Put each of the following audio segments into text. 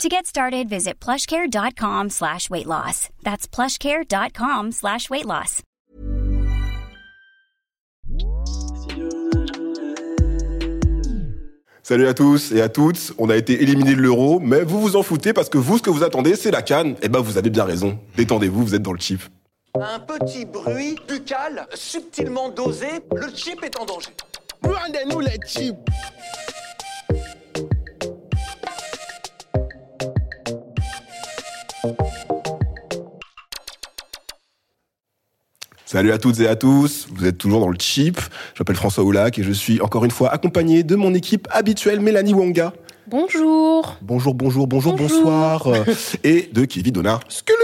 To get started, visit plushcare.com slash weight loss. That's plushcare.com slash weight loss. Salut à tous et à toutes. On a été éliminés de l'euro, mais vous vous en foutez parce que vous, ce que vous attendez, c'est la canne. Eh ben, vous avez bien raison. Détendez-vous, vous êtes dans le chip. Un petit bruit buccal subtilement dosé, le chip est en danger. Rendez-nous les chips. Salut à toutes et à tous. Vous êtes toujours dans le chip. Je m'appelle François Oulac et je suis encore une fois accompagné de mon équipe habituelle, Mélanie Wonga. Bonjour. Bonjour, bonjour, bonjour, Bonjour. bonsoir. Et de Kevin Donard. Skululu,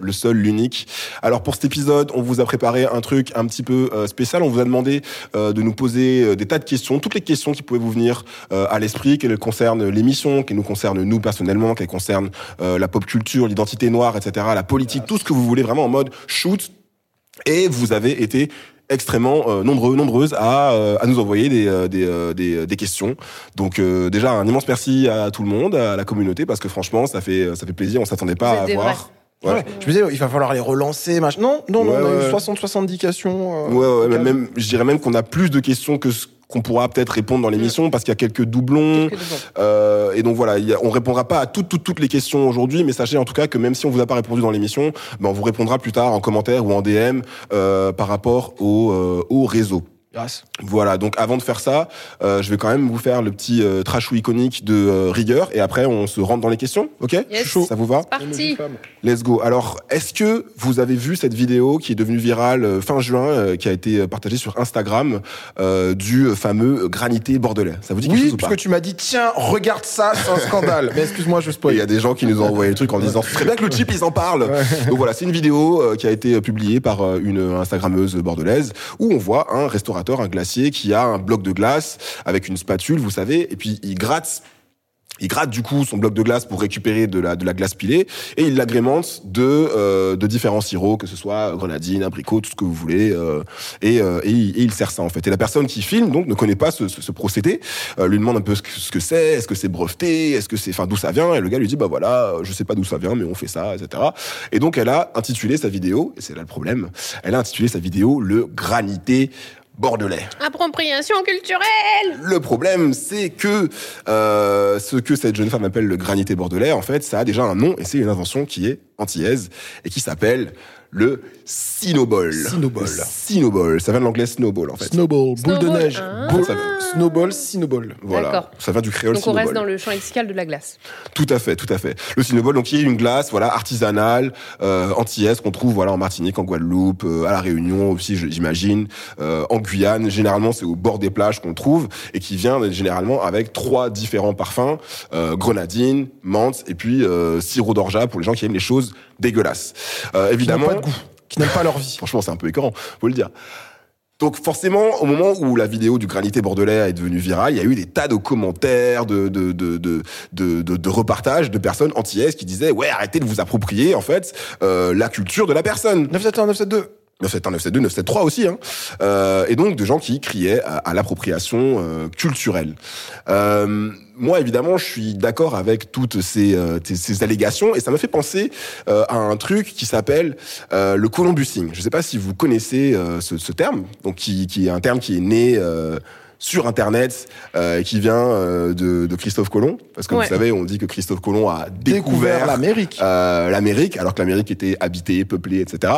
Le seul, l'unique. Alors pour cet épisode, on vous a préparé un truc un petit peu euh, spécial. On vous a demandé euh, de nous poser euh, des tas de questions, toutes les questions qui pouvaient vous venir euh, à l'esprit, qu'elles concernent l'émission, qu'elles nous concernent nous personnellement, qu'elles concernent euh, la pop culture, l'identité noire, etc., la politique, tout ce que vous voulez vraiment en mode shoot. Et vous avez été extrêmement euh, nombreux, nombreuses à, euh, à nous envoyer des, euh, des, euh, des, des questions. Donc euh, déjà un immense merci à tout le monde, à la communauté, parce que franchement ça fait ça fait plaisir. On s'attendait pas à avoir. Ouais. Ouais. Je me disais, il va falloir les relancer. Machin. Non, non, non, on a ouais. eu 60-70 questions. euh, Ouais, ouais, même, je dirais même qu'on a plus de questions que ce qu'on pourra peut-être répondre dans l'émission parce qu'il y a quelques doublons. Quelques doublons. Euh, et donc voilà, a- on répondra pas à toutes, toutes, toutes les questions aujourd'hui, mais sachez en tout cas que même si on vous a pas répondu dans l'émission, ben on vous répondra plus tard en commentaire ou en DM euh, par rapport au, euh, au réseau. Voilà, donc avant de faire ça, euh, je vais quand même vous faire le petit euh, trashou iconique de euh, rigueur et après on se rentre dans les questions, ok? Yes. Chaud. Ça vous va? Parti. Let's go. Alors, est-ce que vous avez vu cette vidéo qui est devenue virale euh, fin juin, euh, qui a été partagée sur Instagram, euh, du fameux granité bordelais? Ça vous dit quelque Oui, chose ou parce que tu m'as dit, tiens, regarde ça, c'est un scandale. Mais excuse-moi, je il spoil. y a des gens qui nous ont envoyé le truc en disant c'est très bien que le chip ils en parlent. Donc voilà, c'est une vidéo euh, qui a été publiée par euh, une Instagrammeuse bordelaise où on voit un un glacier qui a un bloc de glace avec une spatule, vous savez, et puis il gratte il gratte du coup son bloc de glace pour récupérer de la, de la glace pilée et il l'agrémente de, euh, de différents sirops, que ce soit grenadine, abricot, tout ce que vous voulez. euh, et, euh, et, il, sert ça en fait. Et la personne qui filme donc ne connaît pas ce, procédé, lui demande un peu ce que ce que c'est, est-ce que c'est breveté, est-ce que c'est, enfin d'où ça vient. Et le gars lui dit bah voilà, je sais pas d'où ça vient, mais on fait ça, etc. Et donc elle a intitulé sa vidéo, et c'est là le problème, elle a intitulé sa vidéo le granité bordelais. Appropriation culturelle. Le problème, c'est que euh, ce que cette jeune femme appelle le granité bordelais, en fait, ça a déjà un nom et c'est une invention qui est antillaise et qui s'appelle le Cinobol. Cinobol. Le Cinobol. Ça vient de l'anglais snowball, en fait. Snowball, boule de Snowball, neige. ah. Boule- Ça Snowball, snowball. Voilà. Ça vient du créole Donc on reste dans le champ lexical de la glace. Tout à fait, tout à fait. Le Cinobol, donc, qui est une glace, voilà, artisanale, euh, antillaise, qu'on trouve, voilà, en Martinique, en Guadeloupe, euh, à la Réunion aussi, j'imagine, euh, en Guyane. Généralement, c'est au bord des plages qu'on trouve et qui vient généralement avec trois différents parfums euh, grenadine, menthe et puis euh, sirop d'orgeat pour les gens qui aiment les choses dégueulasses. Euh, évidemment, goût, qui n'aiment pas leur vie. Franchement, c'est un peu écœurant, faut le dire. Donc forcément, au moment où la vidéo du granité bordelais est devenue virale, il y a eu des tas de commentaires, de de de de de, de, de repartages de personnes antillaises qui disaient ouais arrêtez de vous approprier en fait euh, la culture de la personne. 971, 972. 971, 972, 973 aussi, hein. Euh, et donc de gens qui criaient à, à l'appropriation euh, culturelle. Euh, moi, évidemment, je suis d'accord avec toutes ces, euh, ces, allégations, et ça me fait penser euh, à un truc qui s'appelle euh, le columbusing. Je ne sais pas si vous connaissez euh, ce, ce terme, donc qui, qui est un terme qui est né. Euh, sur Internet, euh, et qui vient euh, de, de Christophe Colomb, parce que Ouais. vous savez, on dit que Christophe Colomb a Découvert découvert l'Amérique. euh, l'Amérique, alors que l'Amérique était habitée, peuplée, etc.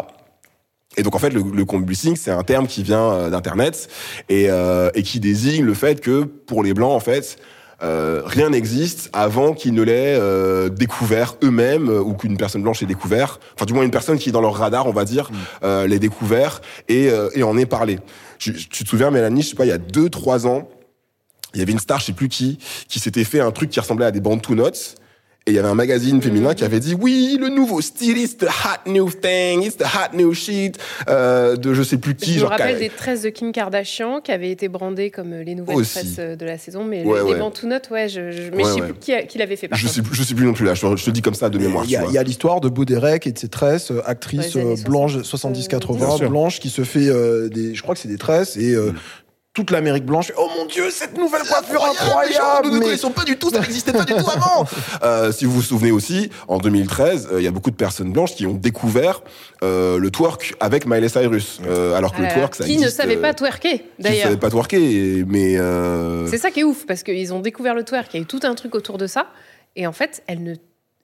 Et donc en fait, le, le combusing, c'est un terme qui vient euh, d'Internet et, euh, et qui désigne le fait que pour les blancs, en fait, euh, rien n'existe avant qu'ils ne l'aient euh, découvert eux-mêmes euh, ou qu'une personne blanche ait découvert. Enfin, du moins une personne qui est dans leur radar, on va dire, euh, l'ait découvert et, euh, et en ait parlé. Tu, tu te souviens, Mélanie, je sais pas, il y a deux, trois ans, il y avait une star, je sais plus qui, qui s'était fait un truc qui ressemblait à des bandes to notes Et il y avait un magazine féminin qui avait dit oui, le nouveau style, it's the hot new thing, it's the hot new shit, euh, de je sais plus qui. Je me rappelle des tresses de Kim Kardashian qui avaient été brandées comme euh, les nouvelles Aussi. tresses euh, de la saison, mais Ouais, les, ouais. les manteaux-notes, ouais, je, je- mais Ouais, je sais ouais. plus qui, a- qui l'avait fait. Par je contre. sais, plus- je sais plus non plus là, je, te- je te dis comme ça de mémoire. Il y a, tu vois. il y a l'histoire de Bauderec et de ses tresses, euh, actrice blanche 60, 70-80, Bien sûr. blanche, qui se fait euh, des, je crois que c'est des tresses et euh, toute l'Amérique blanche. fait, Oh mon Dieu, cette nouvelle coiffure incroyable! Nous ne mais- connaissons pas du tout, ça n'existait pas du tout avant. Euh, si vous vous souvenez aussi, en 2013, euh, il y a beaucoup de personnes blanches qui ont découvert euh, le twerk avec Miley Cyrus, Euh, alors que le twerk, ça qui ne savait pas twerker, Qui ne d'ailleurs. savait pas twerker, mais euh, C'est ça qui est ouf, parce qu'ils ont découvert le twerk, il y a eu tout un truc autour de ça, et en fait, elle ne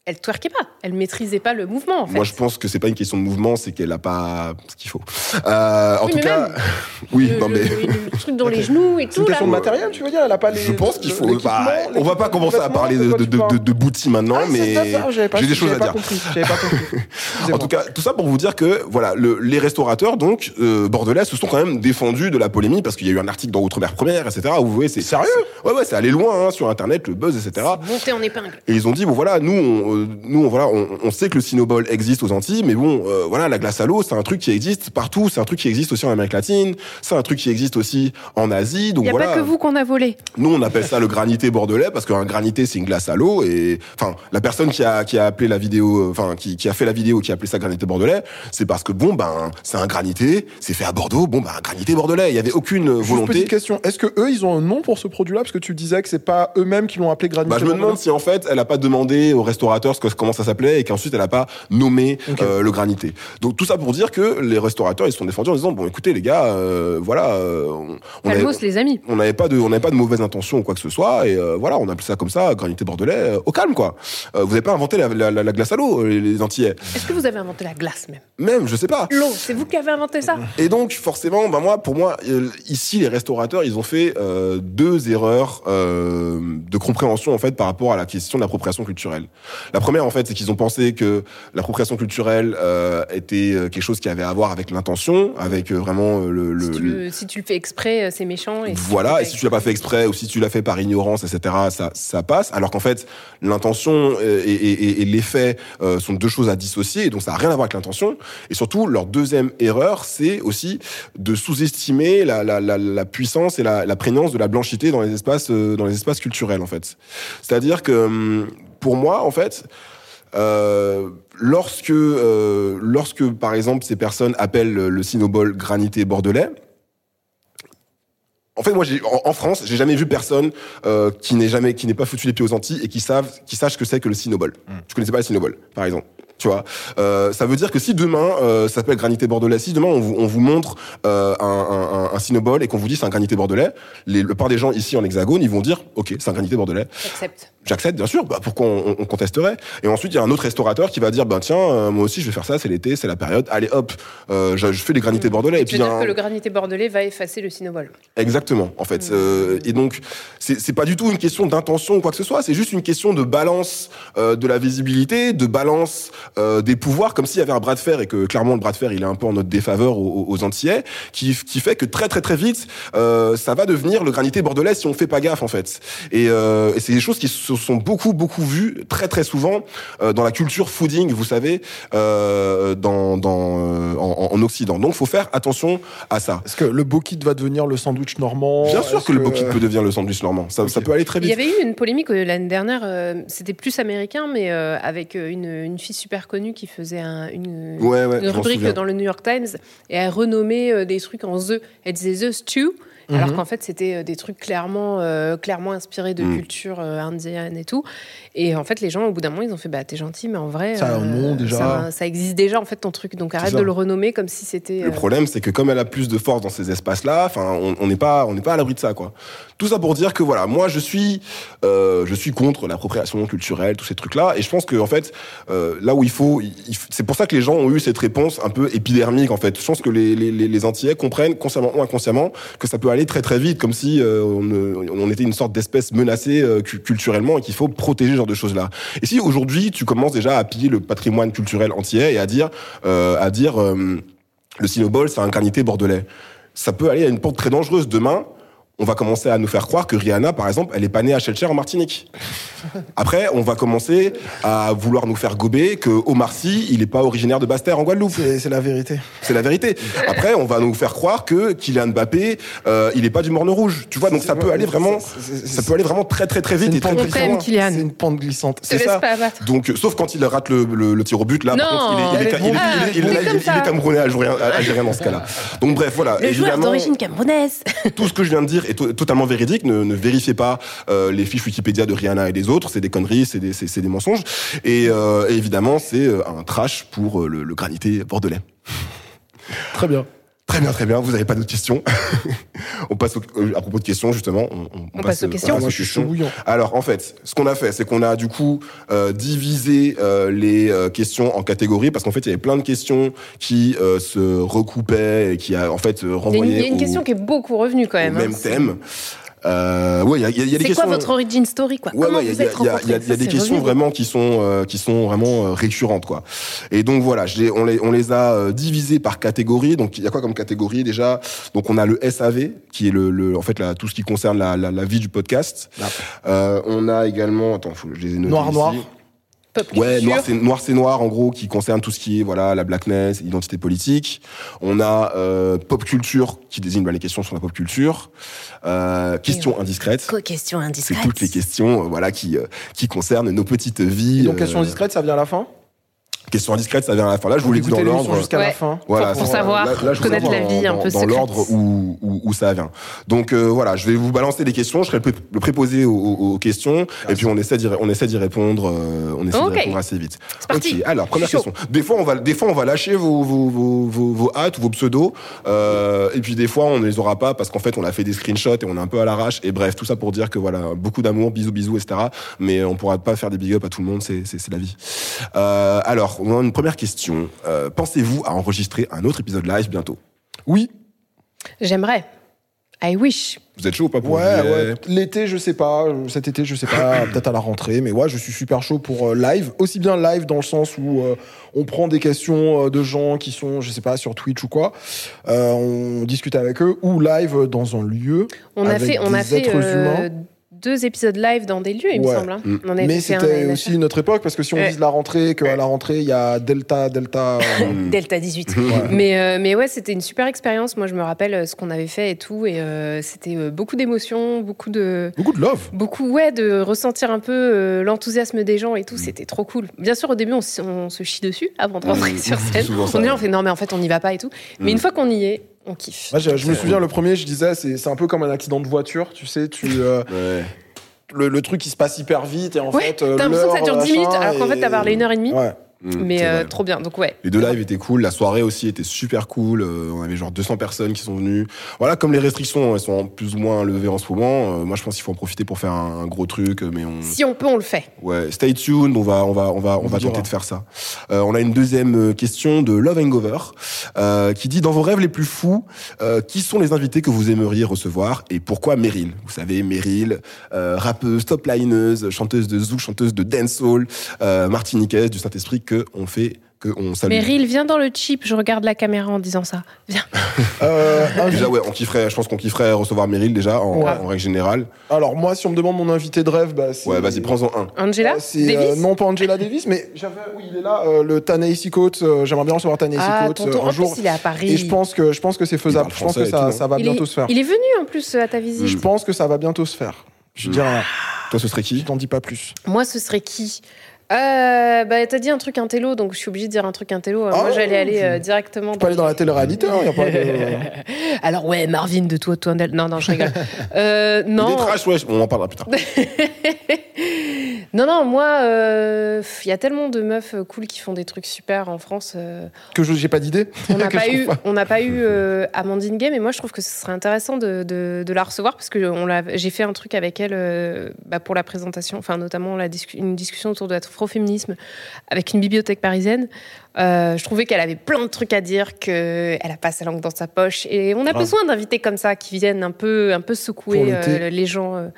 elle twerkait pas, elle maîtrisait pas le mouvement, en fait. moi je pense que c'est pas une question de mouvement, c'est qu'elle a pas ce qu'il faut. Euh, en tout cas, même, oui, le, non mais. le- le truc dans les genoux et C'est tout, une là. question de matériel, tu veux dire? Elle a pas les. Je pense qu'il faut. bah, on va pas commencer à parler de de, de, maintenant, Ah, c'est mais ça, ça, j'avais pas- j'ai des choses à dire. compris, j'avais pas compris. En tout cas, tout ça pour vous dire que voilà, le, les restaurateurs donc euh, bordelais se sont quand même défendus de la polémique parce qu'il y a eu un article dans Outre-mer Première, etc. Où vous voyez, c'est Sérieux? Ouais, ouais, c'est allé loin hein, sur Internet, le buzz, etc. Monter en épingle. Et ils ont dit bon voilà, nous, on, euh, nous, on, voilà, on, on sait que le Cinobol existe aux Antilles, mais bon, euh, voilà, la glace à l'eau, c'est un truc qui existe partout, c'est un truc qui existe aussi en Amérique latine, c'est un truc qui existe aussi en Asie. Il Donc n'y a voilà. pas que vous qu'on a volé. Nous, on appelle ça le granité bordelais parce qu'un granité, c'est une glace à l'eau. Et enfin, la personne qui a qui a appelé la vidéo, euh, enfin qui, qui a fait la vidéo, qui a appelé ça granité bordelais, c'est parce que bon ben c'est un granité, c'est fait à Bordeaux. Bon ben un granité bordelais. Il y avait aucune Juste volonté. petite question. Est-ce que eux, ils ont un nom pour ce produit-là? Parce que tu disais que c'est pas eux-mêmes qui l'ont appelé granit. Bah, je me demande si en fait elle a pas demandé au restaurateur ce que, comment ça s'appelait et qu'ensuite elle a pas nommé euh, le granité. Donc tout ça pour dire que les restaurateurs ils se sont défendus en disant bon écoutez les gars euh, voilà euh, on, on avait- Calmos, les amis. on n'avait pas de on n'avait pas de mauvaise intention ou quoi que ce soit et euh, voilà on appelle ça comme ça granité bordelais euh, au calme quoi. Euh, vous n'avez pas inventé la, la- la- la glace à l'eau les, les antillais. Est-ce que vous avez inventé la glace même? Même je sais pas. L'eau, c'est vous qui avez inventé ça? Et donc forcément bah moi pour moi ici les restaurateurs ils ont fait euh, deux erreurs euh, de compréhension en fait par rapport à la question de l'appropriation culturelle. La première en fait c'est qu'ils ont pensé que l'appropriation culturelle euh, était euh, quelque chose qui avait à voir avec l'intention avec euh, vraiment le, le- si, tu le, si tu le fais exprès, c'est méchant. Et voilà, et si tu l'as pas fait exprès ou si tu l'as fait par ignorance, etc., ça, ça passe. Alors qu'en fait, l'intention et, et- et- et l'effet sont deux choses à dissocier, et donc ça a rien à voir avec l'intention. Et surtout, leur deuxième erreur, c'est aussi de sous-estimer la, la, la, la puissance et la, la prégnance de la blanchité dans les espaces, dans les espaces culturels, en fait. C'est-à-dire que, hum, pour moi, en fait, euh, lorsque, euh, lorsque, par exemple, ces personnes appellent le, Cinobol granité bordelais, en fait, moi, en, en France, j'ai jamais vu personne euh, qui n'ait jamais, qui n'ait pas foutu les pieds aux Antilles et qui savent, qui sache que c'est que le Cinobol. Je connaissais pas le Cinobol, par exemple. Tu vois, euh, ça veut dire que si demain euh, ça s'appelle granité bordelais, si demain on vous, on vous montre euh, un, un, Cinobol et qu'on vous dit c'est un granité bordelais, les, le part des gens ici en Hexagone, ils vont dire ok c'est un granité bordelais. J'accepte. J'accepte, bien sûr. Bah, pourquoi on, on contesterait? Et ensuite, il y a un autre restaurateur qui va dire, ben tiens, euh, moi aussi, je vais faire ça. C'est l'été, c'est la période. Allez, hop, euh, je, je fais des granités bordelais. Et puis, dire un- que le granité bordelais va effacer le cinobol exactement, en fait. Euh, et donc, c'est pas du tout une question d'intention ou quoi que ce soit. C'est juste une question de balance de la visibilité, de balance des pouvoirs, comme s'il y avait un bras de fer et que clairement le bras de fer, il est un peu en notre défaveur aux, aux Antillais, qui, qui fait que très très très vite, ça va devenir le granité bordelais si on fait pas gaffe, en fait. Et, et c'est des choses qui se sont beaucoup beaucoup vues très très souvent euh, dans la culture fooding, vous savez, euh, dans, dans euh, en, en Occident. Donc, faut faire attention à ça. Est-ce que le bokit va devenir le sandwich normand? Bien sûr Est-ce que le bokit peut devenir le sandwich normand. Ça, ça peut aller très Il y vite. avait eu une polémique l'année dernière, euh, c'était plus américain, mais euh, avec une, une fille super connue qui faisait un- une, Ouais, ouais, une rubrique dans le New York Times et elle renommait euh, des trucs en The. Elle disait The Stew. Alors Mhm. qu'en fait, c'était des trucs clairement, euh, clairement inspirés de Mm. culture euh, indienne et tout. Et en fait, les gens, au bout d'un moment, ils ont fait Bah, t'es gentil, mais en vrai. Ça a un nom, déjà. Ça, ça existe déjà, en fait, ton truc. Donc arrête de le renommer comme si c'était. Le euh, problème, c'est que comme elle a plus de force dans ces espaces-là, enfin, on n'est pas, on n'est pas à l'abri de ça, quoi. Tout ça pour dire que voilà, moi, je suis, euh, je suis contre l'appropriation culturelle, tous ces trucs-là, et je pense que en fait, euh, là où il faut, c'est pour ça que les gens ont eu cette réponse un peu épidermique, en fait. Je pense que les, les, les, les Antillais comprennent consciemment ou inconsciemment que ça peut aller très très vite, comme si euh, on, on était une sorte d'espèce menacée euh, et qu'il faut protéger ce genre de choses-là. Et si aujourd'hui tu commences déjà à piller le patrimoine culturel antillais et à dire, euh, à dire euh, le c'est un bordelais. Ça peut aller à une porte très dangereuse. Demain, on va commencer à nous faire croire que Rihanna, par exemple, elle est pas née à Shelcher en Martinique. Après, on va commencer à vouloir nous faire gober que Omar Sy, il est pas originaire de Basse-Terre en Guadeloupe. C'est la vérité. C'est la vérité. Après, on va nous faire croire que Kylian Mbappé, euh, il est pas du Morne Rouge. Tu vois, donc ça peut aller vraiment, C'est- c'est- ça peut aller vraiment très très très vite une et très pente. C'est une pente glissante. Te C'est laisse ça. Donc, euh, sauf quand il rate le, le, le tir au but, là, par Non, contre, il est, il est, est il est- est- est- est- Ah, est- est camerounais, algérien, dans ce cas-là. Donc, bref, voilà. Le joueur d'origine camerounaise. tout ce que je viens de dire est to- totalement véridique. Ne, vérifiez pas euh, les fiches Wikipédia de Rihanna et des autres. C'est des conneries, c'est des, des mensonges. Et, euh, évidemment, c'est euh, un trash pour le granité bordelais. Très bien. Très bien, très bien. Vous n'avez pas d'autres questions On passe au- euh, à propos de questions justement. On, On passe aux questions. Moi, je suis chaud bouillant. Alors en fait, ce qu'on a fait, c'est qu'on a du coup euh, divisé euh, les euh, questions en catégories parce qu'en fait, il y avait plein de questions qui euh, se recoupaient et qui a en fait euh, Il y a une, renvoyaient il y a une au- question qui est beaucoup revenue quand au même. même hein. thème. Euh, ouais, il y a, il y a- il y a des C'est questions. quoi votre origin story quoi Ouais, Comment ouais, il y a, vous êtes il y a- il y a- rencontrés il y a Ça, des c'est questions revenu. vraiment qui sont euh, qui sont vraiment euh, récurrentes quoi. Et donc voilà, je on les on les a euh, divisées par catégorie. Donc il y a quoi comme catégorie déjà? Donc on a le SAV qui est le, le en fait la, tout ce qui concerne la, la, la vie du podcast. Euh, on a également attends, faut, je les ai notés Noir, ici. noir. Pop Ouais, noir c'est noir c'est noir en gros qui concerne tout ce qui est voilà la blackness, l'identité politique. On a euh, pop culture qui désigne bah, les questions sur la pop culture. Euh, questions indiscrètes. question C'est indiscrète. toutes les questions euh, voilà qui euh, qui concernent nos petites vies. Et donc, euh, question discrète, ça vient à la fin? Questions indiscrètes, ça vient à la fin. Là, je vous dis dans l'ordre. jusqu'à Ouais. la fin. Voilà, pour savoir, là, là, je vous connaître la dans- vie un dans- peu Dans l'ordre où, où, où ça vient. Donc euh, voilà, je vais vous balancer des questions, je serai le, pré- le préposé aux, aux- aux questions, et puis on essaie d'y, on essaie d'y répondre, euh, on essaie d'y répondre assez vite. C'est parti. Ok, alors première question. Des fois on va, des fois on va lâcher vos vos vos vos, vos hâtes ou vos pseudos, euh, et puis des fois on ne les aura pas parce qu'en fait on a fait des screenshots et on est un peu à l'arrache. Et bref, tout ça pour dire que voilà, beaucoup d'amour, bisous bisous, etc. Mais on pourra pas faire des big up à tout le monde, c'est c'est, c'est la vie. Euh, alors, on a une première question. Euh, pensez-vous à enregistrer un autre épisode live bientôt? Oui. J'aimerais. I wish. Vous êtes chaud ou pas pour Ouais, ouais. L'été, je sais pas. Cet été, je sais pas. Peut-être à la rentrée. Mais ouais, je suis super chaud pour euh, live. Aussi bien live dans le sens où euh, on prend des questions euh, de gens qui sont, je sais pas, sur Twitch ou quoi. Euh, on discute avec eux. Ou live dans un lieu. On a Avec fait, on a des fait êtres euh, humains. Deux épisodes live dans des lieux, il Ouais. me semble. hein. Mm. On Mais un c'était aussi notre époque parce que si on Ouais. vise la rentrée, qu'à la rentrée, il y a Delta, Delta. euh. Delta 18. mais, euh, mais ouais, c'était une super expérience. Moi, je me rappelle euh, ce qu'on avait fait et tout. Et euh, c'était euh, beaucoup d'émotions, beaucoup de. beaucoup de love. Beaucoup, ouais, de ressentir un peu euh, l'enthousiasme des gens et tout, c'était trop cool. Bien sûr, au début, on, se chie dessus avant de rentrer Mm. sur scène. On est là, ouais. on fait non, mais en fait, on n'y va pas et tout. Mais Mm. une fois qu'on y est, on kiffe. Moi, je, je me souviens, le premier, je disais, c'est un peu comme un accident de voiture. Tu sais, tu. euh, Ouais. le, le truc qui se passe hyper vite et en Ouais, fait. euh, T'as l'impression que ça dure 10 minutes, alors qu'en fait, t'as parlé une heure et demie. Ouais. Mm, Mais euh, trop bien. Donc, ouais. Les deux lives étaient cool, la soirée aussi était super cool, euh, on avait genre 200 personnes qui sont venues. Voilà, comme les restrictions, elles sont plus ou moins levées en ce moment, euh, moi je pense qu'il faut en profiter pour faire un, un gros truc, mais on... Si on peut, on le fait. Ouais, stay tuned, on va, on va, on va, on, On va dira. tenter de faire ça. Euh, on a une deuxième question de Love Hangover, euh, qui dit dans vos rêves les plus fous, euh, qui sont les invités que vous aimeriez recevoir et pourquoi Meryl? Vous savez, Meryl, euh, rappeuse, top lineuse, chanteuse de zouk, chanteuse de dancehall, euh, martiniquaise du Saint-Esprit que on fait, que on salue. Meryl, viens dans le chip. Je regarde la caméra en disant ça. Viens. Euh, un- Déjà ouais, on kifferait, je pense qu'on kifferait recevoir Meryl déjà en, Ouais. en règle générale. Alors, moi, si on me demande mon invité de rêve, bah, c'est. Ouais, vas-y, prends-en un. Angela Euh, c'est, euh, Davis non, pas Angela Davis, mais j'avais, oui, il est là, euh, le Tanehisi Coates. euh, j'aimerais bien recevoir Tanehisi Ah, Coates euh, un en jour. plus, il est à Paris. Et je pense que, je pense que c'est faisable. Je pense que ça, tout, non ça va il bientôt est, se faire. il est venu en plus à ta visite. Je pense que ça va bientôt se faire. Je dirais, Toi, ce serait qui je t'en dis pas plus. Moi, ce serait qui? Euh, bah, t'as dit un truc intello, donc je suis obligée de dire un truc intello. Euh, Ah, Moi, j'allais aller euh, directement. Tu peux aller dans la télé-réalité, hein, y a pas de. Alors ouais, Marvin de toi, toi, non, non, je rigole. Euh, non, est trash, ouais, on en parlera plus tard. non, non, moi, euh, il y a tellement de meufs euh, cool qui font des trucs super en France. euh, que je j'ai pas d'idée. on n'a pas eu, on n'a pas eu euh, Amandine Gay, mais moi, je trouve que ce serait intéressant de, de- de la recevoir parce que j'ai fait un truc avec elle euh, bah, pour la présentation, enfin notamment la discu- une discussion autour de l'afroféminisme avec une bibliothèque parisienne. Euh, je trouvais qu'elle avait plein de trucs à dire, qu'elle a pas sa langue dans sa poche. Et on a besoin d'invités comme ça qui viennent un peu, un peu secouer euh, les gens.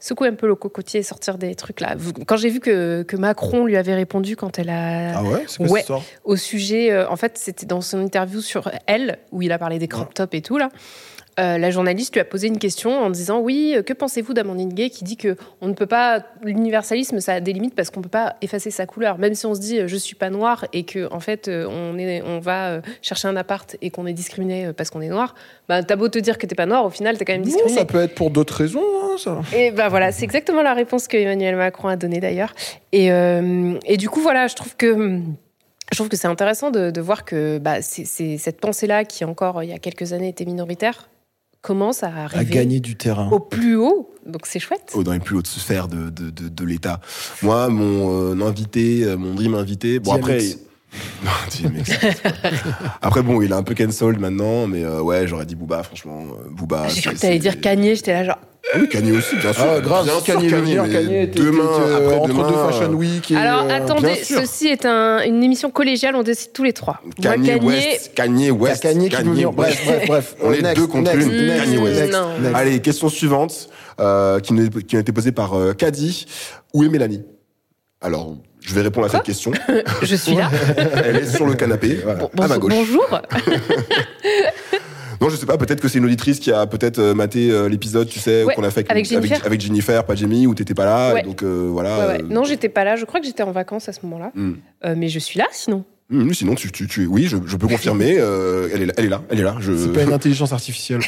Secouer un peu le cocotier et sortir des trucs là. Quand j'ai vu que, que Macron lui avait répondu quand elle a Ah ouais, c'est quoi Ouais. cette histoire? au sujet, euh, en fait, c'était dans son interview sur elle, où il a parlé des crop tops et tout, là. euh, la journaliste lui a posé une question en disant oui, euh, que pensez-vous d'Amandine Gay qui dit que on ne peut pas l'universalisme ça a des limites parce qu'on peut pas effacer sa couleur, même si on se dit je suis pas noir et que en fait on est on va chercher un appart et qu'on est discriminé parce qu'on est noir, bah t'as beau te dire que t'es pas noir, au final t'es quand même Non, discriminé. ça peut être pour d'autres raisons, hein. Et ben voilà, c'est exactement la réponse que Emmanuel Macron a donnée d'ailleurs. Et, euh, et du coup, voilà, je trouve que. Je trouve que c'est intéressant de, de voir que bah, c'est cette pensée-là, qui encore il y a quelques années était minoritaire, commence à À arriver gagner du terrain. au plus haut. Donc c'est chouette. Oh, dans les plus hautes sphères de, de, de, de l'État. Moi, mon euh, invité, euh, mon dream invité, bon après... Non, après bon, il est un peu cancelled maintenant, mais euh, ouais, j'aurais dit Booba, franchement. euh, Booba. J'ai c'est- cru que t'allais dire Kanye, j'étais là genre. Ah Oui, Kanye aussi, bien sûr. Ah, grave, bien Kanye sûr, mais Kanye était, demain, était, euh, après entre demain, deux Fashion Week. Et, Alors euh, attendez, sûr. ceci est un- une émission collégiale, on décide tous les trois. Moi, Kanye, West, Kanye West, Kanye qui venir. Bref, bref, bref. On est Next, deux contre next, une. next, Kanye West. next, Non. next. Allez, question suivante, euh, qui, nous- qui a été posée par euh, Kadi. Où est Mélanie? Alors, je vais répondre à cette question. je suis là. Elle est sur le canapé, voilà, Bon- à ma gauche. bonjour. Non, je sais pas, peut-être que c'est une auditrice qui a peut-être euh, maté euh, l'épisode, tu sais, Ouais, qu'on a fait avec, avec Jennifer. avec Jennifer, pas Jamie, où t'étais pas là, Ouais. donc euh, voilà. Ouais, ouais. euh, Non, j'étais pas là. Je crois que j'étais en vacances à ce moment-là. hmm. Euh, mais je suis là sinon. Hmm, sinon, tu, tu, tu, oui, je, je peux confirmer, euh, elle, est là, elle est là, elle est là. Je... C'est pas une intelligence artificielle.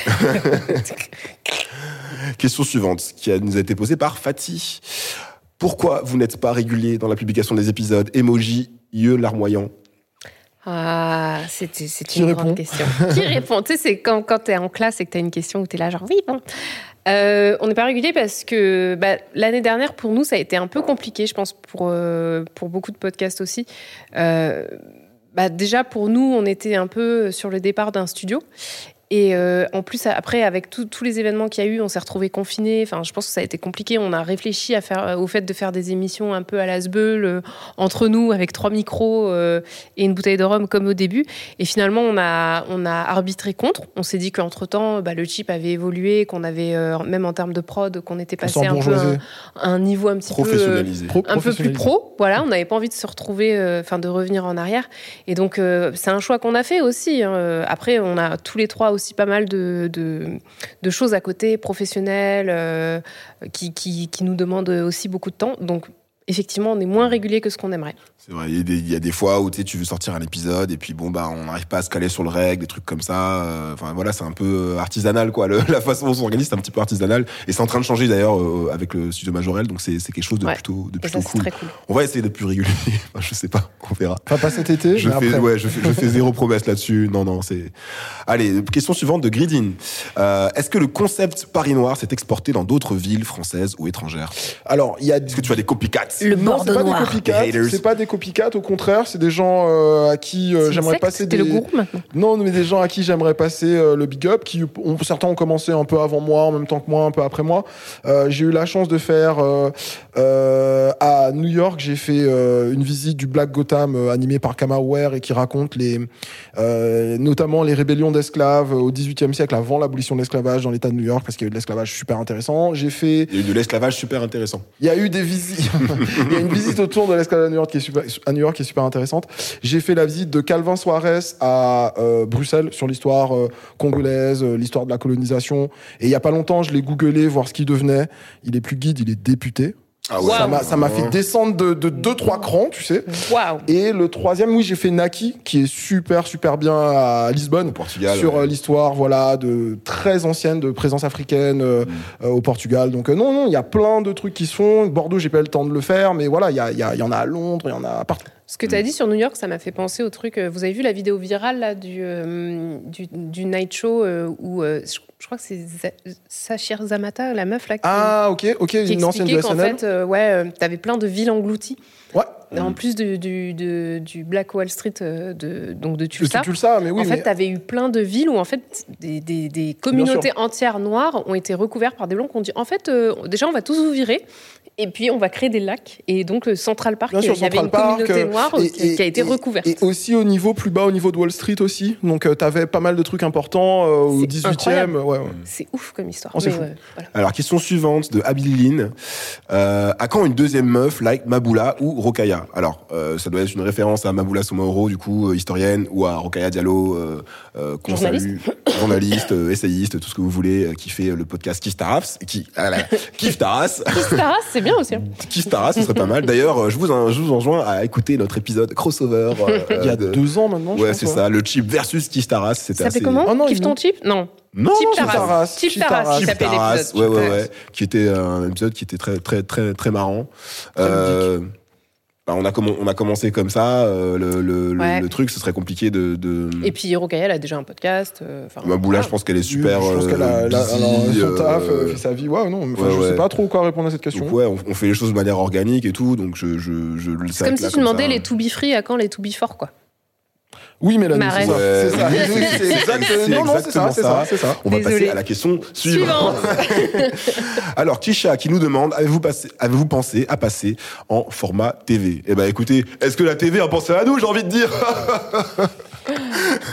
Question suivante, qui a- nous a été posée par Fatih. Pourquoi vous n'êtes pas régulier dans la publication des épisodes? Emoji, yeux larmoyants Ah, c'est une répond? grande question. Qui répond? Tu sais, c'est quand, quand tu es en classe et que tu as une question où tu es là, genre, oui, bon. Euh, on n'est pas régulier parce que bah, l'année dernière, pour nous, ça a été un peu compliqué, je pense, pour, euh, pour beaucoup de podcasts aussi. Euh, bah, déjà, pour nous, on était un peu sur le départ d'un studio. Et euh, en plus, après, avec tout- tous les événements qu'il y a eu, on s'est retrouvés confinés. Enfin, je pense que ça a été compliqué. On a réfléchi à faire, au fait de faire des émissions un peu à l'asbeul, euh, entre nous, avec trois micros euh, et une bouteille de rhum comme au début. Et finalement, on a, on a arbitré contre. On s'est dit qu'entre-temps, bah, le chip avait évolué, qu'on avait, euh, même en termes de prod, qu'on était passé un peu un, un niveau un petit peu... euh, Professionnalisés. Pro- un peu plus professionnalisé. pro, voilà, on n'avait pas envie de se retrouver, euh, enfin de revenir en arrière. Et donc euh, c'est un choix qu'on a fait aussi. hein. Euh, Après, on a tous les trois aussi pas mal de, choses à côté, professionnelles, euh, qui, qui, qui nous demandent aussi beaucoup de temps. Donc effectivement, on est moins régulier que ce qu'on aimerait. C'est vrai, il y, a des, il y a des fois où tu veux sortir un épisode et puis bon, bah, on n'arrive pas à se caler sur le règle, des trucs comme ça. euh, Enfin, voilà, c'est un peu artisanal, quoi. Le- la façon dont on s'organise, c'est un petit peu artisanal. Et c'est en train de changer d'ailleurs euh, avec le studio Majorel, donc c'est quelque chose de Ouais. plutôt, de plutôt ça, cool. très cool. On va essayer d'être plus régulier. Enfin, je sais pas, on verra. Enfin, pas cet été, Je mais fais, après. ouais, je fais, je fais zéro promesse là-dessus. Non, non, c'est. Allez, question suivante de Gridin. Euh, Est-ce que le concept Paris Noir s'est exporté dans d'autres villes françaises ou étrangères? Alors, il y a Est-ce que tu as des copycats? Le Non, Bordeaux c'est pas noir. C'est pas des copycats. Au contraire, c'est des gens euh, à qui euh, j'aimerais passer des. le gourou maintenant. Non, mais des gens à qui j'aimerais passer euh, le big up, qui ont, certains ont commencé un peu avant moi, en même temps que moi, un peu après moi. Euh, j'ai eu la chance de faire euh, euh, à New York, j'ai fait euh, une visite du Black Gotham euh, animé par Kamauer et qui raconte les, euh, notamment les rébellions d'esclaves au XVIIIe siècle avant l'abolition de l'esclavage dans l'État de New York, parce qu'il y a eu de l'esclavage super intéressant. J'ai fait Il y a eu de l'esclavage super intéressant. il y a eu des visites. Il y a une visite autour de l'escalade à New York qui est super, intéressante. J'ai fait la visite de Calvin Soares à euh, Bruxelles sur l'histoire euh, congolaise, euh, l'histoire de la colonisation. Et il y a pas longtemps, je l'ai googlé voir ce qu'il devenait. Il est plus guide, il est député. Ah ouais. Ça m'a, ça m'a fait descendre de, de deux trois crans, tu sais. Et le troisième, oui, j'ai fait Naki, qui est super super bien à Lisbonne Au Portugal. sur ouais. euh, l'histoire voilà de très ancienne de présence africaine euh, Mm. euh, au Portugal donc euh, non non il y a plein de trucs qui se font Bordeaux j'ai pas eu le temps de le faire mais voilà il y, a- il y, a- il y en a à Londres il y en a partout Ce que tu as dit sur New York, ça m'a fait penser au truc. Vous avez vu la vidéo virale là, du, euh, du, du night show euh, où euh, je, crois que c'est Sachir Zamata, la meuf là, qui, ah ok ok qui une ancienne SNL fait, euh, ouais, tu avais plein de villes englouties. ouais En plus du, du, de- du Black Wall Street, euh, de, donc de tu, Tulsa. tu le sais mais oui en fait, tu avais eu plein de villes où en fait des, des- des communautés entières noires ont été recouvertes par des blancs qui ont dit en fait, euh, déjà on va tous vous virer Et puis, on va créer des lacs. Et donc, le Central Park, Bien il y avait une Park, communauté euh, noire et- qui, et- qui a été et- recouverte. Et aussi au niveau plus bas, au niveau de Wall Street aussi. Donc, tu avais pas mal de trucs importants euh, au C'est 18e. incroyable. Ouais, ouais. C'est ouf comme histoire. Oh, c'est Mais fou. ouais, voilà. Alors, question suivante de Abililine. Euh, à quand une deuxième meuf like Maboula ou Rokaya? Alors, euh, ça doit être une référence à Maboula Somaoro, du coup, euh, historienne, ou à Rokaya Diallo, euh, euh, qu'on Journaliste. salue, journaliste, euh, essayiste, tout ce que vous voulez, euh, qui fait le podcast Kiff Taras, qui, ah Kiff Taras, Taras, c'est bien aussi. hein. Kiff Taras, ce serait pas mal. D'ailleurs, je vous, je vous enjoins à écouter notre épisode crossover. euh, Il y a de- deux ans maintenant, Ouais, c'est ça, le chip versus Kiff Taras. C'était assez- comment Oh non, ils ton chip Non. Non, Chip Taras. Chip Chip Taras, s'appelait Taras, l'épisode. ouais, Chip ouais, ouais, qui était un épisode qui était très, très, très, très marrant. Euh, bah, on, a commen- on a commencé comme ça. euh, le, le, le- Ouais. le truc, ce serait compliqué de. de... Et puis, Rokaya, elle a déjà un podcast. euh, enfin, Maboula, voilà. je pense qu'elle est super. Je pense qu'elle a, euh, elle a- busy, son taf, fait sa vie. Ouais, non, enfin, ouais, je ouais. sais pas trop quoi répondre à cette question. donc ouais, on, on fait les choses de manière organique et tout, donc je, je, je le C'est comme si tu demandais les to be free à quand les to be for, quoi. Oui, mais là, Marraine. c'est ça. Ouais. C'est ça. Oui, Oui, c'est exact- c'est Non, non, c'est ça, exactement c'est ça. On va passer à la question suivante. Suivante. Alors, Kisha qui nous demande avez-vous pensé à passer en format TV Eh ben, écoutez, est-ce que la TV a pensé à nous J'ai envie de dire?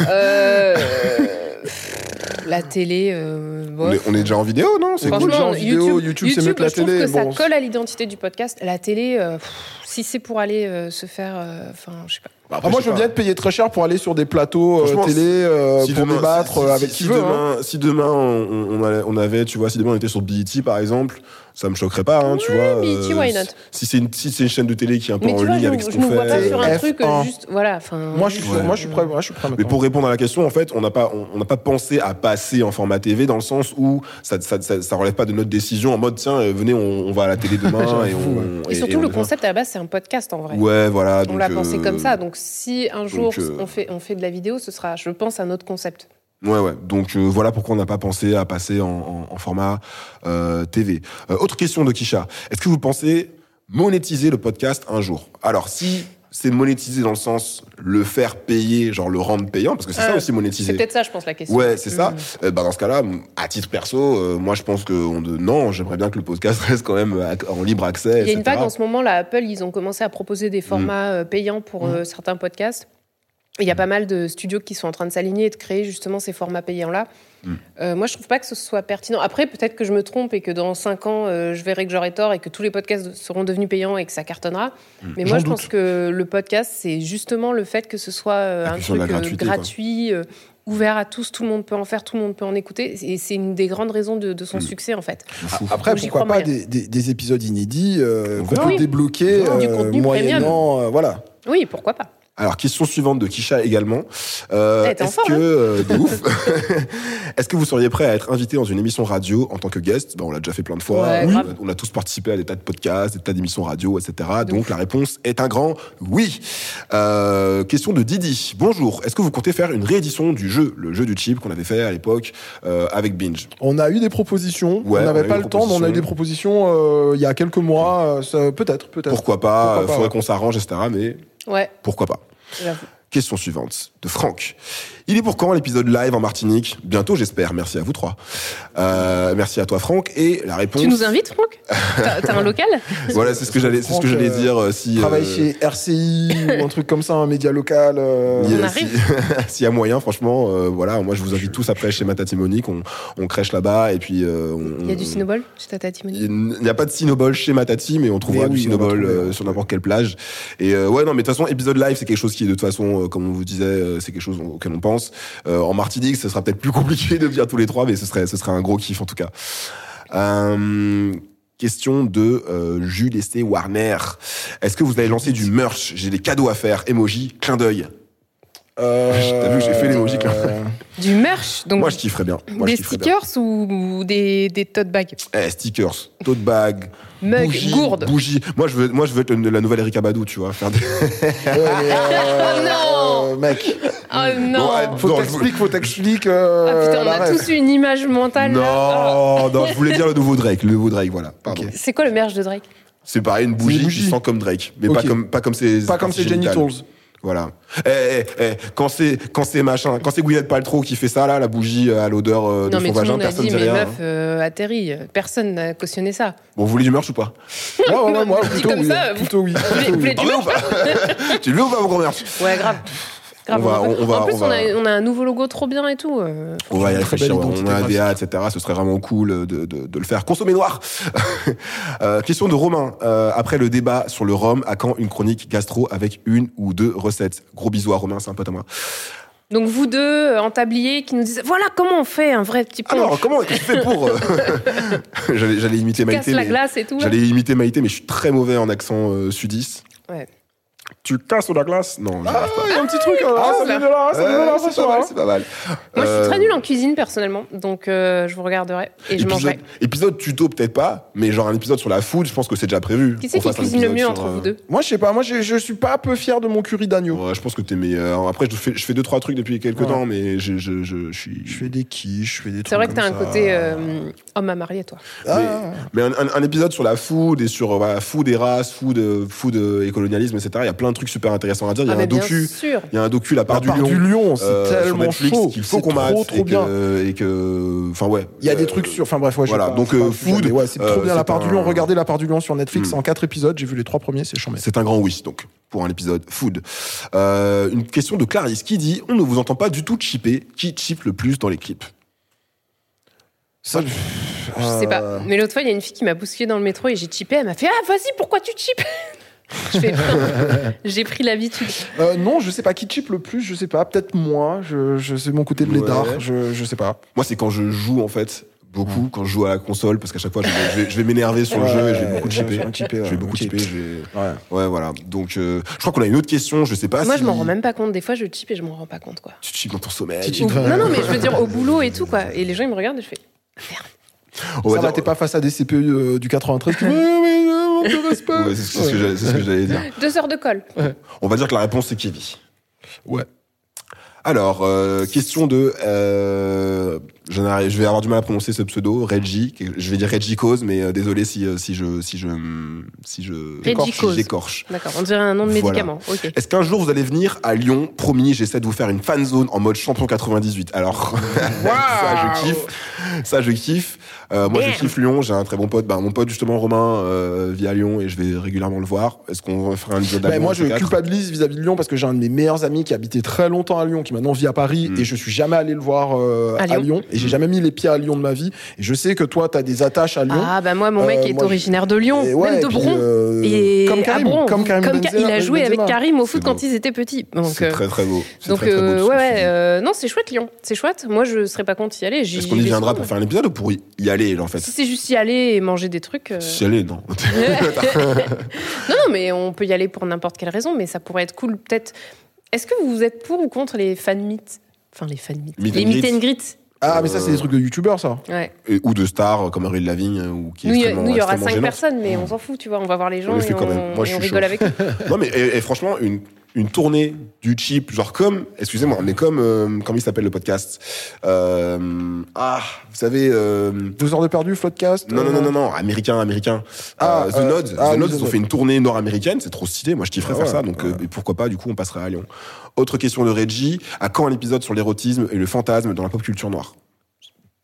Euh, la télé. euh, on, est, on est déjà en vidéo, non? C'est cool, genre vidéo, YouTube, YouTube, c'est mieux que la je trouve télé, que ça colle à l'identité du podcast. La télé, euh, pff, si c'est pour aller euh, se faire, euh, enfin, je sais pas. Bah, après, Ah, moi, je veux bien être payé très cher pour aller sur des plateaux euh, télé euh, Si pour demain- débattre si- euh, si- avec si qui veut. hein. demain, si demain on, on avait, tu vois, si demain on était sur BET par exemple, ça me choquerait pas, hein, tu vois. BET, why not Si c'est une, si c'est une chaîne de télé qui est un peu Mais en vois, ligne avec ce je qu'on nous vois pas fait. sur un F1. truc euh, juste, voilà. Enfin, Moi, je suis, Ouais. moi, je suis prêt. Moi, je suis prêt. Mais pour répondre à la question, en fait, on n'a pas, on on n'a pas pensé à passer en format TV dans le sens où ça, ça, ça, ça relève pas de notre décision en mode tiens, euh, venez, on, on va à la télé demain et on. Et surtout, on le concept à la base, c'est un podcast en vrai. Ouais, voilà. On l'a pensé euh, comme ça. Donc, si un jour euh, on, fait, on fait de la vidéo, ce sera, je pense, un autre concept. Ouais, ouais. Donc euh, voilà pourquoi on n'a pas pensé à passer en, en- en format euh, TV. Euh, autre question de Kisha. Est-ce que vous pensez monétiser le podcast un jour? Alors si c'est monétiser dans le sens le faire payer, genre le rendre payant, parce que c'est ça aussi monétiser. C'est peut-être ça, je pense, la question. Ouais, c'est ça. Mm. Euh, bah dans ce cas-là, à titre perso, euh, moi je pense que on de... non, j'aimerais bien que le podcast reste quand même en libre accès. Il y a une etc. vague en ce moment, là, Apple, ils ont commencé à proposer des formats euh, payants pour euh, certains podcasts. Il y a pas mal de studios qui sont en train de s'aligner et de créer justement ces formats payants-là. Mm. Euh, moi, je trouve pas que ce soit pertinent. Après, peut-être que je me trompe et que dans 5 ans, euh, je verrai que j'aurai tort et que tous les podcasts seront devenus payants et que ça cartonnera. Mais moi, je pense que le podcast, c'est justement le fait que ce soit euh, La un truc gratuit, euh, ouvert à tous, tout le monde peut en faire, tout le monde peut en écouter. Et c'est une des grandes raisons de, de son Mm. succès, en fait. Après, J'y pourquoi crois pas des, des- des épisodes inédits euh, On qu'on peut Oui. débloquer euh, moyennant. euh, voilà. Oui, pourquoi pas Alors, question suivante de Kisha également. Euh, est-ce que, hein euh, de ouf, est-ce que vous seriez prêt à être invité dans une émission radio en tant que guest? Ben, On l'a déjà fait plein de fois. Ouais, on, a, grave. on a tous participé à des tas de podcasts, des tas d'émissions radio, etc. De Donc ouf. la réponse est un grand oui. Euh, question de Didi. Bonjour. Est-ce que vous comptez faire une réédition du jeu, le jeu du chip qu'on avait fait à l'époque euh, avec Binge? On a eu des propositions. Ouais, on n'avait pas le temps, mais on a eu des propositions euh, il y a quelques mois. peut-être, peut-être. Pourquoi pas Pourquoi Faudrait ouais. qu'on s'arrange, etc. Mais Ouais, pourquoi pas. Question suivante de Franck. Il est pour quand l'épisode live en Martinique? Bientôt, j'espère. Merci à vous trois. Euh, merci à toi, Franck. Et la réponse. Tu nous invites, Franck? T'as t'as un local? Voilà, c'est ce que j'allais, c'est ce que j'allais euh, dire. euh, Si Travaille euh, chez RCI ou un truc comme ça, un média local. euh, il y a- On arrive. S'il y a moyen, franchement, euh, voilà, moi je vous invite tous après chez Matati Monique, on, on crèche là-bas et puis euh, on- Il y a du Cinobol chez Tata Timoni Il n'y a pas de Cinobol chez Matati, mais on trouvera Mais du oui, Cinobol euh, ouais. sur n'importe quelle plage. Et euh, ouais, non, mais de toute façon, épisode live, c'est quelque chose qui est de toute façon, euh, comme on vous disait, euh, c'est quelque chose auquel on pense. Euh, en Martinique, ce sera peut-être plus compliqué de venir tous les trois, mais ce serait, ce serait un gros kiff en tout cas. Euh, Question de euh, Jules Esté Warner. Est-ce que vous allez lancer du merch? J'ai des cadeaux à faire. Emoji, clin d'œil. euh, T'as vu, j'ai fait l'emoji, quand euh, Du merch donc Moi, je kifferais bien. Moi, je Des kifferais stickers ou, ou des, des tote bags? Eh, stickers, tote bag, Mug, bougie, gourde. bougie. Moi, je veux, moi, je veux être la nouvelle Erika Badou, tu vois, faire des. mais, euh, non euh, Mec, Oh non Bon, faut t'expliquer, faut t'expliquer. euh, Ah putain, on a tous eu une image mentale. là. Non, non, je voulais dire le nouveau Drake, le nouveau Drake, voilà. Pardon. C'est quoi le merch de Drake? C'est pareil, une bougie, bougie. qui sent comme Drake, mais pas comme pas comme ses Pas comme Jenny génitales. Tools. Voilà. Eh, eh, eh, quand c'est quand c'est machin, quand c'est Gwyneth Paltrow qui fait ça là, la bougie à l'odeur euh, de Non, son vagin, personne ne dit mais rien. meuf, euh, atterri. Personne n'a cautionné ça. Bon, vous voulez du merch ou pas Ouais, ouais, ouais, moi, plutôt oui. ça, Plutôt oui. Vous voulez- vous voulez du Tu le veux merch ou pas Tu le veux ou pas mon gros merch Ouais, grave. Grave, On va- en, on va- en plus, on va- on, a, on a un nouveau logo trop bien et tout. euh. On va y réfléchir, on a un. DA, etc. Ce serait vraiment cool de, de, de le faire. Consommer noir. Euh, question de Romain. Euh, après le débat sur le rhum, à quand une chronique gastro avec une ou deux recettes? Gros bisous à Romain, c'est un pote à moi. Donc, vous deux, en tablier, qui nous disent voilà comment on fait un vrai petit pont. Alors, comment tu fais pour J'allais imiter Casse Maïté, la mais glace et tout. j'allais imiter Maïté, mais je suis très mauvais en accent euh, sudiste. Ouais. Tu casses la glace Non, j'arrive pas. Il y a un petit truc. Ah, ça vient de là, ça vient de là, Ouais, ça c'est pas mal, pas. Moi, je suis Euh, très nulle en cuisine, personnellement. Donc, euh, je vous regarderai et je épisode, mangerai. épisode tuto, peut-être pas, mais genre un épisode sur la food, je pense que c'est déjà prévu. Qui c'est qui cuisine le mieux sur, entre euh, vous deux? Moi, je sais pas, moi, je, je suis pas peu fier de mon curry d'agneau. Ouais, je pense que t'es meilleur. Après, je fais, je fais deux, trois trucs depuis quelques Ouais. temps, mais je, je, je, je suis. Je fais des quiches, je fais des trucs. C'est vrai que t'as un côté euh, homme à marier, toi. Ah. Mais un, un- un épisode sur la food et sur euh, food et race, food, euh, food euh, et colonialisme, etc. Il y a plein de trucs super intéressants à dire. Il y a ah, un docu. sûr. Il y a un docu, La part, La part du, du lion, lion, c'est euh, sur tellement Netflix chaud. qu'il faut C'est qu'on mate trop, trop et bien. que, et que, enfin ouais. Il y a des Euh, trucs sur. Enfin bref, ouais, j'ai voilà, pas- donc, pas euh, food, mais ouais, c'est euh, trop bien la c'est part du lion. Regardez la part du lion sur Netflix Hmm. en quatre épisodes. J'ai vu les trois premiers, c'est chambé. C'est un grand oui, donc, pour un épisode food. Euh, une question de Clarisse qui dit On ne vous entend pas du tout chipper. Qui chip le plus dans les clips? Ça, Je sais pas. Mais l'autre fois, il y a une fille qui m'a bousculé dans le métro et j'ai chippé. Elle m'a fait Ah, vas-y, pourquoi tu chippes? J'ai pris l'habitude. euh, non, je sais pas qui chip le plus. Je sais pas. Peut-être moi. Je, je c'est mon côté blédard. Ouais. Je, je sais pas. Moi, c'est quand je joue, en fait, beaucoup, quand je joue à la console, parce qu'à chaque fois, je vais, m'énerver sur le Ouais, jeu et je vais beaucoup chipper. je vais beaucoup chipper. je vais- Ouais. Ouais, voilà. Donc, euh, je crois qu'on a une autre question. Je sais pas Moi, si. je m'en rends même pas compte. Des fois, je chip et je m'en rends pas compte, quoi. Tu chippes dans ton sommeil. Tu Ou- chippes. Non, non, mais je veux dire au boulot et tout, quoi. Et les gens, ils me regardent et je fais On ça va dire- t'es pas face à des CPU euh, du 93 qui. Ouais, mais on te respecte. Ouais, c'est c'est ce que j'allais- c'est ce que j'allais dire. deux heures de colle. On va dire que la réponse, c'est Kevin. Ouais. Alors, euh, question de. euh, je, n'arrive- je vais avoir du mal à prononcer ce pseudo, Reggie. Je vais dire Reggie Cause, mais euh, désolé si, euh, si je. Si je, si je Reggie Cause. j'écorche. D'accord, on dirait un nom de Voilà. médicament. Ok. Est-ce qu'un jour vous allez venir à Lyon Promis, j'essaie de vous faire une fan zone en mode champion 98. Alors, ça je kiffe. Ça je kiffe. Euh, moi Damn. je kiffe Lyon. J'ai un très bon pote. Bah, mon pote justement Romain euh, vit à Lyon et je vais régulièrement le voir. Est-ce qu'on fera un épisode à Lyon, moi, je culpabilise vis-à-vis de Lyon parce que j'ai un de mes meilleurs amis qui habitait très longtemps à Lyon, qui maintenant vit à Paris, Mm. et je suis jamais allé le voir euh, À à, Lyon. Et j'ai jamais mis les pieds à Lyon de ma vie. Et je sais que toi, t'as des attaches à Lyon. Ah, bah moi, mon mec Euh, est moi, originaire de Lyon, Et ouais, même de et puis, Bron. euh, Et comme à Karim, Bron, comme Karim Benzema- il a joué avec. Karim au foot quand ils étaient petits. C'est très très beau. Donc ouais, non, c'est chouette Lyon, c'est chouette. Moi, je serais pas contre y aller. Est-ce qu'on y viendra pour faire un épisode ou pour y y aller en fait Si c'est juste y aller et manger des trucs. euh, Si aller, non. non, non, mais on peut y aller pour n'importe quelle raison, mais ça pourrait être cool, peut-être. Est-ce que vous êtes pour ou contre les fan meet Enfin, les fan meet. Meet les and meet and greet. Ah, mais ça, c'est des trucs de youtubeurs, ça. Ouais. Et- ou de stars comme Avril Lavigne euh, ou qui est Nous, il y a- extrêmement- nous, il y aura extrêmement cinq gênante. personnes, mais on s'en fout, tu vois. On va voir les gens On et quand on, même. Moi, je et on suis rigole chaud. avec eux. Non mais et, et franchement une une tournée du cheap genre comme excusez-moi mais comme euh, comment il s'appelle le podcast euh, ah vous savez euh, Deux heures de perdu, Floodcast. non, euh, non, non, non, non, américain, américain. Ah, Euh, The euh, Nods, ah The Nods, ils ont fait une tournée nord-américaine, c'est trop stylé, moi je kifferais Ah faire ouais, ça, donc ouais. euh, et pourquoi pas, du coup on passerait à Lyon. Autre question de Reggie, à quand un épisode sur l'érotisme et le fantasme dans la pop culture noire?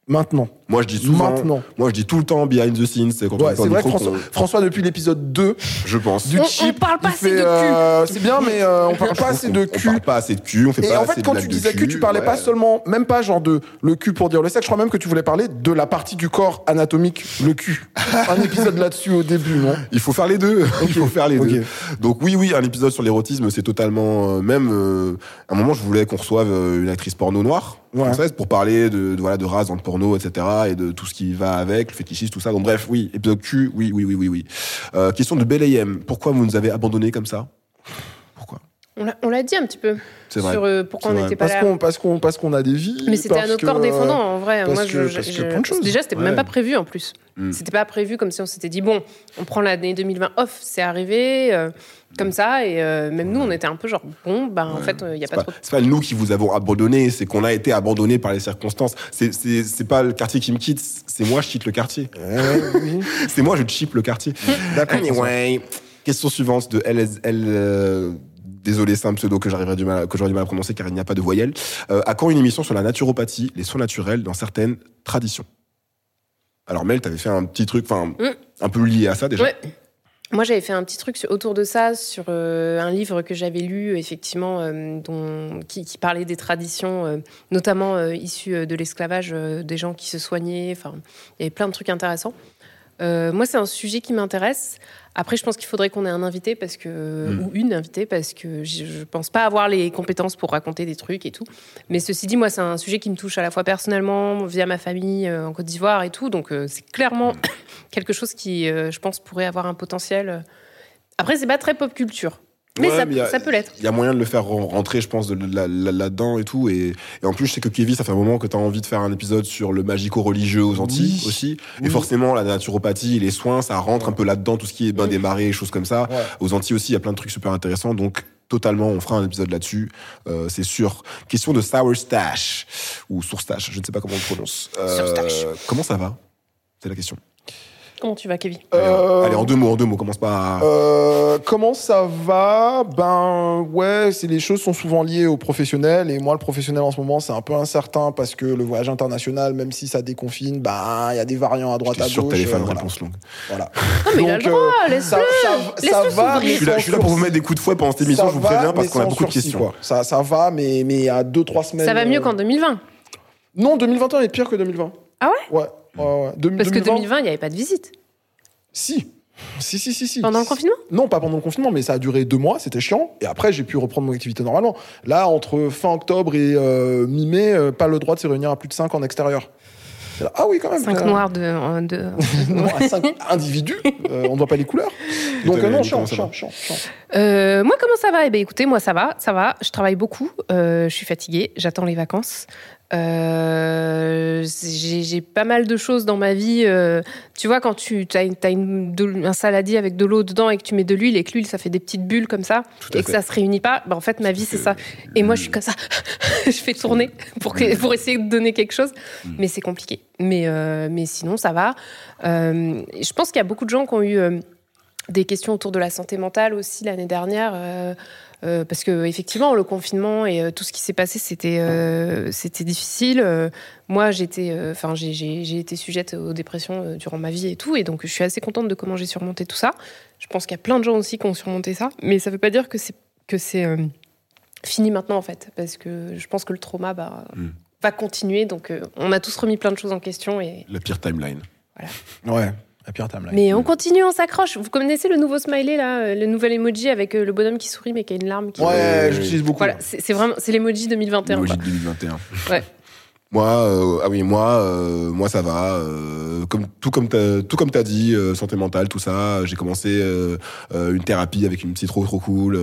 Maintenant. Moi je dis souvent, Maintenant. moi je dis tout le temps behind the scenes, c'est quand on Ouais, pas c'est vrai que micro François, depuis l'épisode 2 je pense. du On- on chip, parle pas assez fait, de cul. euh, c'est bien, mais euh, on parle pas assez de On cul. parle pas assez de cul, on fait Et pas en fait, quand tu disais cul, tu parlais ouais. pas seulement, même pas genre de le cul pour dire le sexe, je crois même que tu voulais parler de la partie du corps anatomique, le cul. Un épisode là-dessus au début, non? Il faut faire les deux. Il faut faire les deux. Donc oui, oui, un épisode sur l'érotisme, c'est totalement euh, même. euh, à un moment, je voulais qu'on reçoive euh, une actrice porno noire Ouais. française pour parler de, voilà de race dans le porno, etc. et de tout ce qui va avec, le fétichisme, tout ça. Donc bref, oui, épisode Q, oui, oui, oui, oui, oui. Euh, question de Belayem. Pourquoi vous nous avez abandonnés comme ça? On l'a- dit un petit peu C'est vrai. sur euh, pourquoi on n'était pas Parce là. qu'on parce qu'on parce qu'on a des vies. Mais c'était notre que, corps défendant, en vrai. parce Moi, que- je, je- parce que je- plein de choses. Déjà, c'était Ouais. même pas prévu en plus. Mm. C'était pas prévu comme si on s'était dit, bon, on prend l'année 2020 off, c'est arrivé euh, comme ça. Et euh, même nous, on était un peu genre, bon, bah, en fait, il n'y a pas pas, trop. c'est pas nous qui vous avons abandonné, c'est qu'on a été abandonné par les circonstances. C'est c'est c'est pas le quartier qui me quitte, c'est moi je quitte le quartier. C'est moi je chip le quartier. D'accord. Anyway, question suivante de LSL. Désolé, c'est un pseudo que j'arriverai du mal, que du mal à prononcer car il n'y a pas de voyelle. Euh, à quand une émission sur la naturopathie, les soins naturels dans certaines traditions? Alors Mel, t'avais fait un petit truc, enfin, Mm. un peu lié à ça déjà. Ouais. Moi, j'avais fait un petit truc autour de ça, sur euh, un livre que j'avais lu, effectivement, euh, dont, qui, qui parlait des traditions, euh, notamment issues de l'esclavage, des gens qui se soignaient. Enfin, il y avait plein de trucs intéressants. Moi, c'est un sujet qui m'intéresse. Après, je pense qu'il faudrait qu'on ait un invité parce que, Mm. ou une invitée parce que je ne pense pas avoir les compétences pour raconter des trucs et tout. Mais ceci dit, moi, c'est un sujet qui me touche à la fois personnellement, via ma famille euh, en Côte d'Ivoire et tout. Donc, euh, c'est clairement quelque chose qui, euh, je pense, pourrait avoir un potentiel. Après, c'est pas très pop culture. Mais, Ouais, ça, mais a- ça peut l'être. Il y a moyen de le faire ren- rentrer, je pense, de là- là- là-dedans et tout. Et, et en plus, je sais que Kevin, ça fait un moment que tu as envie de faire un épisode sur le magico-religieux aux Antilles Oui. aussi. Oui. Et forcément, la naturopathie, les soins, ça rentre un peu là-dedans, tout ce qui est bain des marées, choses comme ça. Ouais. Aux Antilles aussi, il y a plein de trucs super intéressants. Donc, totalement, on fera un épisode là-dessus, euh, c'est sûr. Question de Sour Stash, ou Sourstache, je ne sais pas comment on le prononce. Euh, Sourstache. comment ça va? C'est la question. Comment tu vas, Kevin Allez, Euh, allez, en deux mots, en deux mots, commence pas à... Euh, comment ça va? Ben ouais, c'est les choses sont souvent liées au professionnel et moi le professionnel en ce moment c'est un peu incertain parce que le voyage international, même si ça déconfine, ben il y a des variants à droite à sûr que gauche. t'allais faire euh, une voilà. réponse longue. Voilà. Non, mais il a le droit, euh, laisse-le. ça, ça, ça Laisse-le va, Je suis là, je suis là pour vous mettre des coups de fouet pendant cette émission, Ça je vous préviens, parce qu'on a beaucoup de questions. quoi. Ça, ça va, mais mais a deux trois semaines. Ça va mieux euh, qu'en 2020. Non, 2021 est pire que 2020. Ah ouais? Ouais. Ouais, ouais. Deux- Parce que 2020, il n'y avait pas de visite. Si. Si, si, si, si. Pendant le confinement? Non, pas pendant le confinement, mais ça a duré deux mois, c'était chiant. Et après, j'ai pu reprendre mon activité normalement. Là, entre fin octobre et euh, mi-mai, euh, pas le droit de se réunir à plus de 5 en extérieur. Là, Ah oui, quand même. 5 ça- noirs de. euh, de... Non, à 5 individus, euh, on ne voit pas les couleurs. Donc, euh, non, chiant, chiant, chiant, chiant. Euh, moi, comment ça va? Eh bien, écoutez, moi, ça va, ça va. Je travaille beaucoup. euh, je suis fatiguée. J'attends les vacances. Euh, j'ai pas mal de choses dans ma vie. euh, tu vois, quand tu as, une, t'as une- de- un saladier avec de l'eau dedans et que tu mets de l'huile et que l'huile, ça fait des petites bulles comme ça et que ça se réunit pas, bah, en fait, ma vie, c'est ça. Et moi, je suis comme ça. je fais tourner pour, que- pour essayer de donner quelque chose. Mais c'est compliqué. Mais, euh, mais sinon, ça va. Je pense qu'il y a beaucoup de gens qui ont eu des questions autour de la santé mentale aussi l'année dernière. Euh, parce que effectivement, le confinement et euh, tout ce qui s'est passé, c'était euh, c'était difficile. Euh, moi, j'étais, enfin, j'ai- été sujette aux dépressions euh, durant ma vie et tout, et donc je suis assez contente de comment j'ai surmonté tout ça. Je pense qu'il y a plein de gens aussi qui ont surmonté ça, mais ça veut pas dire que c'est que c'est euh, fini maintenant en fait, parce que je pense que le trauma bah, Mm. va continuer. Donc, euh, on a tous remis plein de choses en question et La pire timeline. Ouais, mais on continue, on s'accroche. Vous connaissez le nouveau smiley là, euh, le nouvel emoji avec euh, le bonhomme qui sourit mais qui a une larme qui. Ouais, j'utilise beaucoup. Voilà, c'est vraiment c'est l'emoji 2021. Emoji quoi. de 2021. Ouais. Moi, euh, ah oui, moi, euh, moi ça va. euh, comme tout comme t'as, tout comme t'as dit, santé mentale, tout ça. J'ai commencé une thérapie avec une psy trop trop cool,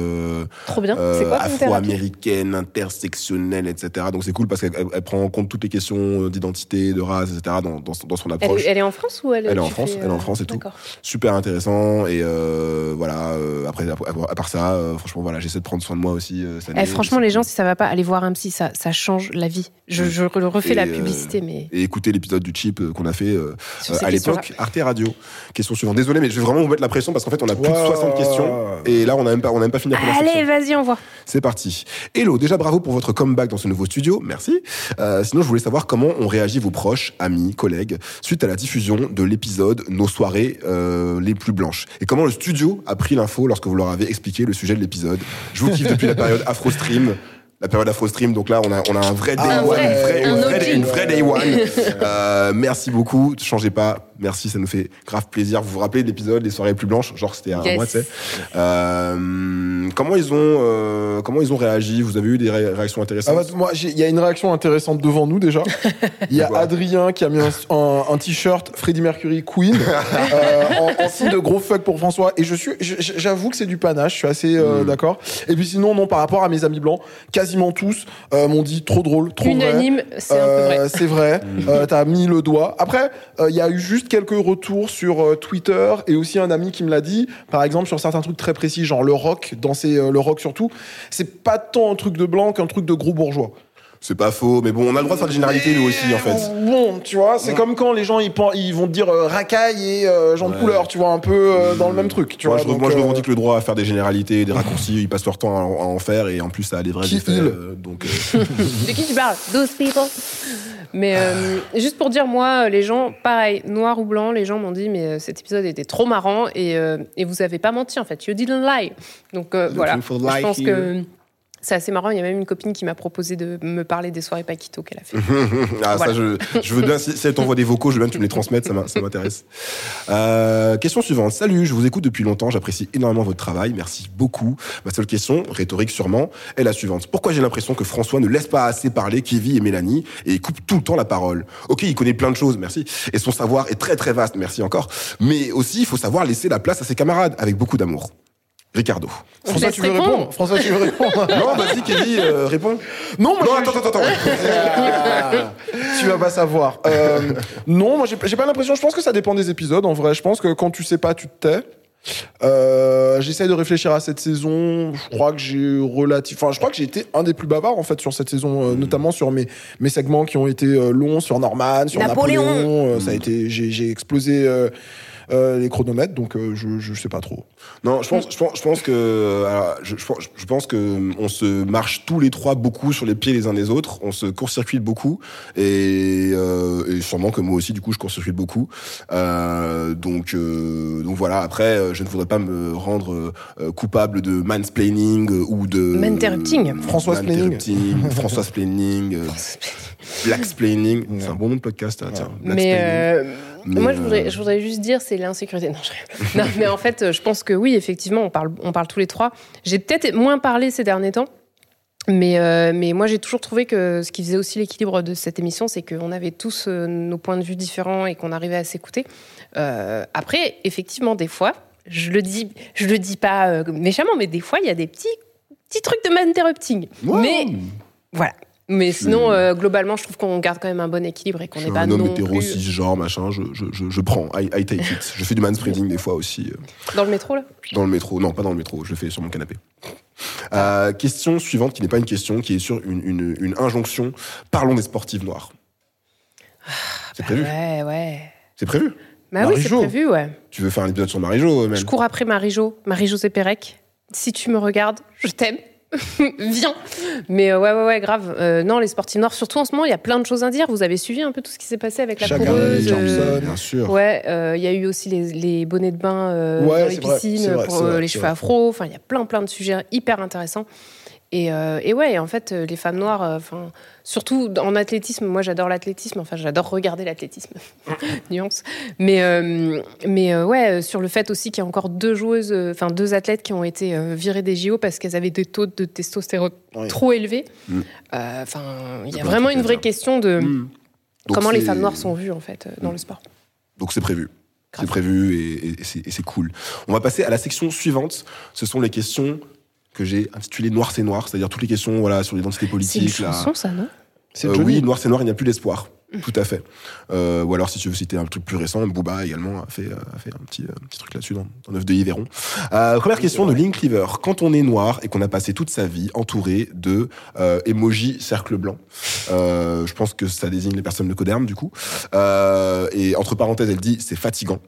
Trop bien. c'est quoi afro-américaine, intersectionnelle, etc. Donc c'est cool parce qu'elle elle prend en compte toutes les questions d'identité, de race, etc. dans, dans, son- dans son elle, approche. est- elle est en France ou elle Elle est en France, fais, elle est en France et tout. Super intéressant et voilà après à, part ça franchement voilà j'essaie de prendre soin de moi aussi cette Eh, franchement, les gens, si ça va pas, aller voir un psy, ça, ça change la vie. Je, je le refais Et, la euh, publicité, mais et écouter l'épisode du chip euh, qu'on a fait euh, à l'époque Arte Radio. Question suivante. Désolé mais je vais vraiment vous mettre la pression parce qu'en fait on a plus de Ouais, 60 ouais, questions. Et là on a même pas on a même pas fini la première Allez, vas-y, on voit. c'est parti. Hello déjà bravo pour votre comeback dans ce nouveau studio. Merci. Euh, sinon je voulais savoir comment ont réagi vos proches amis collègues suite à la diffusion de l'épisode nos soirées euh, les plus blanches. Et comment le studio a pris l'info lorsque vous leur avez expliqué le sujet de l'épisode. Je vous kiffe depuis la période Afro Stream la période Afro Stream donc là on a on a un vrai day Ah one une vraie, un une day one euh, merci beaucoup changez pas merci ça nous fait grave plaisir vous vous rappelez de l'épisode des soirées plus blanches? Genre c'était un Yes. mois tu sais euh, comment ils ont euh, comment ils ont réagi? Vous avez eu des ré- réactions Ah intéressantes bah, moi, il y a une réaction intéressante devant nous déjà. Il y a Adrien qui a mis un, un- un t-shirt Freddie Mercury Queen euh, en, en signe de gros fuck pour François. Et je suis, je- je- j'avoue que c'est du panache. Je suis assez euh, Mm. d'accord. Et puis sinon, non, par rapport à mes amis blancs, quasiment tous euh, m'ont dit trop drôle, trop vrai. Unanime, c'est un peu vrai. Euh, C'est vrai. Euh, T'as mis le doigt. Après, euh, il y a eu juste quelques retours sur euh, Twitter et aussi un ami qui me l'a dit. Par exemple, sur certains trucs très précis, genre le rock, danser euh, le rock surtout. C'est pas tant un truc de blanc qu'un truc de gros bourgeois. C'est pas faux, mais bon, on a le droit de faire des généralités nous aussi en fait. Bon, tu vois, c'est Ouais. comme quand les gens ils, pen- ils vont te dire euh, racaille et euh, Jean de Ouais. couleur, tu vois, un peu euh, dans le même truc, tu moi, vois. je, donc, moi, je euh, revendique le droit à faire des généralités, des raccourcis. Ils passent leur temps à, en- à en faire et en plus ça a des vrais Qui effets. il euh, donc, euh, De qui tu parles? Those people. Mais euh, juste pour dire, moi, les gens, pareil, noir ou blanc, les gens m'ont dit, mais euh, cet épisode était trop marrant et, euh, et vous avez pas menti en fait. You didn't lie. Donc euh, voilà. Je pense here. que c'est assez marrant. Il y a même une copine qui m'a proposé de me parler des soirées Paquito qu'elle a fait. ah, Voilà. ça, je, je veux bien, si, si elle t'envoie des vocaux, je veux bien que tu me les transmettes, ça m'intéresse. Euh, question suivante. Salut, je vous écoute depuis longtemps, j'apprécie énormément votre travail, merci beaucoup. Ma seule question, rhétorique sûrement, est la suivante. Pourquoi j'ai l'impression que François ne laisse pas assez parler Kevin et Mélanie et il coupe tout le temps la parole? Ok, il connaît plein de choses, merci. Et son savoir est très très vaste, merci encore. Mais aussi, il faut savoir laisser la place à ses camarades avec beaucoup d'amour. Ricardo. François, tu veux répondre. François, tu veux répondre Non, vas-y, Kevin, euh, réponds. Non, moi, Non, attends, attends, attends. Ah, tu vas pas savoir. Euh, non, moi j'ai pas l'impression. Je pense que ça dépend des épisodes. En vrai, je pense que quand tu sais pas, tu te tais. Euh, J'essaie de réfléchir à cette saison. Je crois que j'ai relatif. Enfin, je crois que j'ai été un des plus bavards en fait sur cette saison, euh, notamment sur mes mes segments qui ont été euh, longs, sur Norman, sur Napoléon. Napoléon. Euh, Ça a été. J'ai j'ai explosé. Euh, euh, les chronomètres, donc euh, je, je sais pas trop. Non, je pense, je pense, je pense que, alors, je, je pense- je pense que on se marche tous les trois beaucoup sur les pieds les uns des autres. On se court-circuite beaucoup et, euh, et sûrement que moi aussi, du coup, je court-circuite beaucoup. Euh, donc, euh, donc voilà. Après, euh, je ne voudrais pas me rendre euh, coupable de mansplaining euh, ou de Manterrupting. François Manterrupting, François splaining, euh, blacksplaining. C'est un bon nom de podcast, hein, tiens. Mais, euh, Mais, moi, je euh, voudrais, je voudrais juste dire, c'est l'insécurité. Non, je... non, mais en fait, euh, je pense que oui, effectivement, on parle, on parle tous les trois. J'ai peut-être moins parlé ces derniers temps. Mais, euh, mais moi, j'ai toujours trouvé que ce qui faisait aussi l'équilibre de cette émission, c'est qu'on avait tous nos points de vue différents et qu'on arrivait à s'écouter. Euh, après, effectivement, des fois, je le dis, je le dis pas méchamment, mais des fois, il y a des petits, petits trucs de interrupting. Ouais. Mais voilà. Mais sinon, euh, globalement, je trouve qu'on garde quand même un bon équilibre et qu'on n'est pas un homme non hétéro, plus cisgenre, machin, je, je, je, je prends, I, I take it. Je fais du manspreading des fois aussi, euh, dans le métro là? dans le métro. Non, pas dans le métro, je le fais sur mon canapé. Euh, question suivante, qui n'est pas une question, qui est sur une, une, une injonction. Parlons des sportives noires. C'est prévu? Ouais, ouais. C'est prévu? Bah oui, c'est Marie-Jo. prévu, ouais. Tu veux faire un épisode sur Marie-Jo, même? Je cours après Marie-Jo, Marie-Josée Pérec. Si tu me regardes, je t'aime. Viens. Mais euh, ouais, ouais, ouais, grave. Euh, non, les sportifs noirs, surtout en ce moment, il y a plein de choses à dire. Vous avez suivi un peu tout ce qui s'est passé avec la Chagall, coureuse. Thompson. euh, Bien sûr. Ouais, euh, il y a eu aussi les, les bonnets de bain euh, Ouais, dans les piscines vrai, pour euh, vrai, les cheveux vrai. afro. Enfin, il y a plein, plein de sujets hyper intéressants. Et, euh, et ouais, en fait, euh, les femmes noires, euh, surtout en athlétisme, moi j'adore l'athlétisme, enfin j'adore regarder l'athlétisme, nuance. Mais, euh, mais euh, ouais, sur le fait aussi qu'il y a encore deux joueuses, enfin deux athlètes qui ont été virées des JO parce qu'elles avaient des taux de testostérone Oui. trop élevés. Mm. Enfin, il y a vraiment une vraie question de Mm. Comment les femmes noires sont vues en fait dans le sport. Donc c'est prévu. C'est prévu et c'est cool. On va passer à la section suivante. Ce sont les questions que j'ai intitulées Noir c'est noir, c'est-à-dire toutes les questions voilà, sur l'identité C'est une politique. la- chanson, ça, non? C'est Euh, oui, Noir c'est noir, il n'y a plus d'espoir. Tout à fait. Euh, ou alors, si tu veux citer un truc plus récent, Booba également a fait, a fait un, petit, un petit truc là-dessus dans, dans 9 de Yveron. Euh, première question de Link Cleaver. Quand on est noir et qu'on a passé toute sa vie entouré de euh, emoji cercle blanc, euh, je pense que ça désigne les personnes de Coderm du coup. Euh, et entre parenthèses, elle dit c'est fatigant.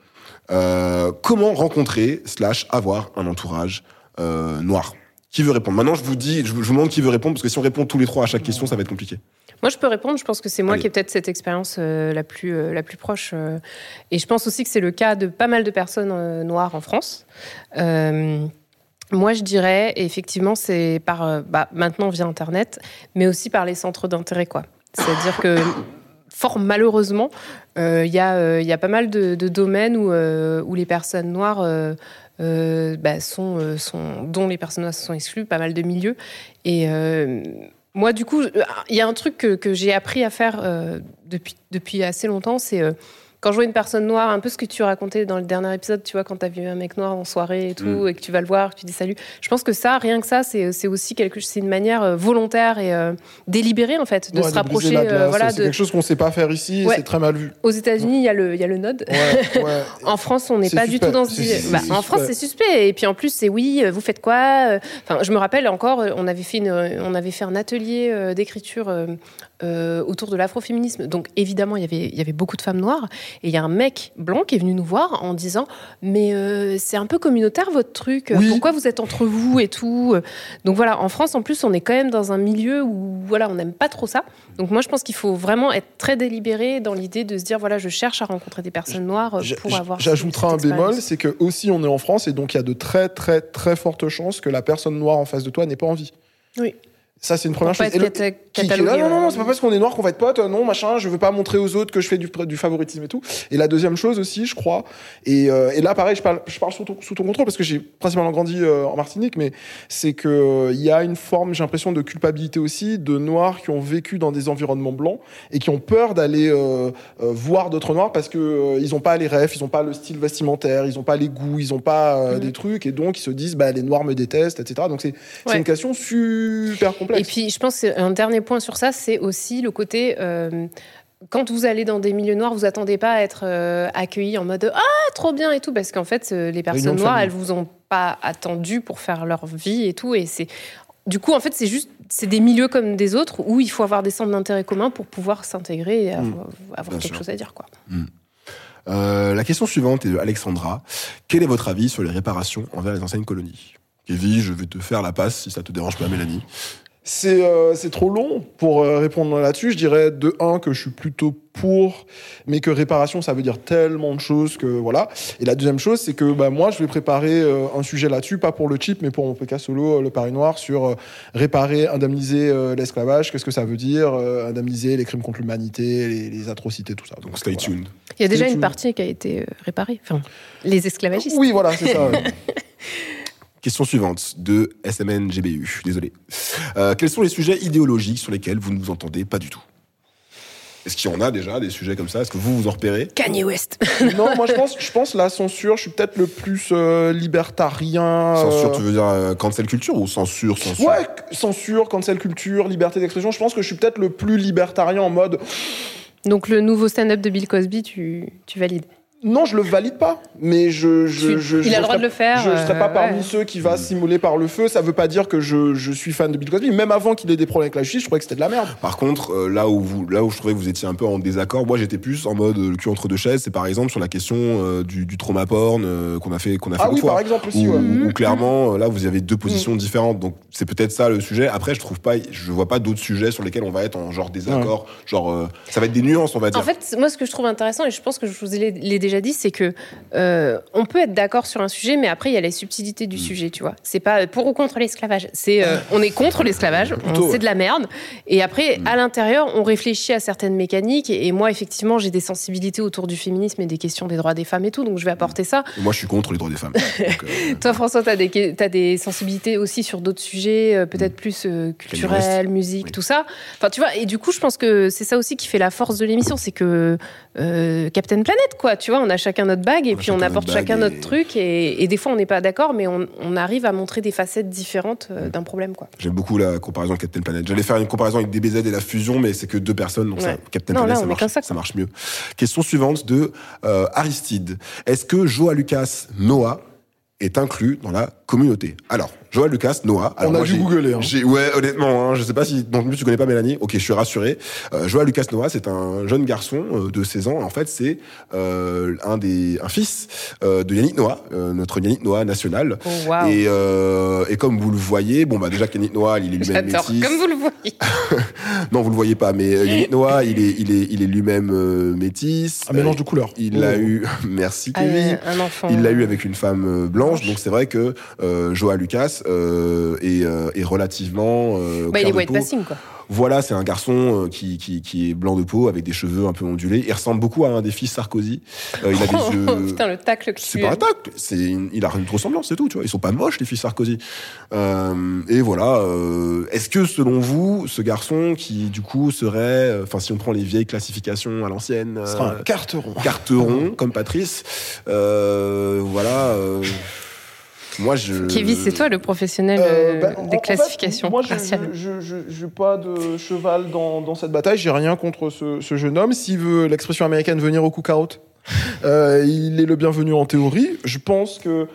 Euh, comment rencontrer slash avoir un entourage euh, noir? Qui veut répondre? Maintenant, je vous dis, je vous je vous demande qui veut répondre parce que si on répond tous les trois à chaque question, ça va être compliqué. Moi, je peux répondre. Je pense que c'est moi Allez. qui ai peut-être cette expérience euh, la, plus, euh, la plus proche. euh, et je pense aussi que c'est le cas de pas mal de personnes euh, noires en France. Euh, moi, je dirais, effectivement, c'est par euh, bah, maintenant via Internet, mais aussi par les centres d'intérêt, quoi. C'est-à-dire que fort malheureusement, euh, il y, a, euh, y a pas mal de, de domaines où, euh, où les personnes noires euh, euh, bah, sont, euh, sont, dont les personnes noires sont exclues, pas mal de milieux. Et euh, moi, du coup, il y a un truc que, j'ai appris à faire euh, depuis, assez longtemps, c'est euh, quand je vois une personne noire, un peu ce que tu racontais dans le dernier épisode, tu vois, quand tu as vu un mec noir en soirée et tout, Mm. et que tu vas le voir, tu dis salut. Je pense que ça, rien que ça, c'est aussi quelque c'est une manière euh, volontaire et euh, délibérée, en fait, de Ouais, se rapprocher. la euh, voilà, c'est de... quelque chose qu'on sait pas faire ici, Ouais. c'est très mal vu. Aux États-Unis, il y, a le- il y a le node. Ouais. En France, on n'est pas du tout dans ce Bah, en France, c'est suspect. Et puis en plus, c'est oui, vous faites quoi Enfin, je me rappelle encore, on avait fait une, on avait fait un atelier d'écriture euh, autour de l'afroféminisme. Donc évidemment, il y avait, il y avait beaucoup de femmes noires. Et il y a un mec blanc qui est venu nous voir en disant, mais euh, c'est un peu communautaire votre truc. Oui. Pourquoi vous êtes entre vous et tout? Donc voilà, en France, en plus, on est quand même dans un milieu où voilà, on n'aime pas trop ça. Donc moi, je pense qu'il faut vraiment être très délibéré dans l'idée de se dire, voilà, je cherche à rencontrer des personnes noires pour avoir. J'ajouterai un bémol, c'est que aussi on est en France et donc il y a de très très très fortes chances que la personne noire en face de toi n'ait pas envie. Oui. Ça c'est une première chose. pas Et le- être cata- qui- qui- catalogué, non, non, non, c'est pas parce qu'on est noir qu'on va être potes, euh, non, machin, je veux pas montrer aux autres que je fais du, du favoritisme et tout. Et la deuxième chose aussi, je crois, et, euh, et là pareil, je parle, je parle sous, ton, sous ton contrôle parce que j'ai principalement grandi euh, en Martinique, mais c'est que il y a une forme, j'ai l'impression, de culpabilité aussi de noirs qui ont vécu dans des environnements blancs et qui ont peur d'aller euh, voir d'autres noirs parce que ils ont pas les rêves, ils ont pas le style vestimentaire, ils ont pas les goûts, ils ont pas Mhm. des trucs et donc ils se disent bah les noirs me détestent, etc. Donc c'est c'est Ouais. une question super complexe. Et puis, je pense qu'un dernier point sur ça, c'est aussi le côté. euh, quand vous allez dans des milieux noirs, vous attendez pas à être euh, accueillis en mode ah trop bien et tout parce qu'en fait euh, les personnes noires elles vous ont pas attendu pour faire leur vie et tout et c'est du coup en fait c'est juste c'est des milieux comme des autres où il faut avoir des centres d'intérêt communs pour pouvoir s'intégrer et avoir, avoir quelque sûr. chose à dire quoi. Euh, la question suivante est de Alexandra. Quel est votre avis sur les réparations envers les anciennes colonies? Kevin, je vais te faire la passe si ça te dérange pas, Mélanie. C'est euh, c'est trop long pour euh, répondre là-dessus. Je dirais de un que je suis plutôt pour, mais que réparation ça veut dire tellement de choses que voilà. Et la deuxième chose c'est que bah, moi je vais préparer euh, un sujet là-dessus, pas pour le chip, mais pour mon PK solo, euh, le Paris Noir, sur euh, réparer, indemniser euh, l'esclavage, qu'est-ce que ça veut dire, euh, indemniser les crimes contre l'humanité, les, les atrocités, tout ça. Donc stay voilà. tuned. Il y a déjà une partie qui a été réparée, enfin les esclavagistes. Oui, voilà, c'est ça. Question suivante de SMNGBU. Désolé. Euh, quels sont les sujets idéologiques sur lesquels vous ne vous entendez pas du tout? Est-ce qu'il y en a déjà des sujets comme ça? Est-ce que vous vous en repérez? Kanye West. non, moi je pense, je pense la censure, je suis peut-être le plus euh, libertarien. Censure, euh, tu veux dire euh, cancel culture ou censure, censure? Ouais, censure, cancel culture, liberté d'expression. Je pense que je suis peut-être le plus libertarien en mode Donc le nouveau stand-up de Bill Cosby, tu, tu valides? Non, je le valide pas, mais je. je, Tu- je- il je a le droit serais- de le faire, Je ne serais pas euh, parmi ouais. ceux qui va s'immoler par le feu. Ça veut pas dire que je, je suis fan de Bill Cosby. Même avant qu'il ait des problèmes avec la justice, je trouvais que c'était de la merde. Par contre, euh, là où vous, là où je trouvais que vous étiez un peu en désaccord, moi j'étais plus en mode euh, le cul entre deux chaises. C'est par exemple sur la question euh, du, du trauma porn euh, qu'on a fait, qu'on a fait Ah oui, fois. par exemple aussi, Où, ouais. Où clairement, euh, là, vous avez deux positions différentes. Donc, c'est peut-être ça le sujet. Après, je trouve pas, je vois pas d'autres sujets sur lesquels on va être en genre désaccord. Genre, euh, ça va être des nuances, on va dire. En fait, moi, ce que je trouve intéressant, et je pense que je vous l'ai l'ai déjà dit, c'est que euh, on peut être d'accord sur un sujet, mais après, il y a les subtilités Mm. du sujet, tu vois. C'est pas euh, pour ou contre l'esclavage. C'est euh, on est contre l'esclavage, c'est ouais. de la merde. Et après, Mm. à l'intérieur, on réfléchit à certaines mécaniques. Et, et moi, effectivement, j'ai des sensibilités autour du féminisme et des questions des droits des femmes et tout, donc je vais apporter ça. Moi, je suis contre les droits des femmes. Donc, euh, Toi, François, tu as des, t'as des sensibilités aussi sur d'autres sujets, peut-être plus euh, culturels, musique, Oui. tout ça. Enfin, tu vois, et du coup, je pense que c'est ça aussi qui fait la force de l'émission, c'est que Captain Planet, quoi, tu vois, on a chacun notre bague et On puis on apporte notre chacun et- notre truc et, et des fois on n'est pas d'accord, mais on, on arrive à montrer des facettes différentes euh, d'un problème, quoi. J'aime beaucoup la comparaison avec Captain Planet. J'allais faire une comparaison avec DBZ et la fusion, mais c'est que deux personnes, donc ça. Captain Non, Planet, là, ça, marche mieux. Question suivante de euh, Aristide. Est-ce que Joa Lucas Noah est inclus dans la communauté? Alors, Joa Lucas Noah. Alors On a moi, dû j'ai- googler, hein. j'ai- Ouais, honnêtement, hein, je sais pas si non plus tu connais pas Mélanie. Ok, je suis rassuré. Euh, Joa Lucas Noah, c'est un jeune garçon euh, de 16 ans. En fait, c'est euh, un des un fils euh, de Yannick Noah, euh, notre Yannick Noah national. Oh, waouh. Et, euh, et comme vous le voyez, bon bah déjà Yannick Noah, il est lui-même J'adore, métis. comme vous le voyez. Non, vous le voyez pas, mais Yannick Noah, il est, il est, il est lui-même euh, métis. Un mélange Euh, de couleurs. Il l'a Oh. eu. Merci Ah, Kevin. un enfant. Il l'a eu avec une femme blanche, donc c'est vrai que euh, Joa Lucas euh, est, euh, est relativement. euh, Bah, il est white passing, quoi. voilà, c'est un garçon euh, qui, qui, qui est blanc de peau avec des cheveux un peu ondulés. Il ressemble beaucoup à un des fils Sarkozy. Euh, il a des yeux. Putain, le tacle que C'est pas un tacle, c'est une- il a une ressemblance, c'est tout, tu vois. Ils sont pas moches, les fils Sarkozy. Euh, et voilà. euh, Est-ce que, selon vous, ce garçon qui, du coup, serait, enfin, si on prend les vieilles classifications à l'ancienne, Ce sera un carteron. carteron, comme Patrice, euh, voilà. Moi, je. Kevin, c'est toi le professionnel Euh, euh, bah, en- des en fait, classifications moi, je raciales. j'ai pas de cheval dans, dans cette bataille. J'ai rien contre ce, ce jeune homme. S'il veut l'expression américaine venir au cookout, euh, il est le bienvenu en théorie. Je pense que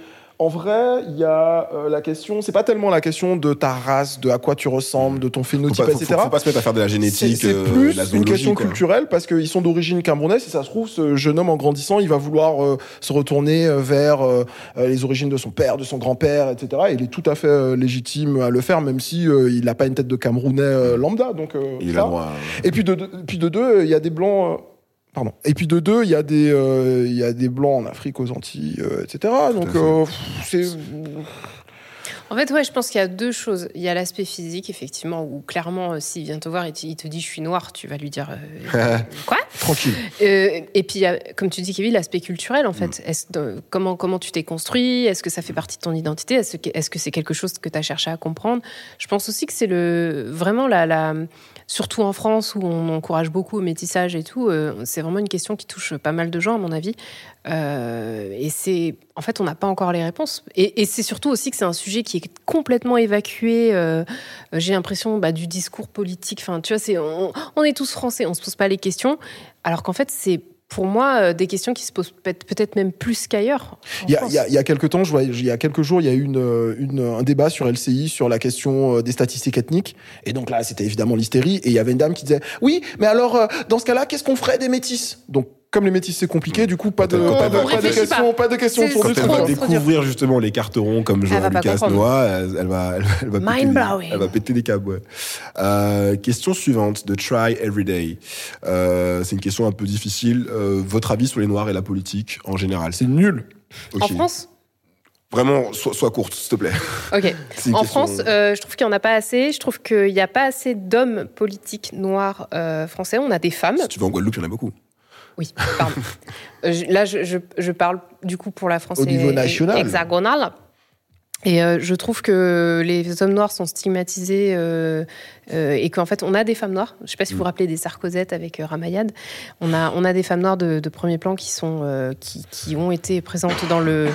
en vrai, il y a euh, la question. C'est pas tellement la question de ta race, de à quoi tu ressembles, de ton Faut phénotype, pas, etc. faut- faut pas se mettre à faire de la C'est génétique, c'est euh, plus la une question quoi. culturelle parce qu'ils sont d'origine camerounaise et ça se trouve, ce jeune homme en grandissant, il va vouloir euh, se retourner vers les origines de son père, de son grand-père, etc. Et il est tout à fait légitime à le faire, même si il n'a pas une tête de Camerounais lambda. Donc, Il ça. a droit. Et puis de, de- puis de deux, il y a des blancs. Pardon. Et puis de deux, il y a des, euh, il y a des blancs en Afrique, aux Antilles, euh, etc. Donc euh, c'est En fait, ouais, je pense qu'il y a deux choses. Il y a l'aspect physique, effectivement, où clairement, euh, s'il vient te voir et il te dit je suis noir, tu vas lui dire euh, quoi? Tranquille. Euh, Et puis, il y a, comme tu dis, Kevin, l'aspect culturel, en Mm. fait. Est-ce de- comment, comment tu t'es construit? Est-ce que ça fait partie de ton identité? Est-ce que est-ce que c'est quelque chose que tu as cherché à comprendre? Je pense aussi que c'est le, vraiment la, la. Surtout en France, où on encourage beaucoup au métissage et tout, euh, c'est vraiment une question qui touche pas mal de gens, à mon avis. Euh, et c'est. En fait, on n'a pas encore les réponses. Et, c'est surtout aussi que c'est un sujet qui est complètement évacué. euh, J'ai l'impression bah, du discours politique. Enfin, tu vois, on, on est tous français, on se pose pas les questions. Alors qu'en fait, c'est pour moi euh, des questions qui se posent peut- peut-être même plus qu'ailleurs. Il y, a, France. il y a- il y a quelques temps, je vois, il y a quelques jours, il y a eu une, euh, une- un débat sur LCI sur la question euh, des statistiques ethniques. Et donc là, c'était évidemment l'hystérie. Et il y avait une dame qui disait Oui, mais alors, dans ce cas-là, qu'est-ce qu'on ferait des métis? Donc, comme les métis, c'est compliqué, du coup, pas de, On- pas de, on pas de questions, pas de questions autour Quand du trop, elle va découvrir justement les carterons comme Jean-Lucas. Noah, elle, elle va, elle, va péter Mind des- blowing. elle va péter des câbles. Ouais. Euh, question suivante de Try Everyday. Euh, c'est une question un peu difficile. Euh, votre avis sur les Noirs et la politique en général? C'est nul. En France? Vraiment, sois, sois courte, s'il te plaît. Ok. En question- France, euh, je trouve qu'il n'y en a pas assez. Je trouve qu'il n'y a pas assez d'hommes politiques noirs euh, français. On a des femmes. Si tu vas en Guadeloupe, il y en a beaucoup. Oui, pardon. Euh, là, je, je- je parle du coup pour la France Au niveau hé- national. hexagonale. Et euh, je trouve que les hommes noirs sont stigmatisés euh, euh, et qu'en fait, on a des femmes noires. Je ne sais pas si vous vous rappelez des Sarkozettes avec Ramayad. On a, on a des femmes noires de, de premier plan qui, sont, qui, qui ont été présentes dans le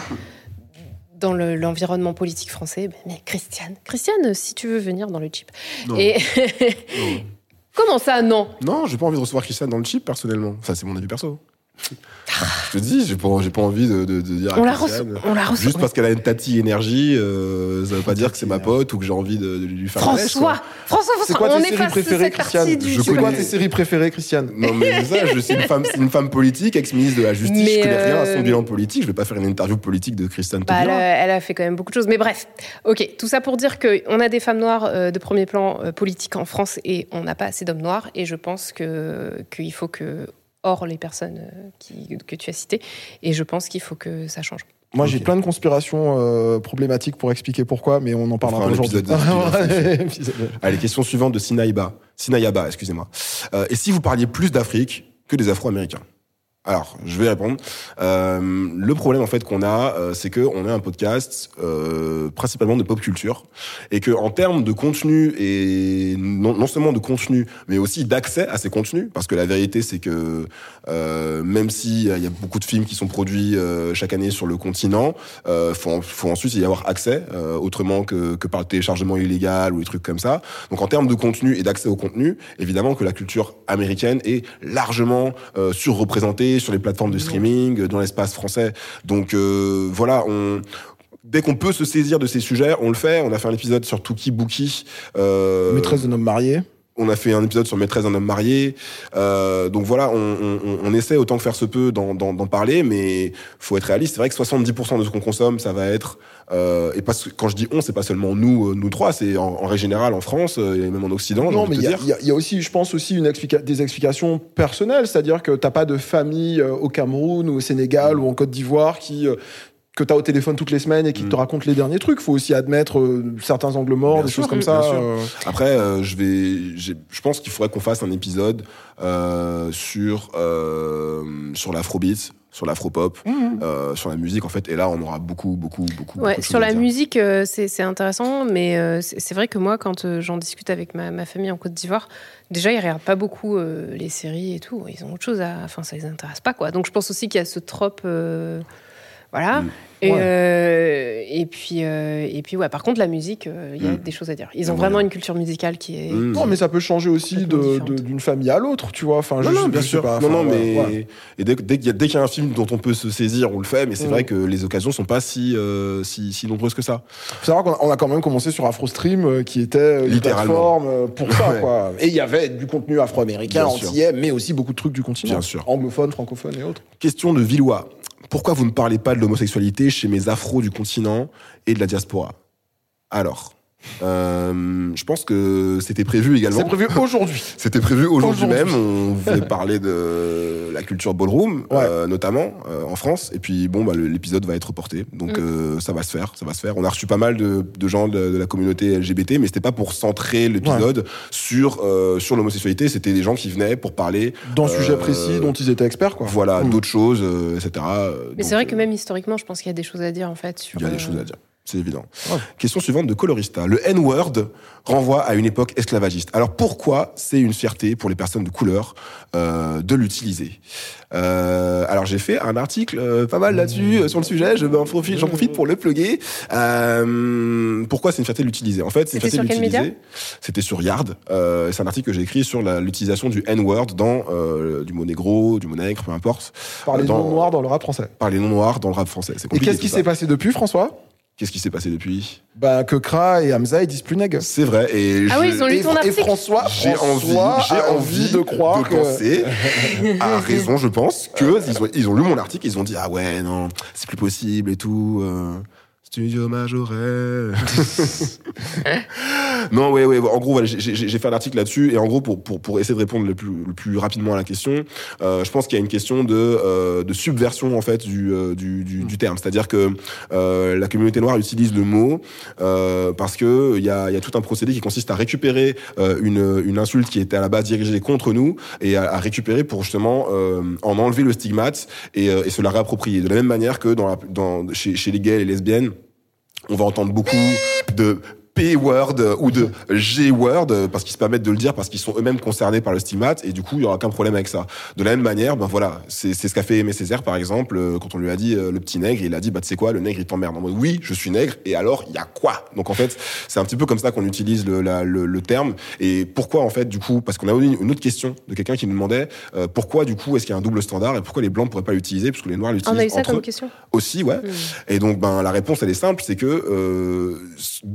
dans le- l'environnement politique français. Mais Christiane, Christiane, si tu veux venir dans le chip. Et. comment ça, non? Non, j'ai pas envie de recevoir Christiane dans le chip, personnellement. Ça, c'est mon avis perso. Je te dis, j'ai pas, envie de, de, de dire à On la Christiane, reçoit. On la. Juste parce qu'elle a une tati énergie, euh, ça veut pas dire que c'est ma pote ou que j'ai envie de, de lui faire la François, François, C'est François, quoi on tes séries préférées, Christiane du Je C'est quoi connais- tes séries préférées, Christiane Non, mais ça, je suis une femme, c'est une femme politique, ex-ministre de la Justice. Mais, je connais rien à son euh, bilan politique. Je vais pas faire une interview politique de Christiane Bah, elle, Taubira. a, elle a fait quand même beaucoup de choses. Mais bref, ok, tout ça pour dire qu'on a des femmes noires euh, de premier plan euh, politique en France et on n'a pas assez d'hommes noirs. Et je pense que qu'il faut que, hors les personnes euh, qui, que tu as citées, et je pense qu'il faut que ça change. Moi, j'ai plein de conspirations euh, problématiques pour expliquer pourquoi, mais on en parlera aujourd'hui. de- Allez, question suivante de Sinaïba. Sinaïaba, excusez-moi. Euh, et si vous parliez plus d'Afrique que des Afro-Américains? Alors, je vais répondre. Euh, le problème en fait qu'on a, euh, c'est que on est un podcast euh, principalement de pop culture et que en termes de contenu et non, non seulement de contenu, mais aussi d'accès à ces contenus, parce que la vérité c'est que euh, même si euh, il y a beaucoup de films qui sont produits euh, chaque année sur le continent, faut, faut ensuite y avoir accès autrement que, que par le téléchargement illégal ou des trucs comme ça. Donc en termes de contenu et d'accès au contenu, évidemment que la culture américaine est largement euh, sur les plateformes de streaming, euh, dans l'espace français. Donc euh, voilà, on dès qu'on peut se saisir de ces sujets, on le fait. On a fait un épisode sur Tuki Buki. Euh, Maîtresse d'un homme marié. on a fait un épisode sur Maîtresse d'un homme marié. Euh, donc voilà, on, on, on essaie autant que faire se peut d'en parler, mais faut être réaliste. C'est vrai que 70% de ce qu'on consomme, ça va être... Euh, et parce que quand je dis on, c'est pas seulement nous, euh, nous trois, c'est en, en règle générale en France euh, et même en Occident. Non, mais il y, a- dire. il y a- il y a aussi, je pense aussi, une explica- des explications personnelles, c'est-à-dire que t'as pas de famille au Cameroun ou au Sénégal ou en Côte d'Ivoire qui que t'as au téléphone toutes les semaines et qui Mm. te raconte les derniers trucs. Faut aussi admettre euh, certains angles morts, Bien des sûr, choses comme ça. euh. Après, euh, je vais, je pense qu'il faudrait qu'on fasse un épisode sur sur l'afrobeat, sur l'afropop, euh, sur la musique en fait. Et là, on aura beaucoup, beaucoup, beaucoup. Ouais, beaucoup de sur la musique, euh, c'est intéressant, mais euh, c'est vrai que moi, quand j'en discute avec ma, ma famille en Côte d'Ivoire, déjà, ils regardent pas beaucoup les séries et tout. Ils ont autre chose à. Enfin, ça les intéresse pas, quoi. Donc, je pense aussi qu'il y a ce trope. Voilà. Mm. Et, Ouais. euh, et puis, euh, et puis ouais, par contre, la musique, euh, il y a Mm. des choses à dire. Ils ont Ouais. vraiment une culture musicale qui est. Mm. Non, mais ça peut changer aussi d'une famille à l'autre, tu vois. Enfin, Non, je, non, bien sûr. pas. non, non, mais ouais. et dès, dès qu'il y, a- dès qu'il y a un film dont on peut se saisir, on le fait. Mais c'est vrai que les occasions sont pas si si, si nombreuses que ça. Faut savoir qu'on a, quand même commencé sur AfroStream, qui était une plateforme pour ça, Ouais. quoi. Et il y avait du contenu afro-américain, antillais, mais aussi beaucoup de trucs du continent. Bien sûr. Anglophone, francophone et autres. Question de Villois. Pourquoi vous ne parlez pas de l'homosexualité chez mes afros du continent et de la diaspora? Alors, euh, je pense que c'était prévu également. C'est prévu aujourd'hui. C'était prévu aujourd'hui même. On voulait parler de la culture ballroom, Ouais. euh, notamment euh, en France. Et puis bon, bah, l'épisode va être reporté, donc Mm. euh, ça va se faire, ça va se faire. On a reçu pas mal de, de gens de, de la communauté LGBT, mais c'était pas pour centrer l'épisode sur euh, sur l'homosexualité. C'était des gens qui venaient pour parler, D'un Euh, sujet précis dont ils étaient experts, quoi. voilà, Mm. d'autres choses, euh, etc. Mais c'est vrai que même historiquement, je pense qu'il y a des choses à dire en fait sur. Il y a des euh, choses à dire. C'est évident. Ouais. Question suivante de Colorista. Le N-word renvoie à une époque esclavagiste. Alors pourquoi c'est une fierté pour les personnes de couleur euh, de l'utiliser? Euh, Alors j'ai fait un article euh, pas mal là-dessus euh, sur le sujet. Je m'en profite, j'en profite pour le plugger. Euh, pourquoi c'est une fierté de l'utiliser? En fait, c'est une C'était fierté de sur l'utiliser. C'était sur Yard. Euh, c'est un article que j'ai écrit sur l'utilisation du N-word dans euh, du mot négro, du mot nègre, peu importe, Par les Dans- noms noirs dans le rap français. par les noms noirs dans le rap français. C'est Et qu'est-ce qui s'est passé depuis, François? Qu'est-ce qui s'est passé depuis? Bah, que Kra et Hamza, ils disent plus nègre. C'est vrai. Et Ah je- oui, ils ont lu Et, ton et article. François, J'ai envie, François j'ai a envie de croire de que. penser, à raison, je pense, que ils ont, ils ont lu mon article, ils ont dit ah ouais non, c'est plus possible et tout. euh, Studio Majorel. non, ouais, ouais. En gros, voilà, j'ai- fait un article là-dessus et en gros, pour, pour, pour essayer de répondre le plus, le plus rapidement à la question, euh, je pense qu'il y a une question de, euh, de subversion en fait du, euh, du, du, du terme. C'est-à-dire que euh, la communauté noire utilise le mot euh, parce que il y a, y a tout un procédé qui consiste à récupérer euh, une, une insulte qui était à la base dirigée contre nous et à, à récupérer pour justement euh, en enlever le stigmate et, euh, et se la réapproprier. De la même manière que dans la, dans, chez, chez les gays et les lesbiennes, on va entendre beaucoup de P-word ou de G-word parce qu'ils se permettent de le dire parce qu'ils sont eux-mêmes concernés par le stigmate et du coup il y aura aucun problème avec ça. De la même manière, ben voilà, c'est ce qu'a fait Aimé Césaire par exemple euh, quand on lui a dit euh, le petit nègre, il a dit bah tu sais quoi, le nègre il t'emmerde. En mode oui, je suis nègre et alors il y a quoi? Donc en fait c'est un petit peu comme ça qu'on utilise le, la- le, le terme et pourquoi en fait du coup parce qu'on a eu une autre question de quelqu'un qui nous demandait euh, pourquoi du coup est-ce qu'il y a un double standard et pourquoi les blancs pourraient pas l'utiliser puisque les noirs l'utilisent on a eu ça comme question. aussi ouais. Hmm. Et donc, ben, la réponse, elle est simple, c'est que euh,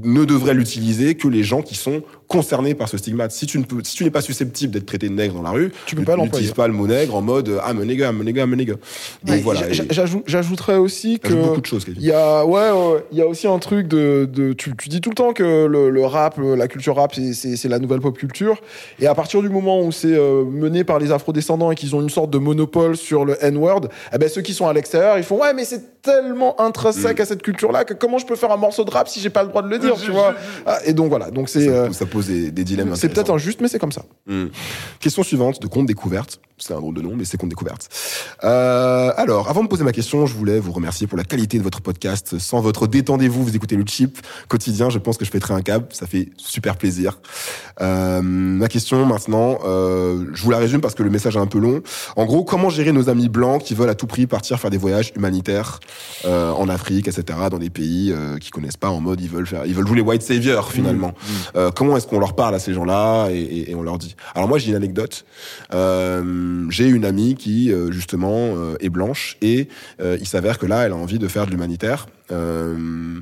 ne devraient l'utiliser que les gens qui sont concernés par ce stigmate. Si tu ne peux, si tu n'es pas susceptible d'être traité de nègre dans la rue, Tu peux pas l'employer. n'utilise pas le mot nègre en mode ah me nègre, me nègre, me nègre. Donc Ouais, voilà. J'ajouterais aussi que. beaucoup de choses. Il y a ouais, il y a aussi un truc de, de tu, tu dis tout le temps que le, le rap le- la culture rap c'est- la nouvelle pop culture et à partir du moment où c'est euh, mené par les afrodescendants et qu'ils ont une sorte de monopole sur le N-word eh ben ceux qui sont à l'extérieur ils font ouais mais c'est tellement intrinsèque Mm. à cette culture là que comment je peux faire un morceau de rap si j'ai pas le droit de le dire tu vois? Ah, et donc voilà donc c'est ça, euh, ça pose des, des dilemmes. c'est peut-être injuste mais c'est comme ça Hmm. Question suivante de compte découverte. C'est un drôle de nom, mais c'est compte découverte. Euh, alors, avant de poser ma question, je voulais vous remercier pour la qualité de votre podcast. Sans votre détendez-vous, vous écoutez le chip quotidien. Je pense que je pèterai un câble. Ça fait super plaisir. Euh, ma question maintenant, euh, je vous la résume parce que le message est un peu long. En gros, comment gérer nos amis blancs qui veulent à tout prix partir faire des voyages humanitaires euh, en Afrique, etc., dans des pays euh, qui connaissent pas en mode ils veulent faire, ils veulent jouer les white saviors finalement. Euh, comment est-ce qu'on leur parle à ces gens-là et, et- et on leur dit Alors moi j'ai une anecdote. Euh, j'ai une amie qui euh, justement euh, est blanche et euh, il s'avère que là elle a envie de faire de l'humanitaire. Euh,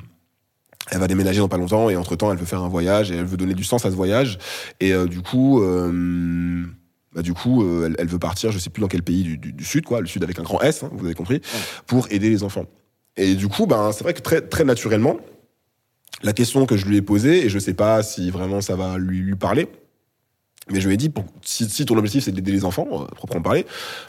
elle va déménager dans pas longtemps et entre temps elle veut faire un voyage et elle veut donner du sens à ce voyage et du coup bah, du coup elle, elle veut partir je sais plus dans quel pays du, du- du sud quoi le sud avec un grand S hein, vous avez compris pour aider les enfants et du coup ben c'est vrai que très très naturellement la question que je lui ai posée et je sais pas si vraiment ça va lui lui parler Mais je lui ai dit, pour- si, si ton objectif c'est d'aider les enfants, euh, proprement parler,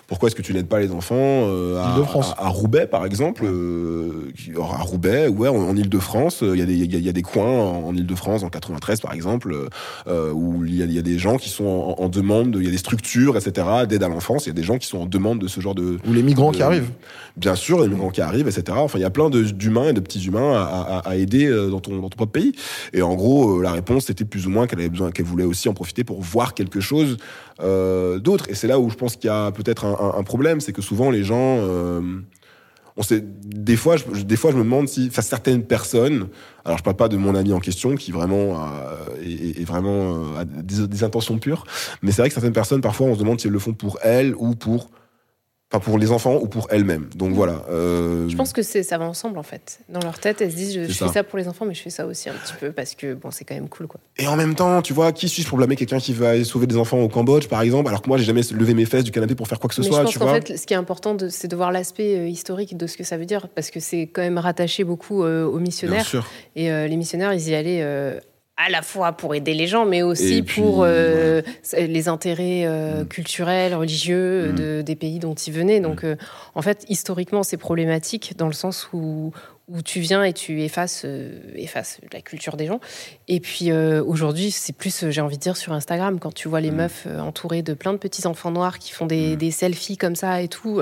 pourquoi est-ce que tu n'aides pas les enfants euh, à, à- à Roubaix, par exemple euh, À Roubaix, ouais, en, en Ile-de-France, euh, il y, a des- il y, y a des coins en, en Ile-de-France, en 93 par exemple, euh, euh, où il y, y a des gens qui sont en, en demande, de- il y a des structures, etc., d'aide à l'enfance, il y a des gens qui sont en demande de ce genre de... Ou les migrants de- qui arrivent. Bien sûr, les migrants qui arrivent, etc. Enfin, il y a plein d'humains et de petits humains à, à- à aider dans ton, dans ton propre pays. Et en gros, la réponse c'était plus ou moins qu'elle avait besoin, qu'elle voulait aussi en profiter pour voir quelque chose euh, d'autre. Et c'est là où je pense qu'il y a peut-être un, problème, c'est que souvent les gens, euh, on sait, des fois, je, des fois, je me demande si, enfin, certaines personnes, alors je parle pas de mon ami en question qui vraiment est, est vraiment euh, a des, des intentions pures, mais c'est vrai que certaines personnes, parfois, on se demande si elles le font pour elles ou pour Enfin, pour les enfants ou pour elles-mêmes. Donc voilà. euh, Je pense que ça va ensemble en fait. Dans leur tête, elles se disent je, fais ça pour les enfants, mais je fais ça aussi un petit peu parce que bon, c'est quand même cool quoi. Et en même temps, tu vois, qui suis-je pour blâmer quelqu'un qui va aller sauver des enfants au Cambodge, par exemple, alors que moi, j'ai jamais levé mes fesses du canapé pour faire quoi que ce mais soit, je pense qu'en fait, ce qui est important, c'est de voir l'aspect euh, historique de ce que ça veut dire parce que c'est quand même rattaché beaucoup euh, aux Bien missionnaires sûr. et euh, les missionnaires, ils y allaient. À la fois pour aider les gens, mais aussi puis, pour euh, les intérêts euh, Mm. culturels, religieux Mm. de, des pays dont ils venaient. Donc, euh, en fait, historiquement, c'est problématique dans le sens où, où tu viens et tu effaces, euh, effaces la culture des gens. Et puis, euh, aujourd'hui, c'est plus, euh, j'ai envie de dire, sur Instagram, quand tu vois les Mm. meufs entourées de plein de petits enfants noirs qui font des, des selfies comme ça et tout,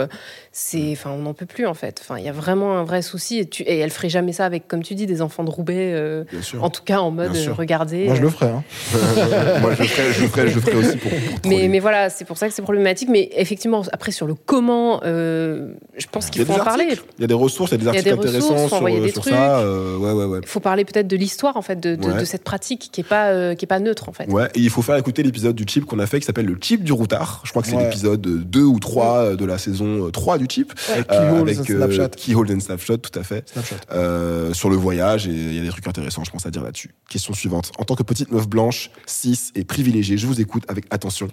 c'est, enfin, on n'en peut plus, en fait. Enfin, il y a vraiment un vrai souci. Et, tu, et elle ferait jamais ça avec, comme tu dis, des enfants de Roubaix, Bien sûr. en tout cas en mode euh, regardez. Moi, je le ferais. hein. moi, je le ferais, je le ferais, je le ferais aussi pour. pour Mais, mais voilà, c'est pour ça que c'est problématique. Mais effectivement, après, sur le comment, je pense qu'il faut en parler. articles. Il y a des ressources, il y a des articles intéressants faut sur, envoyer des sur trucs. ça. euh, ouais, ouais, ouais. Il faut parler peut-être de l'histoire, en fait, de, de, Ouais. de cette pratique qui est pas, euh, qui est pas neutre, en fait. Ouais, et il faut faire écouter l'épisode du chip qu'on a fait qui s'appelle le chip du routard. Je crois que c'est Ouais. l'épisode 2 ou 3 de la saison 3 du chip. Avec Euh, Keyhole avec and Snapchat. Keyhole and Snapshot, tout à fait. Snapchat. Euh, sur le voyage et il y a des trucs intéressants, je pense, à dire là-dessus. Question suivante. En tant que petite meuf blanche, cis et privilégiée, je vous écoute avec attention.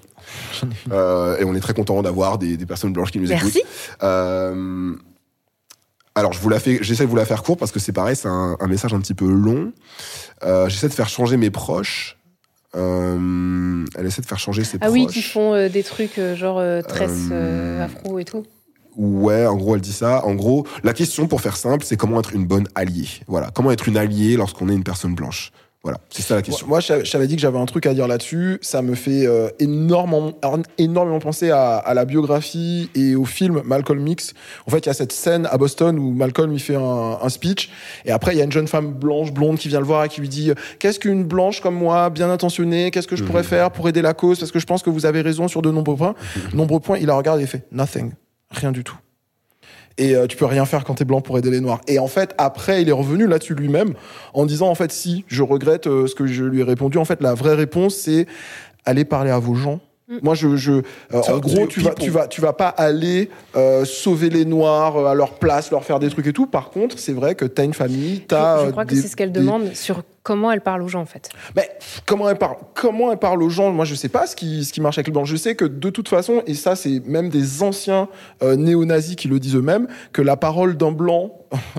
Euh, et on est très content d'avoir des, des personnes blanches qui nous Merci. écoutent. Alors, je vous la fais, j'essaie de vous la faire court parce que c'est pareil, c'est un, un message un petit peu long. Euh, j'essaie de faire changer mes proches. Euh, elle essaie de faire changer ses Ah proches. oui, qui font euh, des trucs genre tresse afro et tout. Ouais, en gros, elle dit ça. En gros, la question, pour faire simple, c'est comment être une bonne alliée. Voilà, comment être une alliée lorsqu'on est une personne blanche. Voilà, c'est ça la question. Moi, je t'avais dit que j'avais un truc à dire là-dessus. Ça me fait euh, énormément, énormément penser à, à la biographie et au film Malcolm X. En fait, il y a cette scène à Boston où Malcolm il fait un, un speech et après il y a une jeune femme blanche, blonde qui vient le voir et qui lui dit qu'est-ce qu'une blanche comme moi, bien intentionnée, qu'est-ce que je pourrais faire pour aider la cause? Parce que je pense que vous avez raison sur de nombreux points. nombreux points. Il la regarde et il fait nothing, rien du tout. Et euh, tu peux rien faire quand t'es blanc pour aider les noirs. Et en fait, après, il est revenu là-dessus lui-même en disant en fait si, je regrette euh, ce que je lui ai répondu. En fait, la vraie réponse c'est aller parler à vos gens. Mm. Moi, je, je euh, en to gros, tu vas, tu vas, tu vas pas aller euh, sauver les noirs euh, à leur place, leur faire des trucs et tout. Par contre, c'est vrai que t'as une famille, t'as. je, je euh, crois que c'est ce qu'elle des- demande sur comment elle parle aux gens, en fait. mais comment elle parle Comment elle parle aux gens Moi, je sais pas ce qui, ce qui marche avec le blanc. Je sais que de toute façon, et ça, c'est même des anciens euh, néo-nazis qui le disent eux-mêmes, que la parole d'un blanc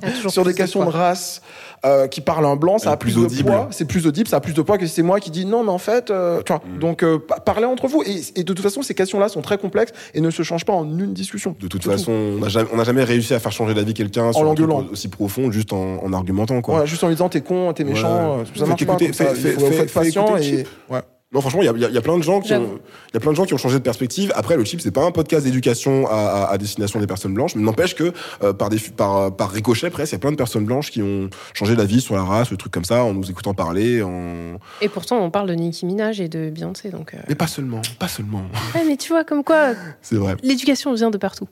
Il y a toujours sur des questions de race euh, qui parle un blanc, ça a plus, de poids. C'est plus audible, ça a plus de poids que si c'est moi qui dis non, mais en fait, euh, tu vois. Mm. Donc, euh, pa- parlez entre vous. Et, et de toute façon, ces questions-là sont très complexes et ne se changent pas en une discussion. De toute façon, on n'a jamais, réussi à faire changer d'avis quelqu'un sur un truc aussi profond, juste en, en argumentant. Quoi. Ouais, juste en lui disant t'es con, t'es méchant, Ouais. euh, ça Faites marche pas. fais patient et ouais. Non, franchement, il y a, y y plein de gens qui ont, J'avoue. il y a plein de gens qui ont changé de perspective. Après, le chip, c'est pas un podcast d'éducation à, à- à destination des personnes blanches, mais n'empêche que euh, par, des, par, par ricochet, presque, il y a plein de personnes blanches qui ont changé d'avis sur la race, le truc comme ça, en nous écoutant parler, en... Et pourtant, on parle de Nicki Minaj et de Beyoncé, donc. euh, mais pas seulement, pas seulement. Ouais, mais tu vois, comme quoi, C'est vrai. l'éducation vient de partout.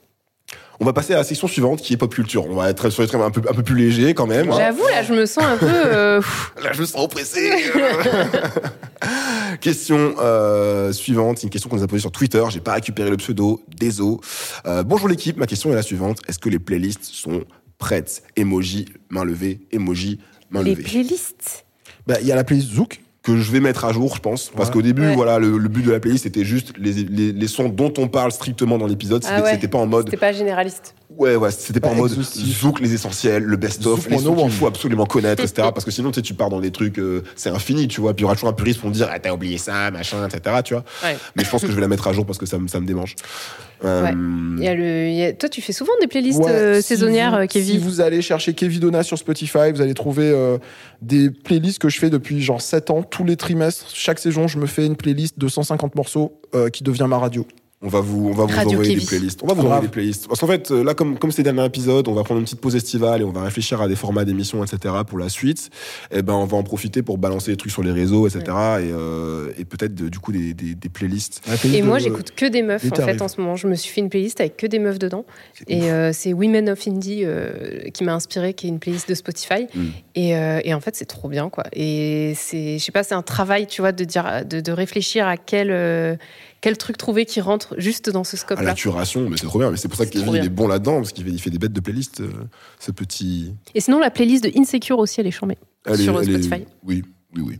On va passer à la section suivante, qui est pop culture. On va être sur les trucs un peu, un peu plus léger quand même. hein. J'avoue, là, je me sens un peu. euh, Là, je me sens oppressé. question euh, suivante, c'est une question qu'on nous a posée sur Twitter. J'ai pas récupéré le pseudo. Désolé. Euh, bonjour l'équipe. Ma question est la suivante. Est-ce que les playlists sont prêtes? Emoji, main levée. Emoji, main les levée. playlists? Bah, il y a la playlist Zouk. Que je vais mettre à jour, je pense. Parce Ouais. qu'au début, Ouais. voilà, le, le but de la playlist, c'était juste les, les, les sons dont on parle strictement dans l'épisode. Ah C'était ouais. c'était pas en mode C'était pas généraliste. Ouais, ouais, c'était pas, Pas en mode exhaustif. zouk les essentiels, le best-of, les oh qu'il one. faut absolument connaître, etc. Parce que sinon, tu sais, tu pars dans des trucs, euh, c'est infini, tu vois. Puis il y aura toujours un puriste pour me dire, ah, t'as oublié ça, machin, etc. Tu vois. Ouais. Mais je pense que je vais la mettre à jour parce que ça me, ça me démange. Euh, Il y a le, il y a- Toi, tu fais souvent des playlists Ouais, euh, si saisonnières, vous- euh, Kevin? Si vous allez chercher Kevin Donna sur Spotify, vous allez trouver euh, des playlists que je fais depuis genre 7 ans. Tous les trimestres, chaque saison, je me fais une playlist de 150 morceaux euh, qui devient ma radio. On va vous, on va vous Radio envoyer des playlists. On va vous envoyer des playlists. Parce qu'en fait, euh, là, comme, comme c'est le dernier épisode, on va prendre une petite pause estivale et on va réfléchir à des formats d'émissions, etc. pour la suite. Et ben, on va en profiter pour balancer des trucs sur les réseaux, etc. Et, euh, et peut-être, du coup, des, des, des playlists. La playlist Et moi, j'écoute que des meufs, en fait, en ce moment. Je me suis fait une playlist avec que des meufs dedans. Et euh, c'est Women of Indie euh, qui m'a inspiré, qui est une playlist de Spotify. Mm. Et, euh, et en fait, c'est trop bien, quoi. Et c'est, je sais pas, c'est un travail, tu vois, de, dire, de, de réfléchir à quel, euh, quel truc trouver qui rentre juste dans ce scope-là. la curation, mais c'est trop bien. Mais c'est pour ça que Kevin, il est bon là-dedans, parce qu'il fait, il fait des bêtes de playlists, euh, ce petit. Et sinon, la playlist de Insecure aussi, elle est chambée. Elle est- Sur est- Spotify. Oui, oui, oui.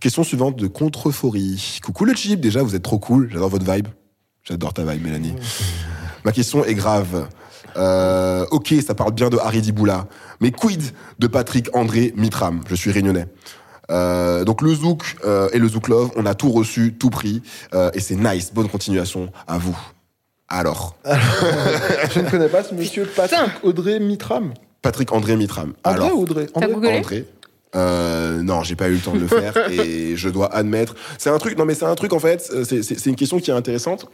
Question suivante de Contreforie. Coucou le chip, déjà, vous êtes trop cool. J'adore votre vibe. J'adore ta vibe, Mélanie. Ma question est grave. Euh, ok, ça parle bien de Harry Diboula. Mais quid de Patrick André Mitram? Je suis réunionnais. Euh, donc le Zouk euh, et le Zouk Love, on a tout reçu, tout pris, euh, et c'est nice. Bonne continuation à vous. Alors, Je ne connais pas ce monsieur Patrick Audrey Mitram. Patrick André Mitram. André Alors, ou Audrey André googlé André. Euh, non, j'ai pas eu le temps de le faire et je dois admettre. C'est un truc, non mais c'est un truc en fait. C'est une question qui est intéressante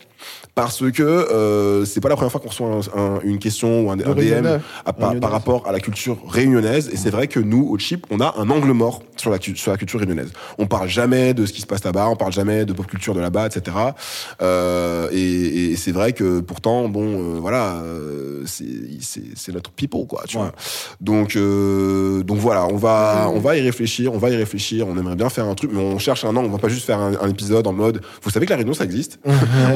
parce que euh, c'est pas la première fois qu'on reçoit un- un- une question ou un, un DM à- par, rapport à la culture réunionnaise. Et c'est vrai que nous, au Chip, on a un angle mort sur la, sur la culture réunionnaise. On parle jamais de ce qui se passe là-bas, on parle jamais de pop culture de là-bas, etc. Euh, et et c'est vrai que pourtant, bon, euh, voilà, euh, c'est notre people, quoi. Tu Ouais. vois. Donc, euh, donc voilà, on va, on va y réfléchir, on va y réfléchir. On aimerait bien faire un truc, mais on cherche un an. On va pas juste faire un, un épisode en mode. Vous savez que la réunion ça existe. on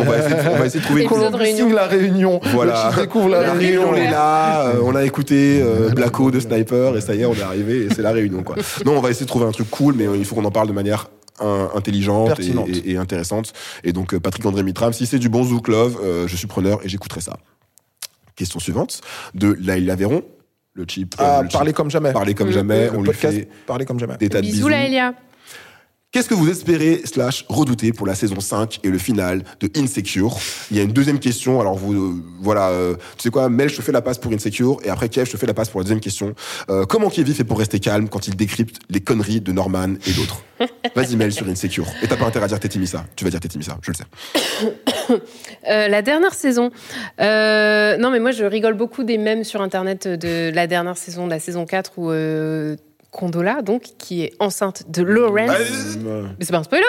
va essayer, de- on va essayer de trouver. Columbus réunion. signe la réunion. Voilà. Le Chip découvre la, La réunion. on est là, euh, on a écouté euh, Blacko de Sniper et ça y est, on est arrivé et c'est la réunion quoi. Non, on va essayer de trouver un truc cool, mais il faut qu'on en parle de manière in- intelligente et, Pertinente. et- et intéressante. Et donc euh, Patrick André Mitram, si c'est du bon Zouk Love, euh, je suis preneur et j'écouterai ça. Question suivante de Laïla Véron, le chip. euh, Ah, le chip- parler comme jamais. parler comme Mm. jamais. Le On lui podcast fait Parler comme jamais. des tas de Bisous, bisous. la Elia. Qu'est-ce que vous espérez slash redoutez pour la saison 5 et le final de Insecure? Il y a une deuxième question. Alors vous, euh, voilà, euh, tu sais quoi, Mel, je te fais la passe pour Insecure et après Kev, je te fais la passe pour la deuxième question. Euh, comment Kevin fait pour rester calme quand il décrypte les conneries de Norman et d'autres? Vas-y Mel sur Insecure. Et t'as pas intérêt à dire Tétimissa. Tu vas dire Tétimissa, je le sais. La dernière saison. Non, mais moi, je rigole beaucoup des mèmes sur Internet de la dernière saison, de la saison 4, où Condola, donc, qui est enceinte de Lawrence. Euh, Mais c'est pas un spoiler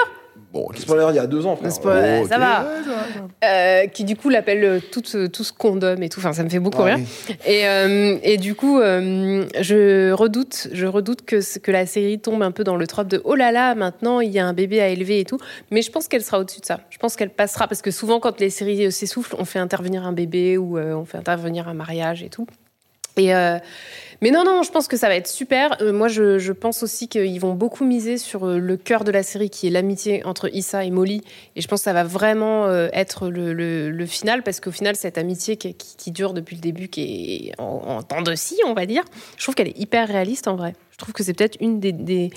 Bon. Spoiler, il y a deux ans. frère. C'est pas- Bon, ça va. Euh, qui du coup l'appelle euh, tout, tout ce condom et tout. Enfin, ça me fait beaucoup Ouais. rire. Et, euh, et du coup, euh, je redoute, je redoute que, que la série tombe un peu dans le trope de oh là là, maintenant il y a un bébé à élever et tout. Mais je pense qu'elle sera au-dessus de ça. Je pense qu'elle passera parce que souvent quand les séries s'essoufflent, on fait intervenir un bébé ou euh, on fait intervenir un mariage et tout. Euh, mais non, non, je pense que ça va être super. Euh, moi, je, pense aussi qu'ils vont beaucoup miser sur euh, le cœur de la série, qui est l'amitié entre Issa et Molly. Et je pense que ça va vraiment être le, final, parce qu'au final, cette amitié qui, dure depuis le début, qui est en, en temps de scie, on va dire, je trouve qu'elle est hyper réaliste en vrai. Je trouve que c'est peut-être une des,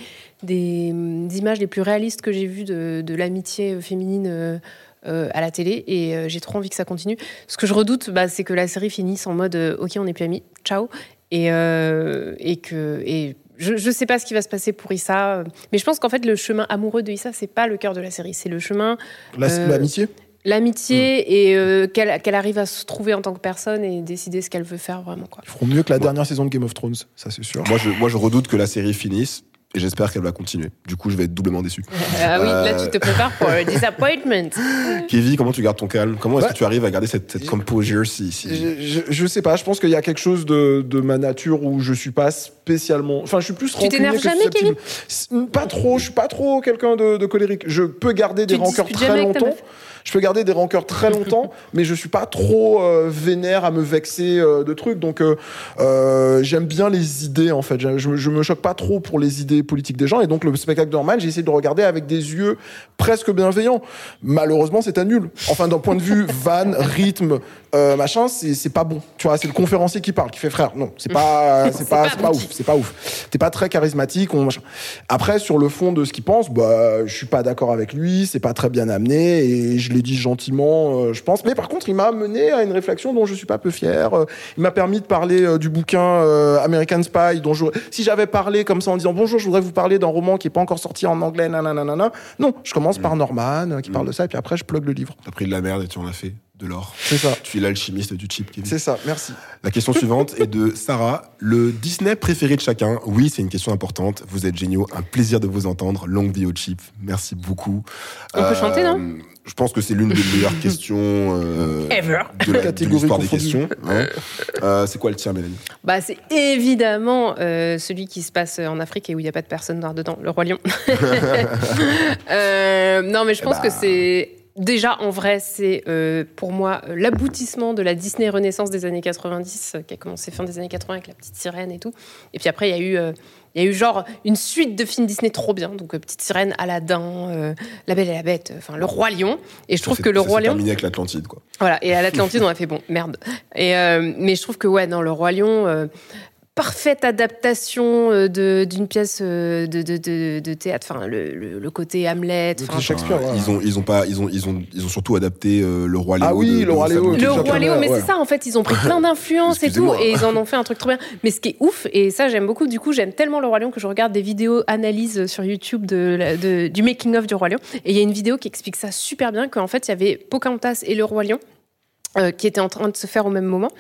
hum, images les plus réalistes que j'ai vues de, l'amitié féminine. Euh, à la télé et euh, j'ai trop envie que ça continue. Ce que je redoute, bah, c'est que la série finisse en mode euh, ok, on n'est plus amis, ciao, et, euh, et que et je, je sais pas ce qui va se passer pour Issa, mais je pense qu'en fait le chemin amoureux de Issa c'est pas le cœur de la série, c'est le chemin La- Euh, L'amitié? l'amitié et euh, qu'elle qu'elle arrive à se trouver en tant que personne et décider ce qu'elle veut faire vraiment quoi. Ils feront mieux que la dernière saison de Game of Thrones, ça c'est sûr. Moi je, moi, je redoute que la série finisse et j'espère qu'elle va continuer. Du coup, je vais être doublement déçu. Ah oui, là Euh. tu te prépares pour le disappointment. Kevin, comment tu gardes ton calme? Comment est-ce Bah, que tu arrives à garder cette, cette composure si, si- Je, je, je sais pas, je pense qu'il y a quelque chose de, de ma nature où je suis pas spécialement. Enfin, je suis plus rancunier t'énerves jamais. S- Pas trop, je suis pas trop quelqu'un de, de colérique. Je peux garder des Tu rancœurs très jamais avec ta longtemps. Je peux garder des rancœurs très longtemps, mais je suis pas trop euh, vénère à me vexer euh, de trucs. Donc, euh, euh, j'aime bien les idées, en fait. Je, je, me- choque pas trop pour les idées politiques des gens. Et donc, le spectacle de Norman, j'ai essayé de le regarder avec des yeux presque bienveillants. Malheureusement, c'est à nul. Enfin, d'un point de vue van, rythme, euh, machin, c'est c'est pas bon. Tu vois, c'est le conférencier qui parle, qui fait frère. Non, c'est pas, c'est pas, pas c'est pas abouti. ouf, c'est pas ouf. T'es pas très charismatique. On, machin. Après, sur le fond de ce qu'il pense, bah, je suis pas d'accord avec lui. C'est pas très bien amené et je l'ai dit gentiment, euh, je pense. Mais par contre, il m'a mené à une réflexion dont je suis pas peu fier. Euh, il m'a permis de parler euh, du bouquin euh, American Spy, dont je, si j'avais parlé comme ça en disant bonjour, je voudrais vous parler d'un roman qui est pas encore sorti en anglais, nanana, non, je commence par Norman euh, qui parle de ça et puis après je plug le livre. T'as pris de la merde et tu en as fait de l'or. C'est ça. Tu es l'alchimiste du chip, Kevin. C'est ça. Merci. La question suivante est de Sarah. Le Disney préféré de chacun Oui, c'est une question importante. Vous êtes géniaux. Un plaisir de vous entendre. Longue vie au chip. Merci beaucoup. On peut chanter, non Je pense que c'est l'une des meilleures questions euh, Ever. de la- de Catégorie l'histoire des questions. hein. Euh, c'est quoi le tien, Mélanie? Bah, c'est évidemment euh, celui qui se passe en Afrique et où il n'y a pas de personne noire dedans, le roi lion. Euh, non, mais je pense bah. que c'est déjà en vrai, c'est euh, pour moi euh, l'aboutissement de la Disney Renaissance des années 90, euh, qui a commencé fin des années 80 avec la petite sirène et tout. Et puis après, il y a eu. euh, il y a eu genre une suite de films Disney trop bien, donc Petite Sirène, Aladdin, euh, La Belle et la Bête, enfin Le Roi Lion. Et je trouve Ça que Le ça Roi Lion, terminé avec l'Atlantide, quoi. voilà, et à l'Atlantide, on a fait bon, merde. Et, euh, mais je trouve que, ouais, dans Le Roi Lion, parfaite adaptation euh, d'une pièce euh, de, de, de, de théâtre, enfin, le, le, le côté Hamlet. Le enfin. Shakespeare, Enfin, ouais. Ils ont, ils ont pas, ils ont, ils ont, ils ont surtout adapté euh, le roi Léo. Ah oui, de- le Roi Léo, le roi Léo, mais ouais. c'est ça en fait, ils ont pris plein d'influences et tout, et ils en ont fait un truc trop bien. Mais ce qui est ouf, et ça j'aime beaucoup, du coup j'aime tellement le roi Lion que je regarde des vidéos analyses sur YouTube de, du making of du roi Lion, et il y a une vidéo qui explique ça super bien qu'en fait il y avait Pocahontas et le roi Lion. Euh, qui étaient en train de se faire au même moment.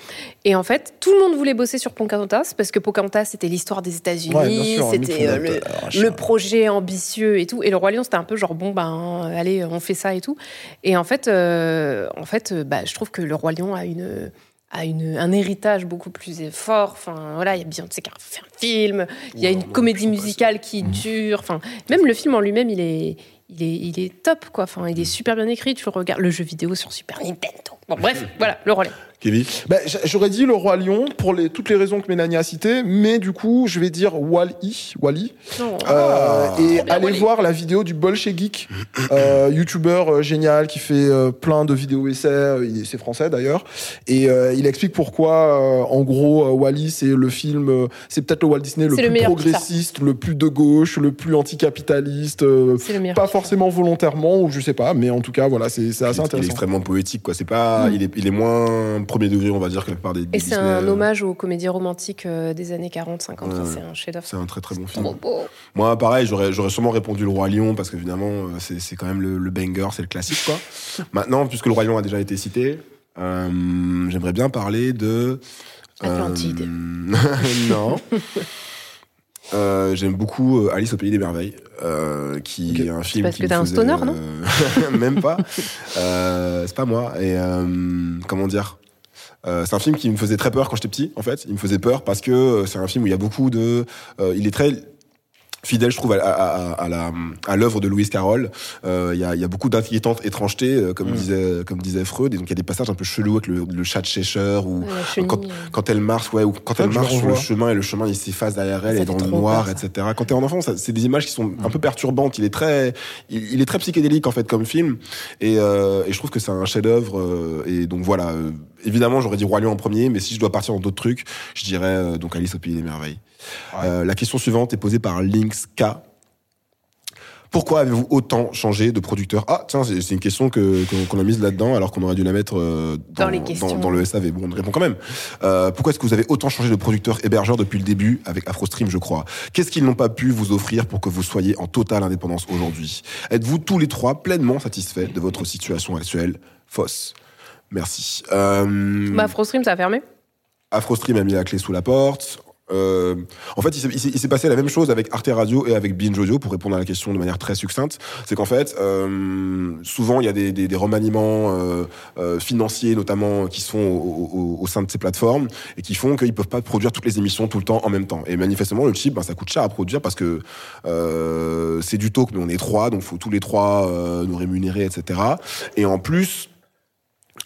Et en fait, tout le monde voulait bosser sur Pocahontas parce que Pocahontas, c'était l'histoire des Ouais, États-Unis, mythe c'était euh, le, machin. le projet ambitieux et tout. Et le roi lion, c'était un peu genre bon ben allez, on fait ça et tout. Et en fait, euh, en fait, euh, bah, je trouve que le roi lion a une a une, un héritage beaucoup plus fort. Enfin, voilà, il y a Beyoncé qui a fait un film, il y a Ouais, une non, comédie musicale qui dure. Enfin, même le film en lui-même, il est, il est, il est top, quoi. Enfin, il est super bien écrit. Tu regardes, le jeu vidéo sur Super Nintendo. Bon, bref, voilà, le lion. Kevin Ben, J'aurais dit le roi lion pour les, toutes les raisons que Mélanie a citées, mais du coup, je vais dire Wall-E, Wall-E. Non. Euh, et Trop bien, allez voir la vidéo du Bolche Geek, euh, youtubeur euh, génial qui fait euh, plein de vidéos essais, euh, il est- c'est français d'ailleurs, et euh, il explique pourquoi, euh, en gros, euh, Wall-E c'est le film, euh, c'est peut-être le Walt Disney le plus le progressiste, le plus de gauche, le plus anticapitaliste, euh, C'est le meilleur. pas forcément volontairement, ou je sais pas, mais en tout cas, voilà, c'est il, assez est- il est intéressant. extrêmement poétique, quoi. C'est pas, il est, il est moins premier degré, on va dire, que la plupart des. des Et c'est un euh, hommage aux comédies romantiques euh, des années 40, 50. Ouais, Enfin, ouais. c'est un chef-d'œuvre. C'est un très très bon film. Trop beau. Moi, pareil, j'aurais, j'aurais sûrement répondu le roi lion parce qu'évidemment, euh, c'est, c'est quand même le, le banger, c'est le classique, quoi. Maintenant, puisque le roi lion a déjà été cité, euh, j'aimerais bien parler de. euh, Atlantide. non. Euh, j'aime beaucoup Alice au pays des merveilles, euh, qui est un film parce qui que t'es un faisait, stoner, non euh, Même pas. C'est pas moi. Et comment dire? Euh, c'est un film qui me faisait très peur quand j'étais petit, en fait. Il me faisait peur parce que euh, c'est un film où il y a beaucoup de. euh, il est très fidèle, je trouve, à, à, à, à l'œuvre de Louise Carroll. Euh, Il y, a, il y a beaucoup d'inquiétantes étrangetés, euh, comme Mm. disait comme disait Freud. Et donc il y a des passages un peu chelous avec le, le chat de Cheshire ou quand, quand elle marche, ouais, ou quand elle je marche sur le chemin et le chemin il s'efface derrière elle Ça et dans le noir, peur, etc. Quand t'es en enfant, c'est des images qui sont un peu perturbantes. Il est très, il, il est très psychédélique en fait comme film, et, euh, et je trouve que c'est un chef-d'œuvre. euh, et donc voilà, euh, évidemment j'aurais dit Roi Lion en premier, mais si je dois partir dans d'autres trucs, je dirais euh, donc Alice au pays des merveilles. Euh, la question suivante est posée par Lynx K. Pourquoi avez-vous autant changé de producteur? Ah, tiens, c'est une question que que- qu'on a mise là-dedans, alors qu'on aurait dû la mettre euh, Dans les questions. dans le SAV. Bon, on répond quand même. Euh, pourquoi est-ce que vous avez autant changé de producteur hébergeur depuis le début avec AfroStream, je crois? Qu'est-ce qu'ils n'ont pas pu vous offrir pour que vous soyez en totale indépendance aujourd'hui? Êtes-vous tous les trois pleinement satisfaits de votre situation actuelle? Fausse. Merci. Euh, Bah, Frostream, ça a fermé. AfroStream a mis la clé sous la porte. Euh, en fait, il s'est- il il passé la même chose avec Arte Radio et avec Binge Audio pour répondre à la question de manière très succincte. C'est qu'en fait, euh, souvent il y a des, des, des remaniements euh, euh, financiers, notamment qui se font au, au- au sein de ces plateformes et qui font qu'ils peuvent pas produire toutes les émissions tout le temps en même temps. Et manifestement, le chip, ben, ça coûte cher à produire parce que euh, c'est du talk, mais on est trois, donc faut tous les trois euh, nous rémunérer, etc. Et en plus,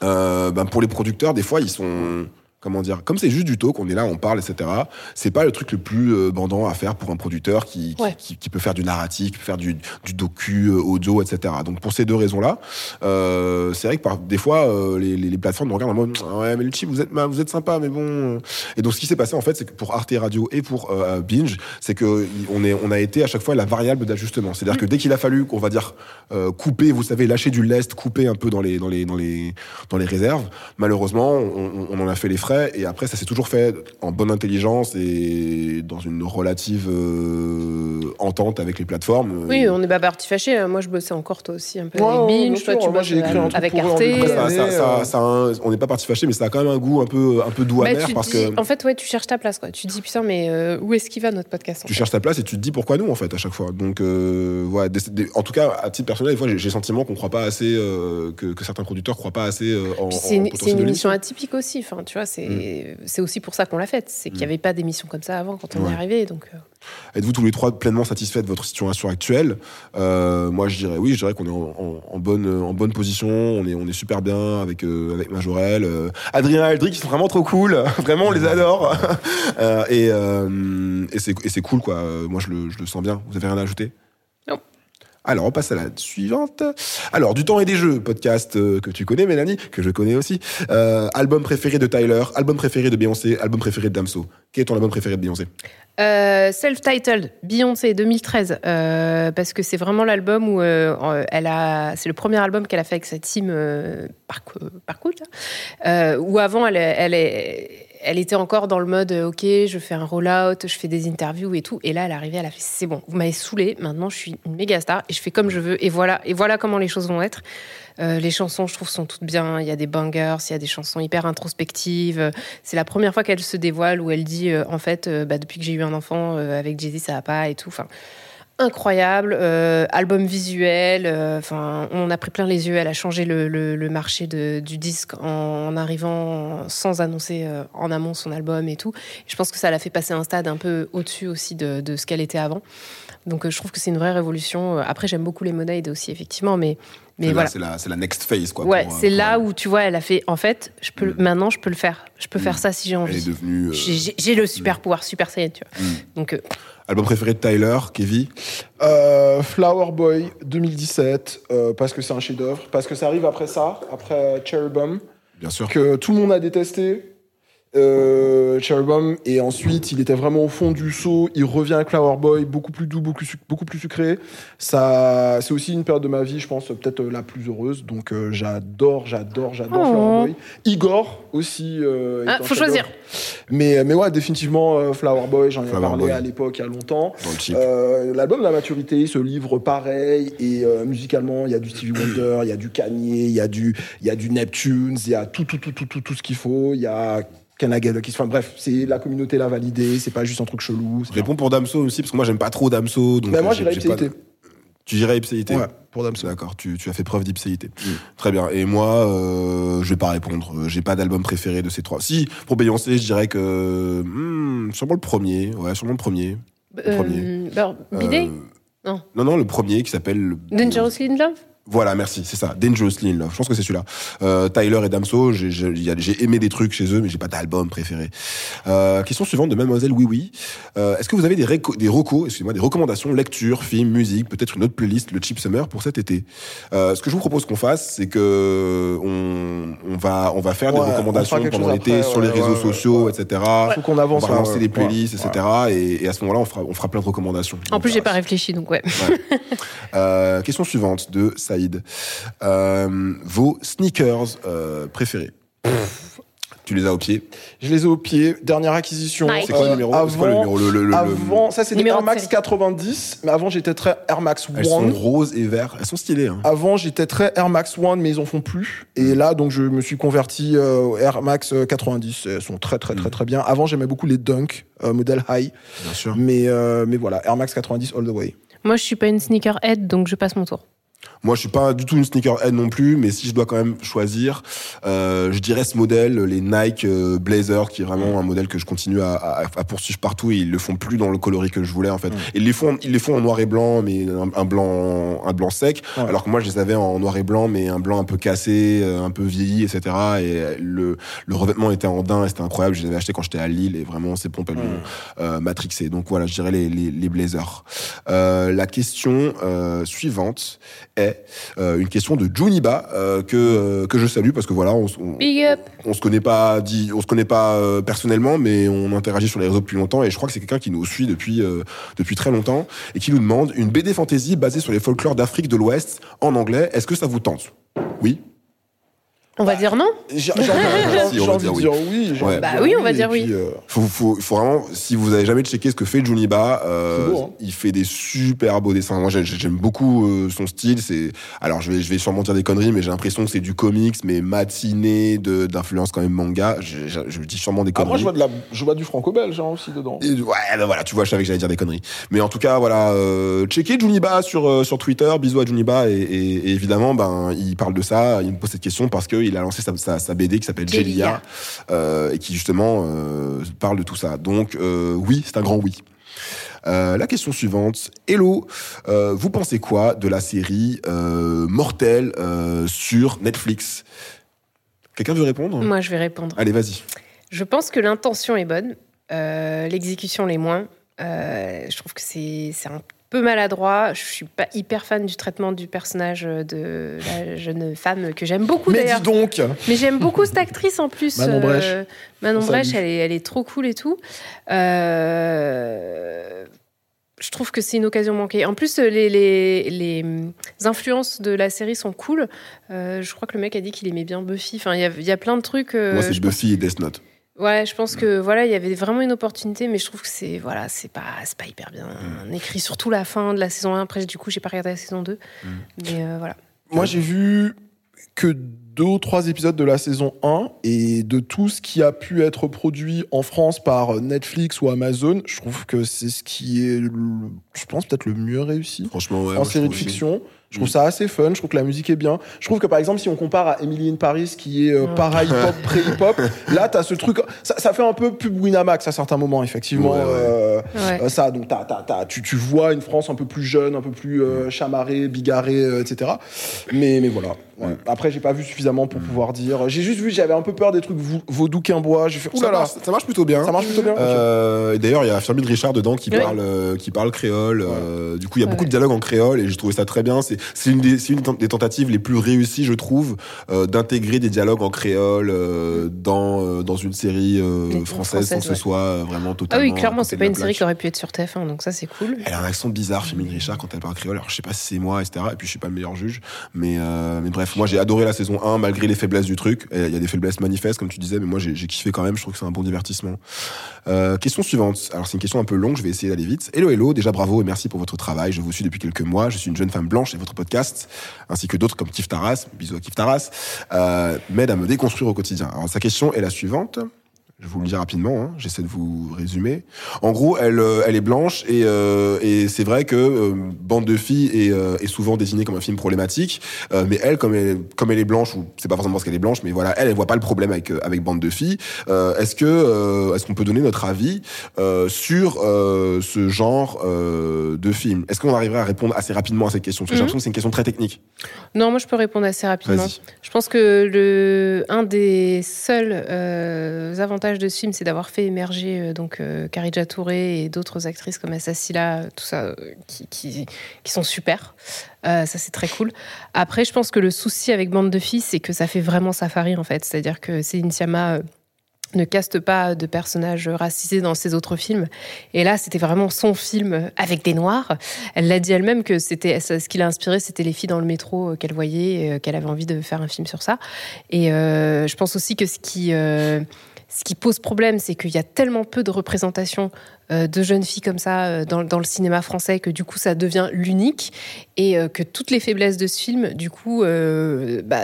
euh, ben, pour les producteurs, des fois, ils sont comment dire, comme c'est juste du talk, on est là, on parle, etc. C'est pas le truc le plus euh, bandant à faire pour un producteur qui, qui, Ouais. qui, qui peut faire du narratif, qui peut faire du, du docu, euh, audio, etc. Donc pour ces deux raisons-là, euh, c'est vrai que par, des fois, euh, les, les, les plateformes nous regardent en mode ouais, mais le chip, vous êtes, vous êtes sympa, mais bon. Et donc ce qui s'est passé en fait, c'est que pour Arte Radio et pour euh, Binge, c'est que on est, on a été à chaque fois la variable d'ajustement. C'est-à-dire que dès qu'il a fallu qu'on va dire euh, couper, vous savez, lâcher du lest, couper un peu dans les, dans les, dans les, dans les réserves, malheureusement, on, on en a fait les frais et après ça s'est toujours fait en bonne intelligence et dans une relative euh, entente avec les plateformes. Oui, on est pas parti fâché. Moi, je bossais encore, toi aussi, un peu Ouais, avec Binge. Toi, tu Moi, bosses j'ai écrit un truc avec Arte. début ça, d'année. ça, ça, euh, ça a un- on n'est pas parti fâché, mais ça a quand même un goût un peu, un peu doux Bah, amer parce dis- que En fait, ouais, tu cherches ta place. Quoi. Tu te dis, putain, mais euh, où est-ce qu'il va notre podcast tu fait cherches ta place et tu te dis pourquoi nous en fait à chaque fois. Donc euh, ouais, des- des- en tout cas à titre personnel, des fois j'ai le sentiment qu'on croit pas assez, euh, que, que certains producteurs croient pas assez euh, en, c'est une, une de émission atypique aussi. Enfin, tu vois, c'est c'est aussi pour ça qu'on l'a faite. C'est qu'il n'y avait pas d'émission comme ça avant quand on Mm. Ouais. est arrivé. Donc, euh, Êtes-vous tous les trois pleinement satisfaits de votre situation actuelle? Euh, Moi, je dirais oui. Je dirais qu'on est en, en- en bonne en bonne position. On est on est super bien avec euh, avec Majorel, euh, Adrien et Aldric, qui sont vraiment trop cool. vraiment, on les adore. Euh, et euh, et c'est et c'est cool quoi. Moi, je le je le sens bien. Vous avez rien à ajouter? Non. Alors, on passe à la suivante. Alors, du temps et des jeux, podcast euh, que tu connais, Mélanie, que je connais aussi. Euh, album préféré de Tyler, album préféré de Beyoncé, album préféré de Damso. Quel est ton album préféré de Beyoncé Euh, Self-titled, Beyoncé 2013, euh, parce que c'est vraiment l'album où elle a, c'est le premier album qu'elle a fait avec sa team Parkwood, là. Euh, où avant elle, est, elle était encore dans le mode euh, ok, je fais un roll-out, je fais des interviews et tout, et là elle est arrivée, elle a fait c'est bon, vous m'avez saoulé, maintenant je suis une méga star et je fais comme je veux, et voilà, et voilà comment les choses vont être. Euh, les chansons, je trouve, sont toutes bien. Il y a des bangers, il y a des chansons hyper introspectives. C'est la première fois qu'elle se dévoile où elle dit, euh, en fait, bah, depuis que j'ai eu un enfant avec Jay-Z, ça va pas et tout. Enfin, incroyable. Euh, album visuel. euh, Enfin, on a pris plein les yeux. Elle a changé le, le- le marché de- du disque en, en arrivant sans annoncer euh, en amont son album et tout. Je pense que ça l'a fait passer un stade un peu au-dessus aussi de, de ce qu'elle était avant. Donc, euh, je trouve que c'est une vraie révolution. Après, j'aime beaucoup les Monaid aussi, effectivement, mais mais C'est la- voilà. C'est la, c'est la next phase, quoi. Ouais, euh, c'est pour là où tu vois, elle a fait. En fait, je peux, Mm. maintenant, je peux le faire. Je peux Mm. faire ça si j'ai Elle est envie. devenue. euh, J'ai- le super pouvoir, super saiyan, tu vois. Mm. Donc, euh, Album préféré de Tyler, Kevin Euh, Flower Boy 2017, euh, parce que c'est un chef-d'œuvre, parce que ça arrive après ça, après Cherubim, Bien sûr. que tout le monde a détesté. Euh, Cherubim, et ensuite il était vraiment au fond du seau. Il revient avec Flower Boy, beaucoup plus doux, beaucoup, beaucoup plus sucré. Ça, c'est aussi une période de ma vie, je pense, peut-être euh, la plus heureuse. Donc euh, j'adore, j'adore, j'adore Oh. Flower Boy. Igor aussi. euh, Ah, faut choisir. Mais, mais ouais, définitivement euh, Flower Boy, j'en ai Flower parlé Boy. à l'époque, il y a longtemps. Dans le chip. Euh, L'album La Maturité, ce livre pareil, et euh, musicalement, il y a du Stevie Wonder, il y a du Kanye, il y a du, il y a du Neptunes, il y a tout, tout, tout, tout, tout, tout ce qu'il faut. Il y a Qui se. Enfin bref, c'est la communauté l'a validé, c'est pas juste un truc chelou. Je réponds pour Damso aussi, parce que moi, j'aime pas trop Damso. Donc Mais moi, euh, j'irais j'ai pas- Ipséité. Tu dirais ipséité Ouais, pour Damso. D'accord, tu, tu as fait preuve d'ipséité. Très bien. Et moi, euh, je vais pas répondre. Euh, J'ai pas d'album préféré de ces trois. Si, pour Beyoncé, je dirais que. hmm, sûrement le premier. Ouais, sûrement le premier. Le premier. euh, alors, Bidet Euh, Non. Non, non, le premier qui s'appelle. Dangerously in Love? Voilà, merci, c'est ça. Dangerously in Love. Je pense que c'est celui-là. Euh, Tyler et Damso, j'ai- aimé des trucs chez eux, mais j'ai pas d'album préféré. Euh, question suivante de Mademoiselle Oui Oui. Euh, Est-ce que vous avez des, des recos, excusez-moi, des recommandations, lecture, film, musique, peut-être une autre playlist, le Cheap Summer pour cet été? Euh, Ce que je vous propose qu'on fasse, c'est que on, on va on va faire Ouais, des on recommandations pendant l'été sur les réseaux ouais, sociaux, ouais. etc. Faut qu'on On avance. va là, lancer ouais. des playlists, Ouais. etc. Et, et à ce moment-là, on fera, on fera plein de recommandations. En On plus, j'ai pas réfléchi, donc ouais. Euh, question suivante de Saïd. Euh, vos sneakers euh, préférés? Tu les as au pied? Je les ai au pied. Dernière acquisition. C'est quoi le Euh, numéro? Avant, C'est quoi le numéro? Le, le- le- avant, ça c'est des Numéro Air Max série. 90, mais avant j'étais très Air Max Elles sont One. roses et verts. Elles sont stylées. Hein. Avant, j'étais très Air Max One, mais ils en font plus. Et là, donc, je me suis converti euh, au Air Max euh, 90. Elles sont très, très, très, très bien. Avant, j'aimais beaucoup les Dunk, euh, modèle high. Bien sûr. Mais, euh, mais voilà, Air Max 90 all the way. Moi, je suis pas une sneakerhead, donc je passe mon tour. Moi, je suis pas du tout une sneakerhead non plus, mais si je dois quand même choisir, euh, je dirais ce modèle, les Nike euh, Blazer, qui est vraiment un modèle que je continue à, à- à poursuivre partout. Et ils le font plus dans le coloris que je voulais en fait. Ils les font, ils les font en noir et blanc, mais un, un blanc, un blanc sec. Ouais. Alors que moi, je les avais en noir et blanc, mais un blanc un peu cassé, euh, un peu vieilli, etc. Et le, le revêtement était en daim, et c'était incroyable. Je les avais achetés quand j'étais à Lille, et vraiment, ces pompes elles m'ont euh, matrixé. Donc voilà, je dirais les, les, les Blazers. Euh, la question euh, suivante est euh, une question de Juniba euh, que euh, que je salue parce que voilà, on, s- on, Big up. on se connaît pas dit, on se connaît pas personnellement, mais on interagit sur les réseaux depuis longtemps et je crois que c'est quelqu'un qui nous suit depuis depuis très longtemps et qui nous demande une BD fantasy basée sur les folklores d'Afrique de l'Ouest en anglais. Est-ce que ça vous tente? Oui. On va dire non J'ai envie, de dire oui. Bah dire oui, on va dire oui. Faut, faut, faut vraiment, si vous avez jamais checké ce que fait Juniba, euh, beau, hein. il fait des super beaux dessins. Moi, j'ai- j'aime beaucoup euh, son style. C'est, alors, je vais, je vais sûrement dire des conneries, mais j'ai l'impression que c'est du comics, mais matiné de d'influence quand même manga. Je, je, je dis sûrement des ah, conneries. moi, je vois, de la, je vois du franco-belge hein, aussi dedans. Et, ouais, ben voilà, tu vois, je savais que j'allais dire des conneries. Mais en tout cas, voilà, euh, checkez Juniba sur euh, sur Twitter, bisous à Juniba et, et, et évidemment, ben il parle de ça, il me pose cette question parce qu'il a lancé sa, sa, sa BD qui s'appelle Jelia. Jelia euh, et qui justement euh, parle de tout ça. Donc euh, oui, c'est un grand oui. Euh, la question suivante, Hello, vous pensez quoi de la série Mortel sur Netflix? Quelqu'un veut répondre? Moi, je vais répondre. Allez, vas-y. Je pense que l'intention est bonne, l'exécution l'est moins. Je trouve que c'est un peu maladroit. Je suis pas hyper fan du traitement du personnage de la jeune femme que j'aime beaucoup Mais d'ailleurs. dis donc Mais j'aime beaucoup cette actrice en plus. Manon Brèche. Euh, Manon On Brèche, elle est, elle est trop cool et tout. Euh, je trouve que c'est une occasion manquée. En plus, les, les, les influences de la série sont cool. Euh, je crois que le mec a dit qu'il aimait bien Buffy. Enfin, il y y a plein de trucs. euh, Moi, c'est Buffy et Death Note. Ouais, je pense que voilà, il y avait vraiment une opportunité, mais je trouve que c'est voilà, c'est pas c'est pas hyper bien Mm. écrit. Surtout la fin de la saison 1. Après, du coup, j'ai pas regardé la saison 2. Mm. Mais euh, voilà. Moi, j'ai vu que deux ou trois épisodes de la saison 1 et de tout ce qui a pu être produit en France par Netflix ou Amazon, je trouve que c'est ce qui est, le- je pense, peut-être le mieux réussi Franchement, ouais. en série de aussi. Je trouve ça assez fun, je trouve que la musique est bien. Je trouve que par exemple, si on compare à Emily in Paris, qui est euh, para-hip-hop, pré-hip-hop, là, t'as ce truc. Ça, ça fait un peu pub Winamax à certains moments, effectivement. Ouais, ouais. euh, Ouais. euh, ça, donc t'as, t'as, t'as- tu, tu vois une France un peu plus jeune, un peu plus euh, chamarrée, bigarrée, euh, etc. Mais, mais voilà. Ouais. Après, j'ai pas vu suffisamment pour pouvoir dire. J'ai juste vu, j'avais un peu peur des trucs vau- vaudou bois. J'ai fait, Ça oulala, marche, ça marche plutôt bien. ça marche plutôt bien. Euh, et D'ailleurs, il y a Firmin Richard dedans qui parle, euh, qui parle créole. euh, du coup, il y a Ouais. beaucoup de dialogues en créole et j'ai trouvé ça très bien. C'est c'est une, des- une des tentatives les plus réussies, je trouve, euh, d'intégrer des dialogues en créole euh, dans euh, dans une série euh, française, sans que ce soit euh, vraiment Ah totalement. oui, à clairement, c'est pas une série qui aurait pu être sur TF1, donc ça, c'est cool. Elle a un accent bizarre, Firmin Richard, quand elle parle créole. Alors, je sais pas si c'est moi, etc. Et puis, je suis pas le meilleur juge. Mais, euh, mais bref, moi, j'ai adoré la saison 1, malgré les faiblesses du truc. Il y a des faiblesses manifestes, comme tu disais, mais moi, j'ai j'ai kiffé quand même. Je trouve que c'est un bon divertissement. Euh, question suivante. Alors, c'est une question un peu longue, je vais essayer d'aller vite. Hello, hello. Déjà, bravo et merci pour votre travail. Je vous suis depuis quelques mois. Je suis une jeune femme blanche et votre podcast, ainsi que d'autres comme Kif Taras, bisous à Kif Taras, euh, m'aide à me déconstruire au quotidien. Alors, sa question est la suivante. Je vous le dire rapidement, hein. j'essaie de vous résumer. En gros, elle, euh, elle est blanche et, euh, et c'est vrai que euh, Bande de filles est, euh, est souvent désignée comme un film problématique, mais elle, comme elle, comme elle est blanche, ou c'est pas forcément parce qu'elle est blanche, mais voilà, elle, elle voit pas le problème avec avec Bande de filles. Est-ce que est-ce qu'on peut donner notre avis sur ce genre de film? Est-ce qu'on arriverait à répondre assez rapidement à cette question? Parce que j'ai Mhm. l'impression que c'est une question très technique. Non, moi, je peux répondre assez rapidement. Vas-y. Je pense que le, un des seuls euh, de ce film, c'est d'avoir fait émerger euh, donc euh, Kharija Touré et d'autres actrices comme Assassila, tout ça, euh, qui, qui, sont super. Ça, c'est très cool. Après, je pense que le souci avec Bande de filles, c'est que ça fait vraiment safari, en fait. C'est-à-dire que Céline Sciamma ne caste pas de personnages racisés dans ses autres films. Et là, c'était vraiment son film avec des noirs. Elle l'a dit elle-même que c'était ce qui l'a inspiré, c'était les filles dans le métro qu'elle voyait, qu'elle avait envie de faire un film sur ça. Et je pense aussi que ce qui ce qui pose problème, c'est qu'il y a tellement peu de représentation euh, de jeunes filles comme ça euh, dans, le cinéma français que du coup ça devient l'unique et euh, que toutes les faiblesses de ce film du coup bah,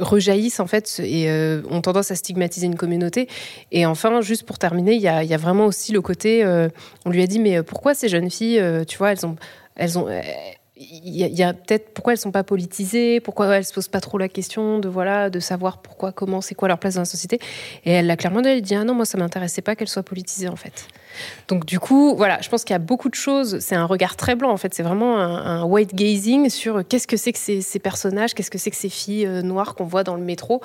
rejaillissent en fait et ont tendance à stigmatiser une communauté. Et enfin, juste pour terminer, il y a, y a vraiment aussi le côté, on lui a dit mais pourquoi ces jeunes filles, tu vois, elles ont, elles ont, il y a, peut-être pourquoi elles sont pas politisées, pourquoi elles se posent pas trop la question de voilà de savoir pourquoi, comment, c'est quoi leur place dans la société? Et elle l'a clairement dit, elle dit ah non moi ça m'intéressait pas qu'elles soient politisées en fait. Donc du coup voilà, je pense qu'il y a beaucoup de choses. C'est un regard très blanc en fait. C'est vraiment un, un white gazing sur qu'est-ce que c'est que ces, ces personnages, qu'est-ce que c'est que ces filles euh, noires qu'on voit dans le métro,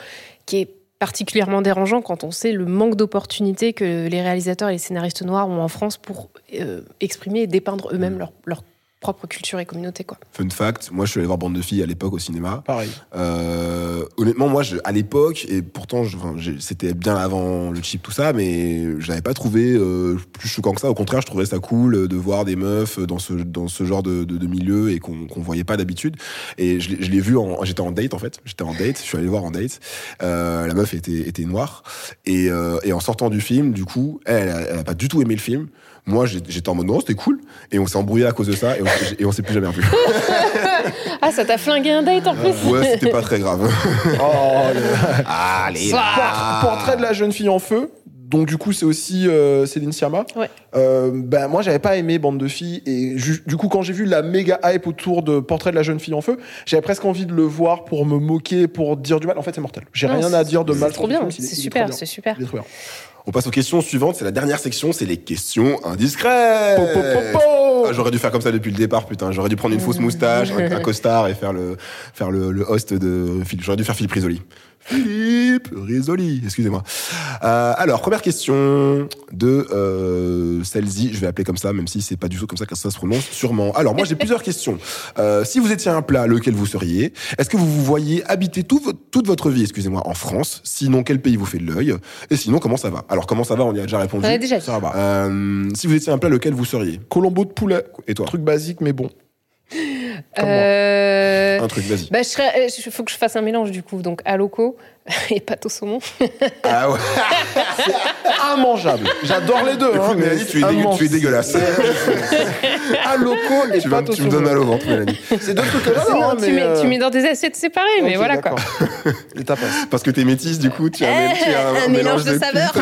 qui est particulièrement dérangeant quand on sait le manque d'opportunités que les réalisateurs et les scénaristes noirs ont en France pour euh, exprimer et dépeindre eux-mêmes leur, leur propre culture et communauté. Quoi. Fun fact, moi je suis allé voir Bande de filles à l'époque au cinéma. Pareil. Euh, honnêtement, moi je- à l'époque, et pourtant je- enfin, j'ai- c'était bien avant le chip, tout ça, mais je l'avais pas trouvé euh, plus choquant que ça. Au contraire, je trouvais ça cool de voir des meufs dans ce, dans ce genre de, de, de milieu et qu'on qu'on voyait pas d'habitude. Et je l'ai je l'ai vu, en, j'étais en date en fait, j'étais en date, je suis allé le voir en date. Euh, la meuf était, était noire. Et, euh, et en sortant du film, du coup, elle, elle, elle a pas du tout aimé le film. Moi, j'ai- j'étais en mode non, c'était cool. Et on s'est embrouillé à cause de ça et on, et on s'est plus jamais revu. Ah, ça t'a flingué un date en plus Ouais, c'était pas très grave. Oh, le- Allez, Por- Portrait de la jeune fille en feu. Donc du coup c'est aussi euh, Céline Sciamma. Ouais. Euh, ben moi j'avais pas aimé Bande de filles et du coup quand j'ai vu la méga hype autour de Portrait de la jeune fille en feu, j'avais presque envie de le voir pour me moquer, pour dire du mal. En fait c'est mortel. J'ai rien c'est- à dire de c'est mal. trop sur le bien, c'est super, trop bien. c'est super. On passe aux questions suivantes. C'est la dernière section, c'est les questions indiscrètes. Ah, J'aurais dû faire comme ça depuis le départ, putain. J'aurais dû prendre une fausse moustache, un, un costard et faire le, faire le, le host de Philippe. J'aurais dû faire Philippe Risoli. Philippe Risoli, excusez-moi. Euh, alors, première question de euh, celle-ci. Je vais appeler comme ça, même si c'est pas du tout comme ça que ça se prononce, sûrement. Alors, moi, j'ai plusieurs questions. Euh, si vous étiez un plat, lequel vous seriez? Est-ce que vous vous voyez habiter tout vo- toute votre vie, excusez-moi, en France? Sinon, quel pays vous fait de l'œil? Et sinon, comment ça va? Alors, comment ça va? On y a déjà répondu. On a déjà dit. Ça va. Euh, si vous étiez un plat, lequel vous seriez? Colombo de poulet. Et toi? Truc basique mais bon. Euh, Un truc, vas-y. bah, je serais, il faut que je fasse un mélange du coup, donc à loco et pâte au saumon. Ah ouais. Immangeable. J'adore les deux. Hein, mais Mélanie, tu es, immense. tu es dégueulasse. À loco et tu, pâte au tu me donnes saumon. mal au ventre, Mélanie. C'est deux trucs que j'adore. Non, hein, tu, mais, mets, euh, tu mets dans des assiettes séparées, mais voilà quoi. tapas. Parce que t'es métisse, du coup, tu as un, tu as un, un mélange mélange de saveurs.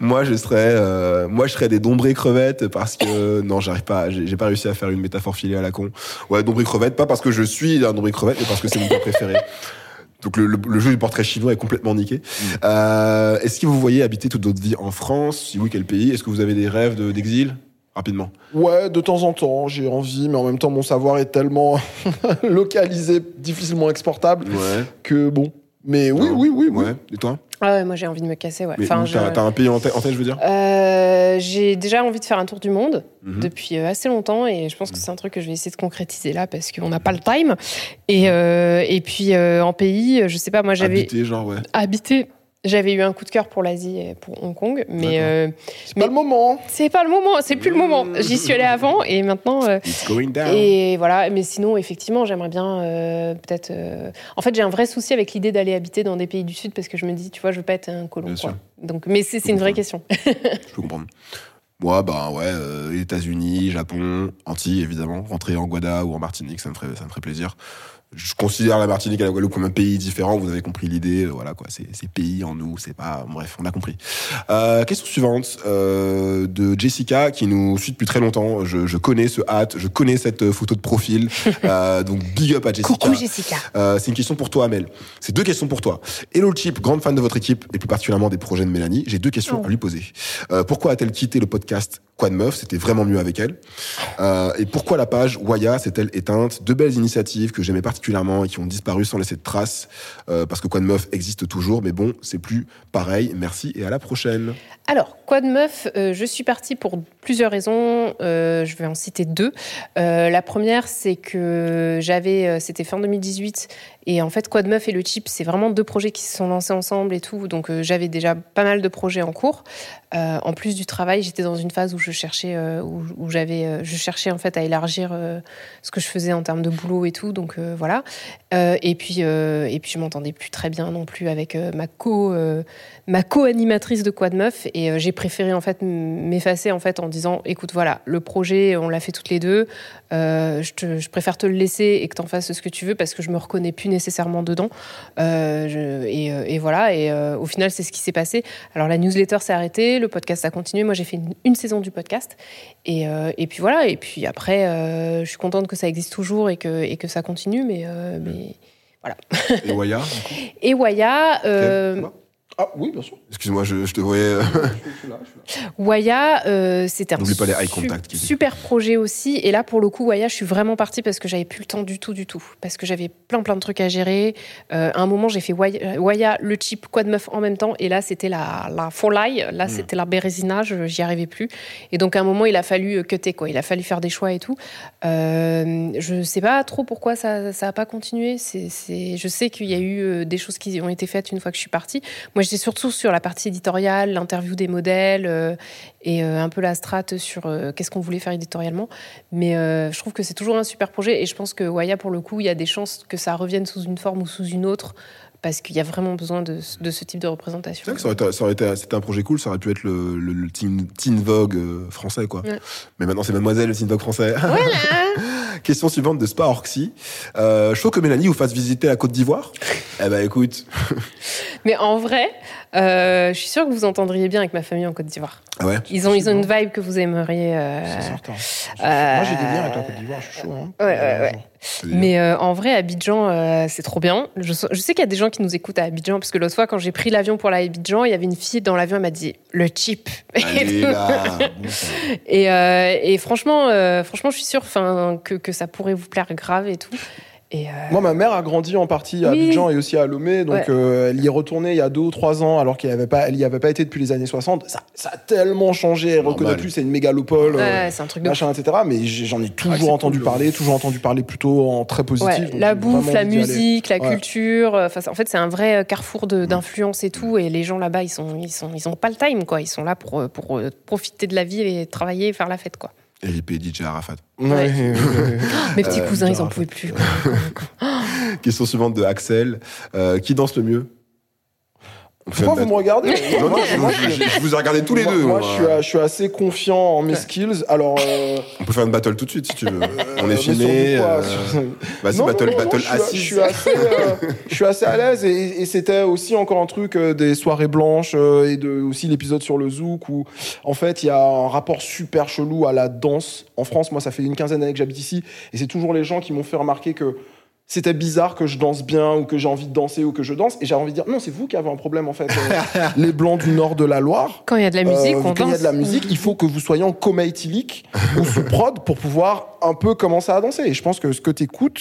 Moi, je serais, euh, moi, je serais des dombrés crevettes parce que non, j'arrive pas, j'ai pas réussi à faire une métaphore filée à la con. Ouais, dombrés crevettes, pas parce que je suis un dombré crevette, mais parce que c'est mon plat préféré. Donc le, le- le jeu du portrait chinois est complètement niqué. Euh, Est-ce que vous voyez habiter toute votre vie en France? Si oui, quel pays? Est-ce que vous avez des rêves de- d'exil? Rapidement. Ouais, de temps en temps, j'ai envie, mais en même temps, mon savoir est tellement localisé, difficilement exportable, Ouais. que bon. Mais oui, Non. oui, oui, oui. Ouais. Et toi? Ah ouais, moi j'ai envie de me casser, ouais. Mais Enfin, où t'as je- t'as un pays en tête, en tête, je veux dire? Euh, j'ai déjà envie de faire un tour du monde Mhm. depuis euh, assez longtemps et je pense que c'est un truc que je vais essayer de concrétiser là parce qu'on n'a pas le time. Et, euh, et puis euh, en pays, je sais pas, moi j'avais Habiter, genre, ouais. habité. J'avais eu un coup de cœur pour l'Asie et pour Hong Kong, mais euh, C'est pas le moment. c'est pas le moment, c'est plus le moment. J'y suis allée avant et maintenant. euh, It's going down. et voilà, mais sinon, effectivement, j'aimerais bien euh, peut-être. euh, En fait, j'ai un vrai souci avec l'idée d'aller habiter dans des pays du Sud parce que je me dis, tu vois, je veux pas être un colon. Bien quoi. sûr. Donc, mais c'est une vraie question. Je peux comprendre. Moi, bah ouais, euh, États-Unis, Japon, Antilles, évidemment. Rentrer en Guada ou en Martinique, ça me ferait, ça me ferait plaisir. Je considère la Martinique et la Guadeloupe comme un pays différent. Vous avez compris l'idée. euh, Voilà quoi, c'est pays en nous. C'est pas. Bref, on a compris. Euh, question suivante euh, de Jessica qui nous suit depuis très longtemps. Je, je connais ce hâte, je connais cette euh, photo de profil. Euh, donc big up à Jessica. Coucou Jessica. Euh, c'est une question pour toi, Amel. C'est deux questions pour toi. Hello Chip, grande fan de votre équipe et plus particulièrement des projets de Mélanie. J'ai deux questions Oh. à lui poser. Euh, pourquoi a-t-elle quitté le podcast Quoi de meuf C'était vraiment mieux avec elle. Euh, et pourquoi la page Waya s'est-elle éteinte Deux belles initiatives que j'aimais particulièrement et qui ont disparu sans laisser de traces. Euh, parce que Quoi de meuf existe toujours, mais bon, c'est plus pareil. Merci et à la prochaine. Alors, quoi de meuf euh, Je suis partie pour plusieurs raisons. Je vais en citer deux. La première, c'est que j'avais, c'était fin 2018, et en fait, quoi de meuf et le chip, c'est vraiment deux projets qui se sont lancés ensemble et tout. Donc, euh, j'avais déjà pas mal de projets en cours. Euh, en plus du travail, j'étais dans une phase où je cherchais, euh, où, j'avais, je cherchais en fait à élargir ce que je faisais en termes de boulot et tout. Donc voilà. Et puis, et puis, je m'entendais plus très bien non plus avec ma co, ma co-animatrice de Quoi de Meuf. et j'ai préféré en fait m'effacer en fait en disant écoute voilà le projet on l'a fait toutes les deux je, je préfère te le laisser et que t'en fasses ce que tu veux parce que je me reconnais plus nécessairement dedans. Euh, je- et, euh, et voilà et euh, au final c'est ce qui s'est passé. Alors la newsletter s'est arrêtée le podcast a continué. Moi j'ai fait une, une saison du podcast. Et, euh, et puis voilà et puis après je suis contente que ça existe toujours et que, et que ça continue mais, mais... Et Waya, et Waya Ah oui, bien sûr. Excuse-moi, je, je te voyais. euh, Je suis là, je suis là. Waya, euh, c'était un pas les su- super projet aussi. Et là, pour le coup, Waya, je suis vraiment partie parce que j'avais plus le temps du tout, du tout. Parce que j'avais plein, plein de trucs à gérer. Euh, à un moment, j'ai fait Waya, Waya, le chip, Quad Meuf en même temps. Et là, c'était la, la folie. Là, c'était la Bérésina. je- J'y arrivais plus. Et donc, à un moment, il a fallu cutter, quoi. Il a fallu faire des choix et tout. Euh, je sais pas trop pourquoi ça ça a pas continué. C'est, c'est- je sais qu'il y a eu des choses qui ont été faites une fois que je suis partie. Moi, j'étais surtout sur la partie éditoriale, l'interview des modèles euh, et euh, un peu la strate sur euh, qu'est-ce qu'on voulait faire éditorialement. Mais je trouve que c'est toujours un super projet et je pense que Waya, pour le coup, il y a des chances que ça revienne sous une forme ou sous une autre parce qu'il y a vraiment besoin de, de ce type de représentation. C'est vrai que ça aurait été, ça aurait été- c'était un projet cool, ça aurait pu être le, le, le teen, teen Vogue euh, français, quoi. Ouais. Mais maintenant, c'est Mademoiselle, le teen Vogue français. Question suivante de Spa Orxy. Euh, chaud que Mélanie vous fasse visiter la Côte d'Ivoire Eh ben, écoute. Mais en vrai, euh, je suis sûre que vous entendriez bien avec ma famille en Côte d'Ivoire. Ah ouais? Ils ont, ils ont une vibe que vous aimeriez. euh, C'est certain. euh, Moi, j'ai des liens avec la Côte d'Ivoire, je suis chaud. Hein. Ouais, ouais, ouais. Mais euh, en vrai, Abidjan, euh, c'est trop bien. Je, je sais qu'il y a des gens qui nous écoutent à Abidjan, parce que l'autre fois, quand j'ai pris l'avion pour à Abidjan, il y avait une fille dans l'avion, elle m'a dit le chip. Allez, là. et, euh, et franchement, franchement, je suis sûre que, que ça pourrait vous plaire grave et tout. Et, euh, Moi, ma mère a grandi en partie à Oui. Abidjan et aussi à Lomé, donc Ouais. euh, elle y est retournée il y a deux ou trois ans, alors qu'elle avait pas, elle y avait pas été depuis les années 60. Ça, ça a tellement changé. Elle Normal. reconnaît plus, c'est une mégalopole, euh, ouais, c'est un truc de machin, etc. Mais j'en ai toujours c'est entendu cool. parler, toujours entendu parler plutôt en très positif. Ouais, la bouffe, la musique, la Ouais. culture. euh, en fait, c'est un vrai carrefour de- d'influence et tout. Et les gens là-bas, ils sont, ils sont, ils ont pas le time, quoi. Ils sont là pour, pour profiter de la vie et travailler et faire la fête, quoi. Pays DJ Arafat. Ouais. Mes petits Euh, cousins, ils en pouvaient plus. Question suivante de Axel. Euh, qui danse le mieux Pourquoi vous me regardez Non, non, je, moi, je- je- je vous ai regardé tous les moi- deux. Moi, je suis, à- je suis assez confiant en mes skills. Alors, euh, On peut faire une battle tout de suite si tu veux. On euh, est mais sur filmé. euh, Vas-y, battle, non, battle je suis- assez, euh, je suis assez à l'aise et, et c'était aussi encore un truc euh, des soirées blanches euh, et de aussi l'épisode sur le zouk où en fait il y a un rapport super chelou à la danse en France. Moi, ça fait une quinzaine d'années que j'habite ici et c'est toujours les gens qui m'ont fait remarquer que c'était bizarre que je danse bien ou que j'ai envie de danser ou que je danse et j'avais envie de dire non c'est vous qui avez un problème en fait Euh, les blancs du nord de la Loire Quand il y a de la musique, euh, on quand il y a danse. de la musique, il faut que vous soyez en coma éthylique ou sous prod pour pouvoir un peu commencer à danser. Et je pense que ce que tu écoutes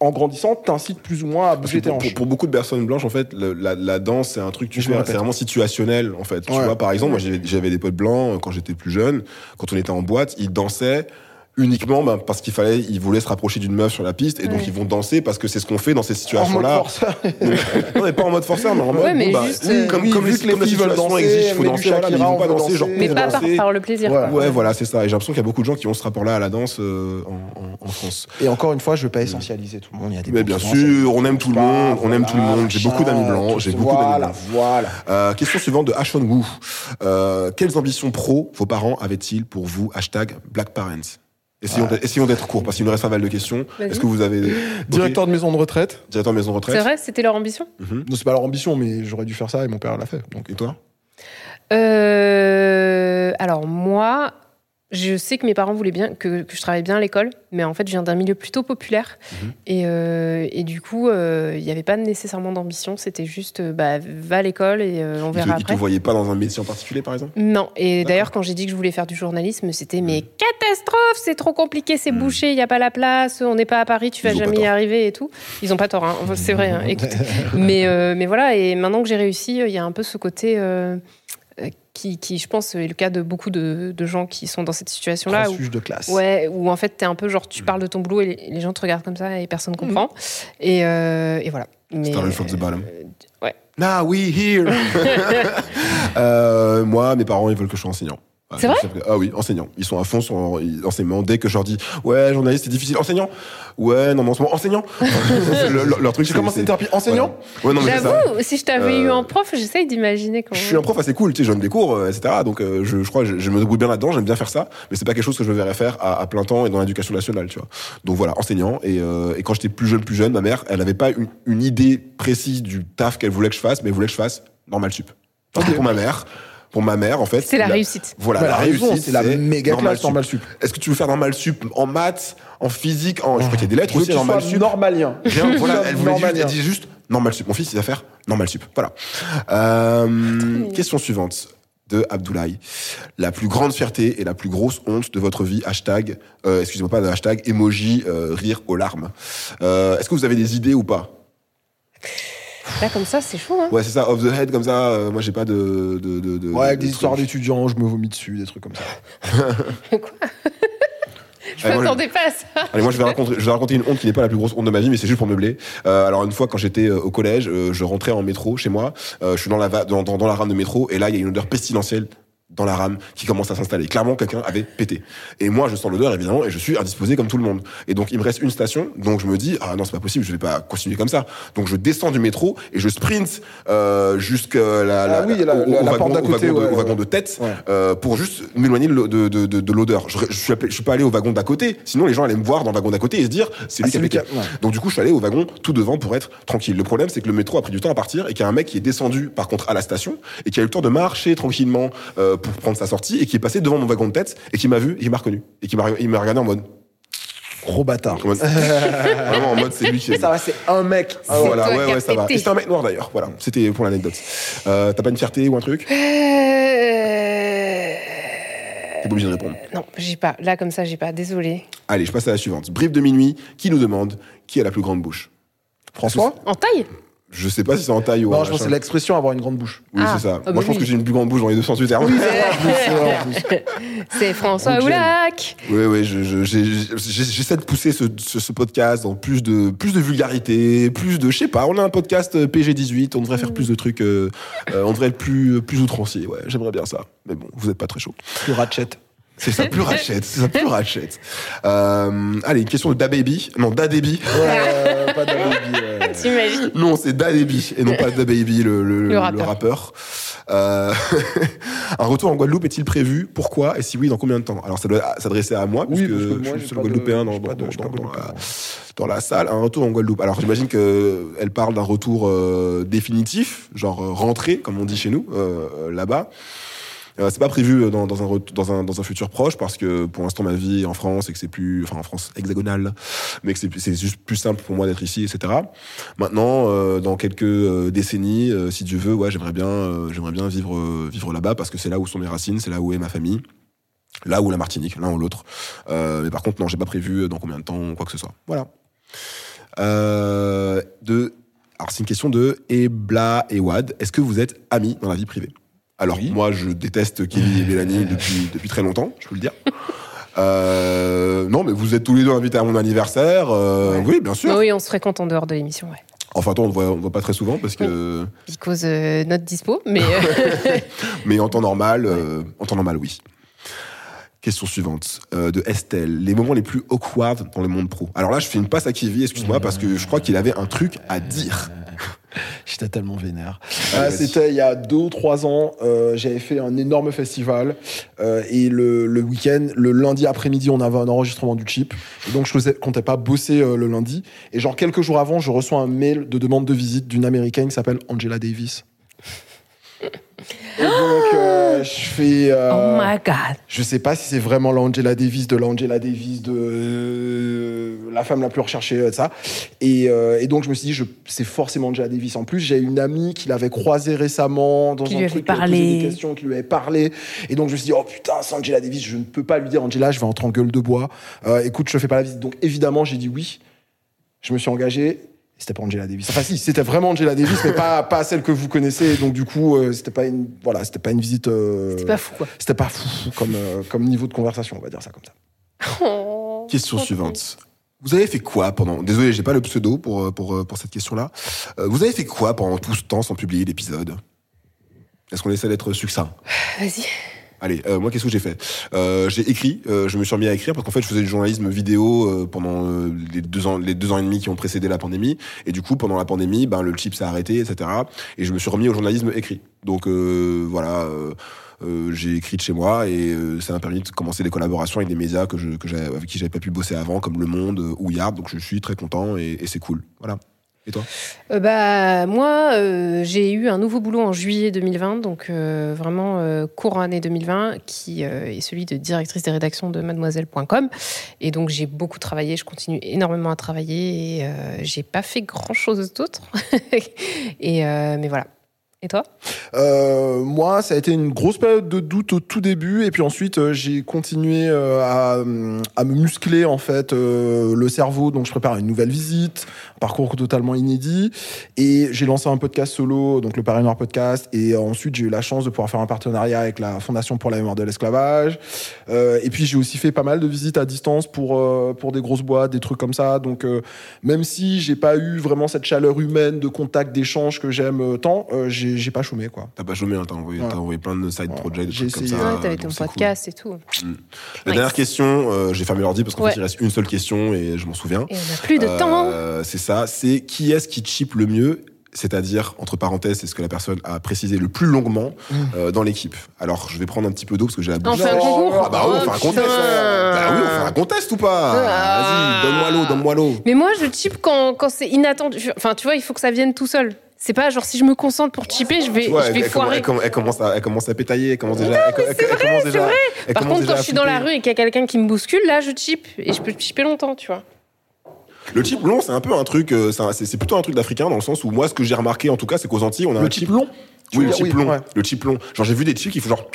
en grandissant t'incite plus ou moins à bouger tes pour, hanches. pour- pour beaucoup de personnes blanches, en fait, le- la, la danse, c'est un truc tu fais, c'est vraiment situationnel, en fait. Tu vois, par exemple, moi, j'avais des potes blancs euh, quand j'étais plus jeune. Quand on était en boîte, ils dansaient uniquement ben, parce qu'il fallait, ils voulaient se rapprocher d'une meuf sur la piste, et donc ils vont danser parce que c'est ce qu'on fait dans ces En mode situations-là. forceur. non, mais pas en mode forceur, mais en mode Ouais, mais bon, bah, juste, oui, euh, comme, oui, comme les, que les comme la filles veulent situation danser, existe, il faut danser, voilà, mais ils vont pas danser, genre. Mais pas par, danser. par le plaisir. Voilà. Ouais, voilà, c'est ça. Et j'ai l'impression qu'il y a beaucoup de gens qui ont ce rapport-là à la danse euh, en, en- en France. Et encore une fois, je veux pas essentialiser tout le monde. Il y a des Mais bien sûr, on aime tout le monde, on aime tout le monde. J'ai beaucoup d'amis blancs, j'ai beaucoup d'amis blancs. voilà. Euh, question suivante de Ashon Wu. Euh, quelles ambitions pro vos parents avaient-ils pour vous? Hashtag Black Parents. Essayons d'être- courts parce qu'il nous reste pas mal de questions. Est-ce que vous avez Directeur de maison de retraite. Directeur de maison de retraite C'est vrai, c'était leur ambition? Mhm. Non, c'est pas leur ambition, mais j'aurais dû faire ça et mon père l'a fait. Donc, Et toi? Euh, alors moi, je sais que mes parents voulaient bien que, que je travaille bien à l'école, mais en fait, je viens d'un milieu plutôt populaire. Mhm. Et, euh, et du coup, euh, il n'y avait pas nécessairement d'ambition. C'était juste, euh, bah, va à l'école et euh, on Ils te, verra ils te après. voyaient pas dans un métier en particulier, par exemple? Non, et d'ailleurs, quand j'ai dit que je voulais faire du journalisme, c'était mais catastrophe, c'est trop compliqué, c'est bouché, il n'y a pas la place, on n'est pas à Paris, tu Ils vas jamais y arriver et tout. Ils ont pas tort, hein. C'est vrai, hein. écoute. mais, mais voilà, et maintenant que j'ai réussi, il y a un peu ce côté qui, qui, je pense, est le cas de beaucoup de, de gens qui sont dans cette situation-là. Où, transfuge de classe. ouais, où en fait, tu es un peu genre, tu parles de ton boulot et les, les gens te regardent comme ça et personne comprend. Et, euh, et voilà. Mais, Story from the bottom. euh, ouais. Now we here Euh, Moi, mes parents, ils veulent que je sois enseignant. Ouais, C'est vrai Ah oui, enseignants. Ils sont à fond sur l'enseignement. Dès que je leur dis, ouais, journaliste, c'est difficile. Enseignant Ouais, non, mais en ce moment, enseignant Le- le- Leur truc, J'ai c'est- commencé c'est- une thérapie. Enseignant Ouais, Ouais, non, mais c'est ça. J'avoue, si je t'avais Euh, eu en prof, j'essaye d'imaginer comment. Je suis un prof assez cool, tu sais, je donne des cours, euh, etc. Donc, euh, je, je crois, je, je me débrouille bien là-dedans, j'aime bien faire ça, mais c'est pas quelque chose que je verrais faire à, à plein temps et dans l'éducation nationale, tu vois. Donc voilà, enseignant. Et, euh, et quand j'étais plus jeune, plus jeune, ma mère, elle avait pas une, une idée précise du taf qu'elle voulait que je fasse, mais elle voulait que je fasse normal sup. Parce que pour ma mère, pour ma mère, en fait, C'est la réussite. Voilà, la réussite, c'est la méga classe, normal sup. Est-ce que tu veux faire normal sup en maths, en physique, en, je crois qu'il y a des lettres Je aussi normal sup. normalien. Rien, voilà, elle voulait juste, elle disait juste normal sup. Mon fils, il va faire normal sup. Voilà. Euh, question suivante de Abdoulaye. La plus grande fierté et la plus grosse honte de votre vie, hashtag, euh, excusez-moi pas, hashtag emoji euh, rire aux larmes. Euh, Est-ce que vous avez des idées ou pas? Là, comme ça, c'est chaud, hein. Ouais, c'est ça, off the head comme ça. euh, moi, j'ai pas de. de, de, de Ouais, avec de des histoires d'étudiants, je me vomis dessus, des trucs comme ça. Je Allez, moi, m'attendais pas à ça. Allez, moi je vais raconter, je vais raconter une honte qui n'est pas la plus grosse honte de ma vie, mais c'est juste pour meubler. Euh, alors une fois quand j'étais euh, au collège, euh, je rentrais en métro chez moi, euh, je suis dans la va- dans, dans, dans la rame de métro et là il y a une odeur pestilentielle dans la rame qui commence à s'installer. Clairement, quelqu'un avait pété. Et moi, je sens l'odeur, évidemment, et je suis indisposé comme tout le monde. Et donc, il me reste une station, donc je me dis, ah non, c'est pas possible, je vais pas continuer comme ça. Donc, je descends du métro et je sprint euh, jusqu'à la, Ah la- au, wagon, de, ouais, au wagon ouais. de tête Ouais. euh, pour juste m'éloigner de, l'o- de, de, de, de l'odeur. Je, je, suis appelé- je suis pas allé au wagon d'à côté, sinon les gens allaient me voir dans le wagon d'à côté et se dire, c'est lui Ah, qui a c'est lui pété. qui a- ouais. Donc du coup, je suis allé au wagon tout devant pour être tranquille. Le problème, c'est que le métro a pris du temps à partir et qu'il y a un mec qui est descendu, par contre, à la station et qui a eu le temps de marcher tranquillement euh, pour prendre sa sortie et qui est passé devant mon wagon de tête et qui m'a vu et qui m'a reconnu et qui m'a regardé en mode, Gros bâtard. en mode- vraiment en mode c'est lui qui Ça va, c'est un mec. Ah, voilà, ouais, ouais, ça va. c'était un mec noir d'ailleurs. Voilà, c'était pour l'anecdote. Euh, T'as pas une fierté ou un truc? Euh... T'es pas obligé de répondre. Non, j'ai pas. Là, comme ça, j'ai pas. Désolé. Allez, je passe à la suivante. Brief de minuit qui nous demande qui a la plus grande bouche? François? En taille? Je sais pas si c'est en taille ou en Non, je pense que c'est l'expression avoir une grande bouche. Oui, Ah. c'est ça. Ah, bah Moi, je pense oui. que j'ai une plus grande bouche dans les deux sens du terme. Oui, c'est François. Oulac Oui, oui, je- je- j'ai- j'ai- j'essaie de pousser ce, ce- ce podcast dans plus de, plus de vulgarité, plus de, je sais pas, on a un podcast euh, PG-18, on devrait faire plus de trucs, euh, euh, on devrait être plus, plus outrancier, ouais, j'aimerais bien ça. Mais bon, vous êtes pas très chaud. Plus ratchet. C'est ça, plus rachète, c'est ça, plus rachète. Euh, allez, une question de DaBaby, non, DaDaby. Ouais, pas de baby, ouais. T'imagines Non, c'est DaDaby et non pas DaBaby, le, le, Le rappeur. le rappeur. Euh, un retour en Guadeloupe est-il prévu? Pourquoi? Et si oui, dans combien de temps? Alors, ça doit s'adresser à moi, Oui, puisque parce que moi, je suis le seul Guadeloupéen dans, de- dans- la, Guadeloupe. dans la salle. Un retour en Guadeloupe. Alors, j'imagine qu'elle parle d'un retour euh, définitif, genre euh, rentrée, comme on dit chez nous, euh, là-bas. Euh, c'est pas prévu dans, dans, un, dans, un, dans un futur proche parce que pour l'instant ma vie est en France et que c'est plus enfin en France hexagonale mais que c'est juste plus simple pour moi d'être ici etc maintenant euh, dans quelques euh, décennies euh, si Dieu veut ouais j'aimerais bien euh, j'aimerais bien vivre euh, vivre là-bas parce que c'est là où sont mes racines c'est là où est ma famille là où la Martinique l'un ou l'autre. Euh, mais par contre non j'ai pas prévu dans combien de temps quoi que ce soit. Voilà. Euh, de alors c'est une question de Ebla et Wad est-ce que vous êtes amis dans la vie privée? Alors moi je déteste Kelly et Mélanie depuis depuis très longtemps je peux le dire Euh, non mais vous êtes tous les deux invités à mon anniversaire euh, Ouais. oui bien sûr Oui, on se fréquente en dehors de l'émission, ouais. enfin toi on ne voit, on voit pas très souvent parce que Il cause euh, notre dispo, mais euh, Mais en temps normal, euh, en temps normal, oui. Question suivante euh, de Estelle. Les moments les plus awkward dans le monde pro. Alors là, je fais une passe à Kivy, excuse-moi, parce que je crois qu'il avait un truc à dire. J'étais tellement vénère. Allez, Euh. C'était il y a deux ou trois ans. euh, J'avais fait un énorme festival. euh, et le, le week-end, le lundi après-midi, on avait un enregistrement du chip. Et donc, je faisais- comptais pas bosser euh, le lundi. Et genre, quelques jours avant, je reçois un mail de demande de visite d'une américaine qui s'appelle Angela Davis. Et donc, euh, je fais. euh, oh my god. je sais pas si c'est vraiment l'Angela Davis de l'Angela Davis de euh, la femme la plus recherchée de ça. Et, et donc je me suis dit, je, c'est forcément Angela Davis. En plus, j'ai une amie qui l'avait croisée récemment dans Qui un lui truc, avait parlé. des questions, qui lui avait parlé. Et donc je me suis dit, oh putain, c'est Angela Davis. Je ne peux pas lui dire Angela, je vais entrer en gueule de bois. Écoute, je fais pas la visite. Donc évidemment, j'ai dit oui. Je me suis engagé. C'était pas Angela Davis. Enfin si, c'était vraiment Angela Davis, mais pas pas celle que vous connaissez. Donc du coup, euh, c'était pas une voilà, c'était pas une visite. euh, C'est pas fou, quoi. c'était pas fou fou comme, euh, comme niveau de conversation, on va dire ça comme ça. Oh. Question suivante. Vous avez fait quoi pendant... Désolé, j'ai pas le pseudo pour, euh, pour, pour cette question-là. Euh, vous avez fait quoi pendant tout ce temps sans publier l'épisode Est-ce qu'on essaie d'être succinct? Vas-y. Allez, euh, moi, qu'est-ce que j'ai fait euh, J'ai écrit. euh, je me suis remis à écrire parce qu'en fait, je faisais du journalisme vidéo euh, pendant euh, les deux ans, les deux ans et demi qui ont précédé la pandémie. Et du coup, pendant la pandémie, ben le chip s'est arrêté, etc. Et je me suis remis au journalisme écrit. Donc euh, voilà. euh, j'ai écrit de chez moi et euh, ça m'a permis de commencer des collaborations avec des médias que je, que avec qui j'avais pas pu bosser avant, comme Le Monde ou Yard. Donc je suis très content et, et c'est cool. Voilà. Et toi? Euh, bah, moi, euh, j'ai eu un nouveau boulot en juillet 2020, donc euh, vraiment euh, courant année 2020, qui euh, est celui de directrice des rédactions de mademoiselle.com. Et donc, j'ai beaucoup travaillé, je continue énormément à travailler et euh, j'ai pas fait grand chose d'autre. et, euh, mais voilà. Et toi? Euh, moi, ça a été une grosse période de doute au tout début, et puis ensuite, euh, j'ai continué euh, à, à me muscler en fait euh, le cerveau. Donc, je prépare une nouvelle visite, parcours totalement inédit, et j'ai lancé un podcast solo, donc le Paris Noir podcast. Et ensuite, j'ai eu la chance de pouvoir faire un partenariat avec la Fondation pour la mémoire de l'esclavage. Euh, et puis, j'ai aussi fait pas mal de visites à distance pour euh, pour des grosses boîtes, des trucs comme ça. Donc, euh, même si j'ai pas eu vraiment cette chaleur humaine de contact, d'échange que j'aime tant, euh, j'ai pas chômé quoi. T'as pas chômé, hein, t'as envoyé, Ouais. t'as envoyé plein de side Ouais. projects, des J'ai trucs comme ça. Ouais, T'avais ton cool. podcast et tout. La Nice. dernière question, euh, j'ai fermé l'ordi parce qu'en Ouais. fait il reste une seule question et je m'en souviens. Et on n'a plus de temps. C'est ça, c'est qui est-ce qui chip le mieux c'est-à-dire, entre parenthèses, c'est ce que la personne a précisé le plus longuement euh, dans l'équipe. Alors, je vais prendre un petit peu d'eau parce que j'ai la On bouche. fait un Non, concours ah Ah bah oui, on fait un contest. putain. Bah oui, on fait un contest ou pas? Ah. Vas-y, donne-moi l'eau, donne-moi l'eau. Mais moi, je chip quand, quand c'est inattendu. Enfin, tu vois, il faut que ça vienne tout seul. C'est pas genre si je me concentre pour chipper, je vais, vois, je elle, vais elle, commence- foirer. elle commence- elle commence à, elle commence à pétailler, elle commence déjà. elle- elle commence déjà- elle Par contre, quand je suis dans la rue et qu'il y a quelqu'un qui me bouscule, là, je chip. Et je peux chipper longtemps, tu vois. Le chip long, c'est un peu un truc, euh, c'est un- plutôt un truc d'africain dans le sens où moi, ce que j'ai remarqué, en tout cas, c'est qu'aux Antilles, on a Le un type long Oui, le chip long. ouais. Le chip long. Genre, j'ai vu des chips qui font genre.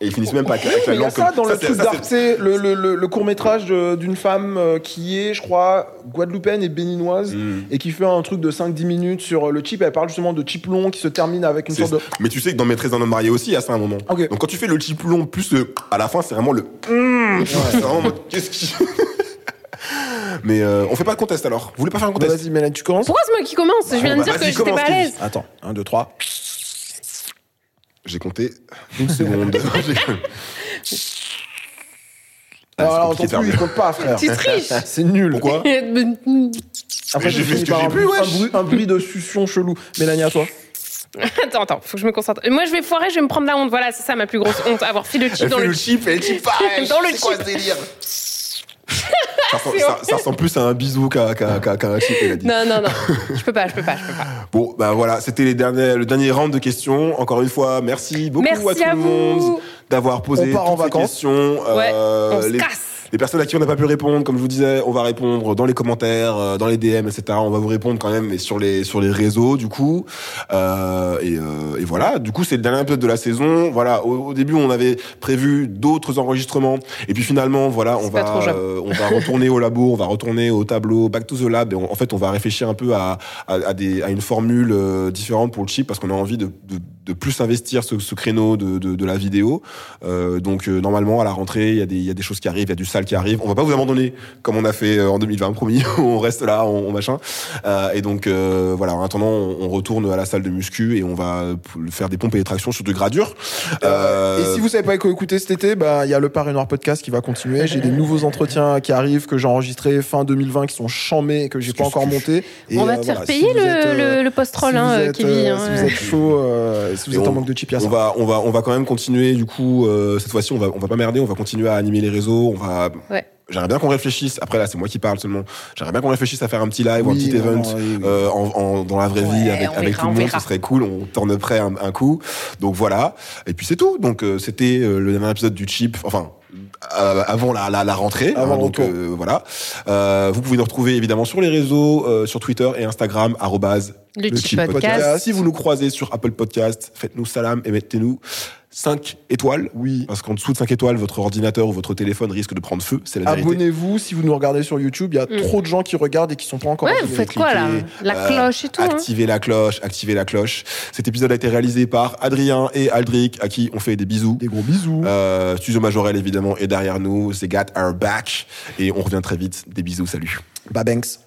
Et ils finissent même pas avec, avec la Mais il y a langue ça comme dans le truc d'Arte, le, le, le, le court métrage d'une femme euh, qui est, je crois, guadeloupéenne et béninoise, Mm. et qui fait un truc de 5-10 minutes sur le chip. Elle parle justement de chip long qui se termine avec une sorte de. Mais tu sais que dans Maîtresse d'un homme marié aussi, il y a ça à un moment. Donc quand tu fais le chip long plus le. À la fin, c'est vraiment le. Mm. C'est vraiment Qu'est-ce qui. Mais euh, on fait pas de contest alors. Vous voulez pas faire un Bon, contest Vas-y, Mélène, tu commences Pourquoi c'est moi qui commence Je viens bah, de dire que j'étais pas à l'aise. Attends, 1, 2, 3. J'ai compté une seconde. J'ai- Ah, c'est Alors, faire plus, il compte pas, frère. Tu triches C'est nul. Pourquoi Après, J'ai fait ce que j'ai un, pu, bruit- wesh. un, bruit, un bruit de succion chelou. Mélanie, à toi. Attends, attends, faut que je me concentre. Moi, je vais foirer, je vais me prendre la honte. Voilà, c'est ça ma plus grosse honte, avoir fait le chip dans fait le le chip, elle chip pareil. Dans le C'est quoi chip. ce délire ça, ressemble, ça- ça ressemble plus à un bisou qu'à qu'à un chip, elle a dit. Non, non, non. Je peux pas, je peux pas, je peux pas. Bon, bah voilà, c'était les derniers, le dernier round de questions. Encore une fois, merci beaucoup Merci à tout à le monde d'avoir posé On part en toutes ces vacances. questions. Ouais, Euh, on se les, casse. Les personnes à qui on n'a pas pu répondre, comme je vous disais, on va répondre dans les commentaires, euh, dans les DM, etc. On va vous répondre quand même, mais sur les sur les réseaux, du coup. Euh, et, euh, et voilà, du coup, c'est le dernier épisode de la saison. Voilà, au, au début, on avait prévu d'autres enregistrements, et puis finalement, voilà, on va euh, on va retourner au labo, on va retourner au tableau, back to the lab. Et on- en fait, on va réfléchir un peu à à, à des à une formule euh, différente pour le chip parce qu'on a envie de, de, de plus investir ce, ce créneau de, de, de la vidéo. Euh, donc euh, normalement à la rentrée, il y a des il y a des choses qui arrivent, il y a du sale qui arrive. On va pas vous abandonner comme on a fait euh, en 2020, promis. on reste là, on, on machin. Euh, et donc euh, voilà. En attendant, on, on retourne à la salle de muscu et on va faire des pompes et des tractions sur du gradure. Euh, Et si vous savez pas quoi écouter cet été, bah, il y a le Paris Noir podcast qui va continuer. J'ai des nouveaux entretiens qui arrivent que j'ai enregistrés fin 2020 qui sont chamés et que j'ai pas encore montés. Et, On va te voilà, faire payer le, le, le post-roll, si hein, Kevin. hein. si vous êtes chaud, euh, si vous Et êtes en on- manque de chip, il y a on ça. va, on va, on va quand même continuer. Du coup, euh, cette fois-ci, on va, on va pas merder. On va continuer à animer les réseaux. On va. Ouais. J'aimerais bien qu'on réfléchisse. Après là, c'est moi qui parle seulement. J'aimerais bien qu'on réfléchisse à faire un petit live ou un petit non, event non, oui, oui. euh, en, en- dans la vraie Ouais, vie avec, on avec verra, tout le on monde. verra. Ce serait cool. On tourne prêt un, un coup. Donc voilà. Et puis c'est tout. Donc euh, c'était euh, le dernier épisode du chip. Enfin. Euh, avant la, la, la rentrée, Avant le donc euh, voilà. Euh, vous pouvez nous retrouver évidemment sur les réseaux, euh, sur Twitter et Instagram arrobase Le le Chip Chip Podcast. Podcast. Si vous nous croisez sur Apple Podcast, faites-nous salam et mettez-nous 5 étoiles. Oui. Parce qu'en dessous de 5 étoiles, votre ordinateur ou votre téléphone risque de prendre feu. C'est la vérité. Abonnez-vous si vous nous regardez sur YouTube. Il y a Mm. trop de gens qui regardent et qui sont pas encore Ouais, vous faites quoi là? La euh, cloche et tout. hein. Activez la cloche, activez la cloche. Cet épisode a été réalisé par Adrien et Aldric, à qui on fait des bisous. Des gros bisous. Euh, Studio Majorel, évidemment, est derrière nous. C'est Got Our Back. Et on revient très vite. Des bisous, salut. Babanks.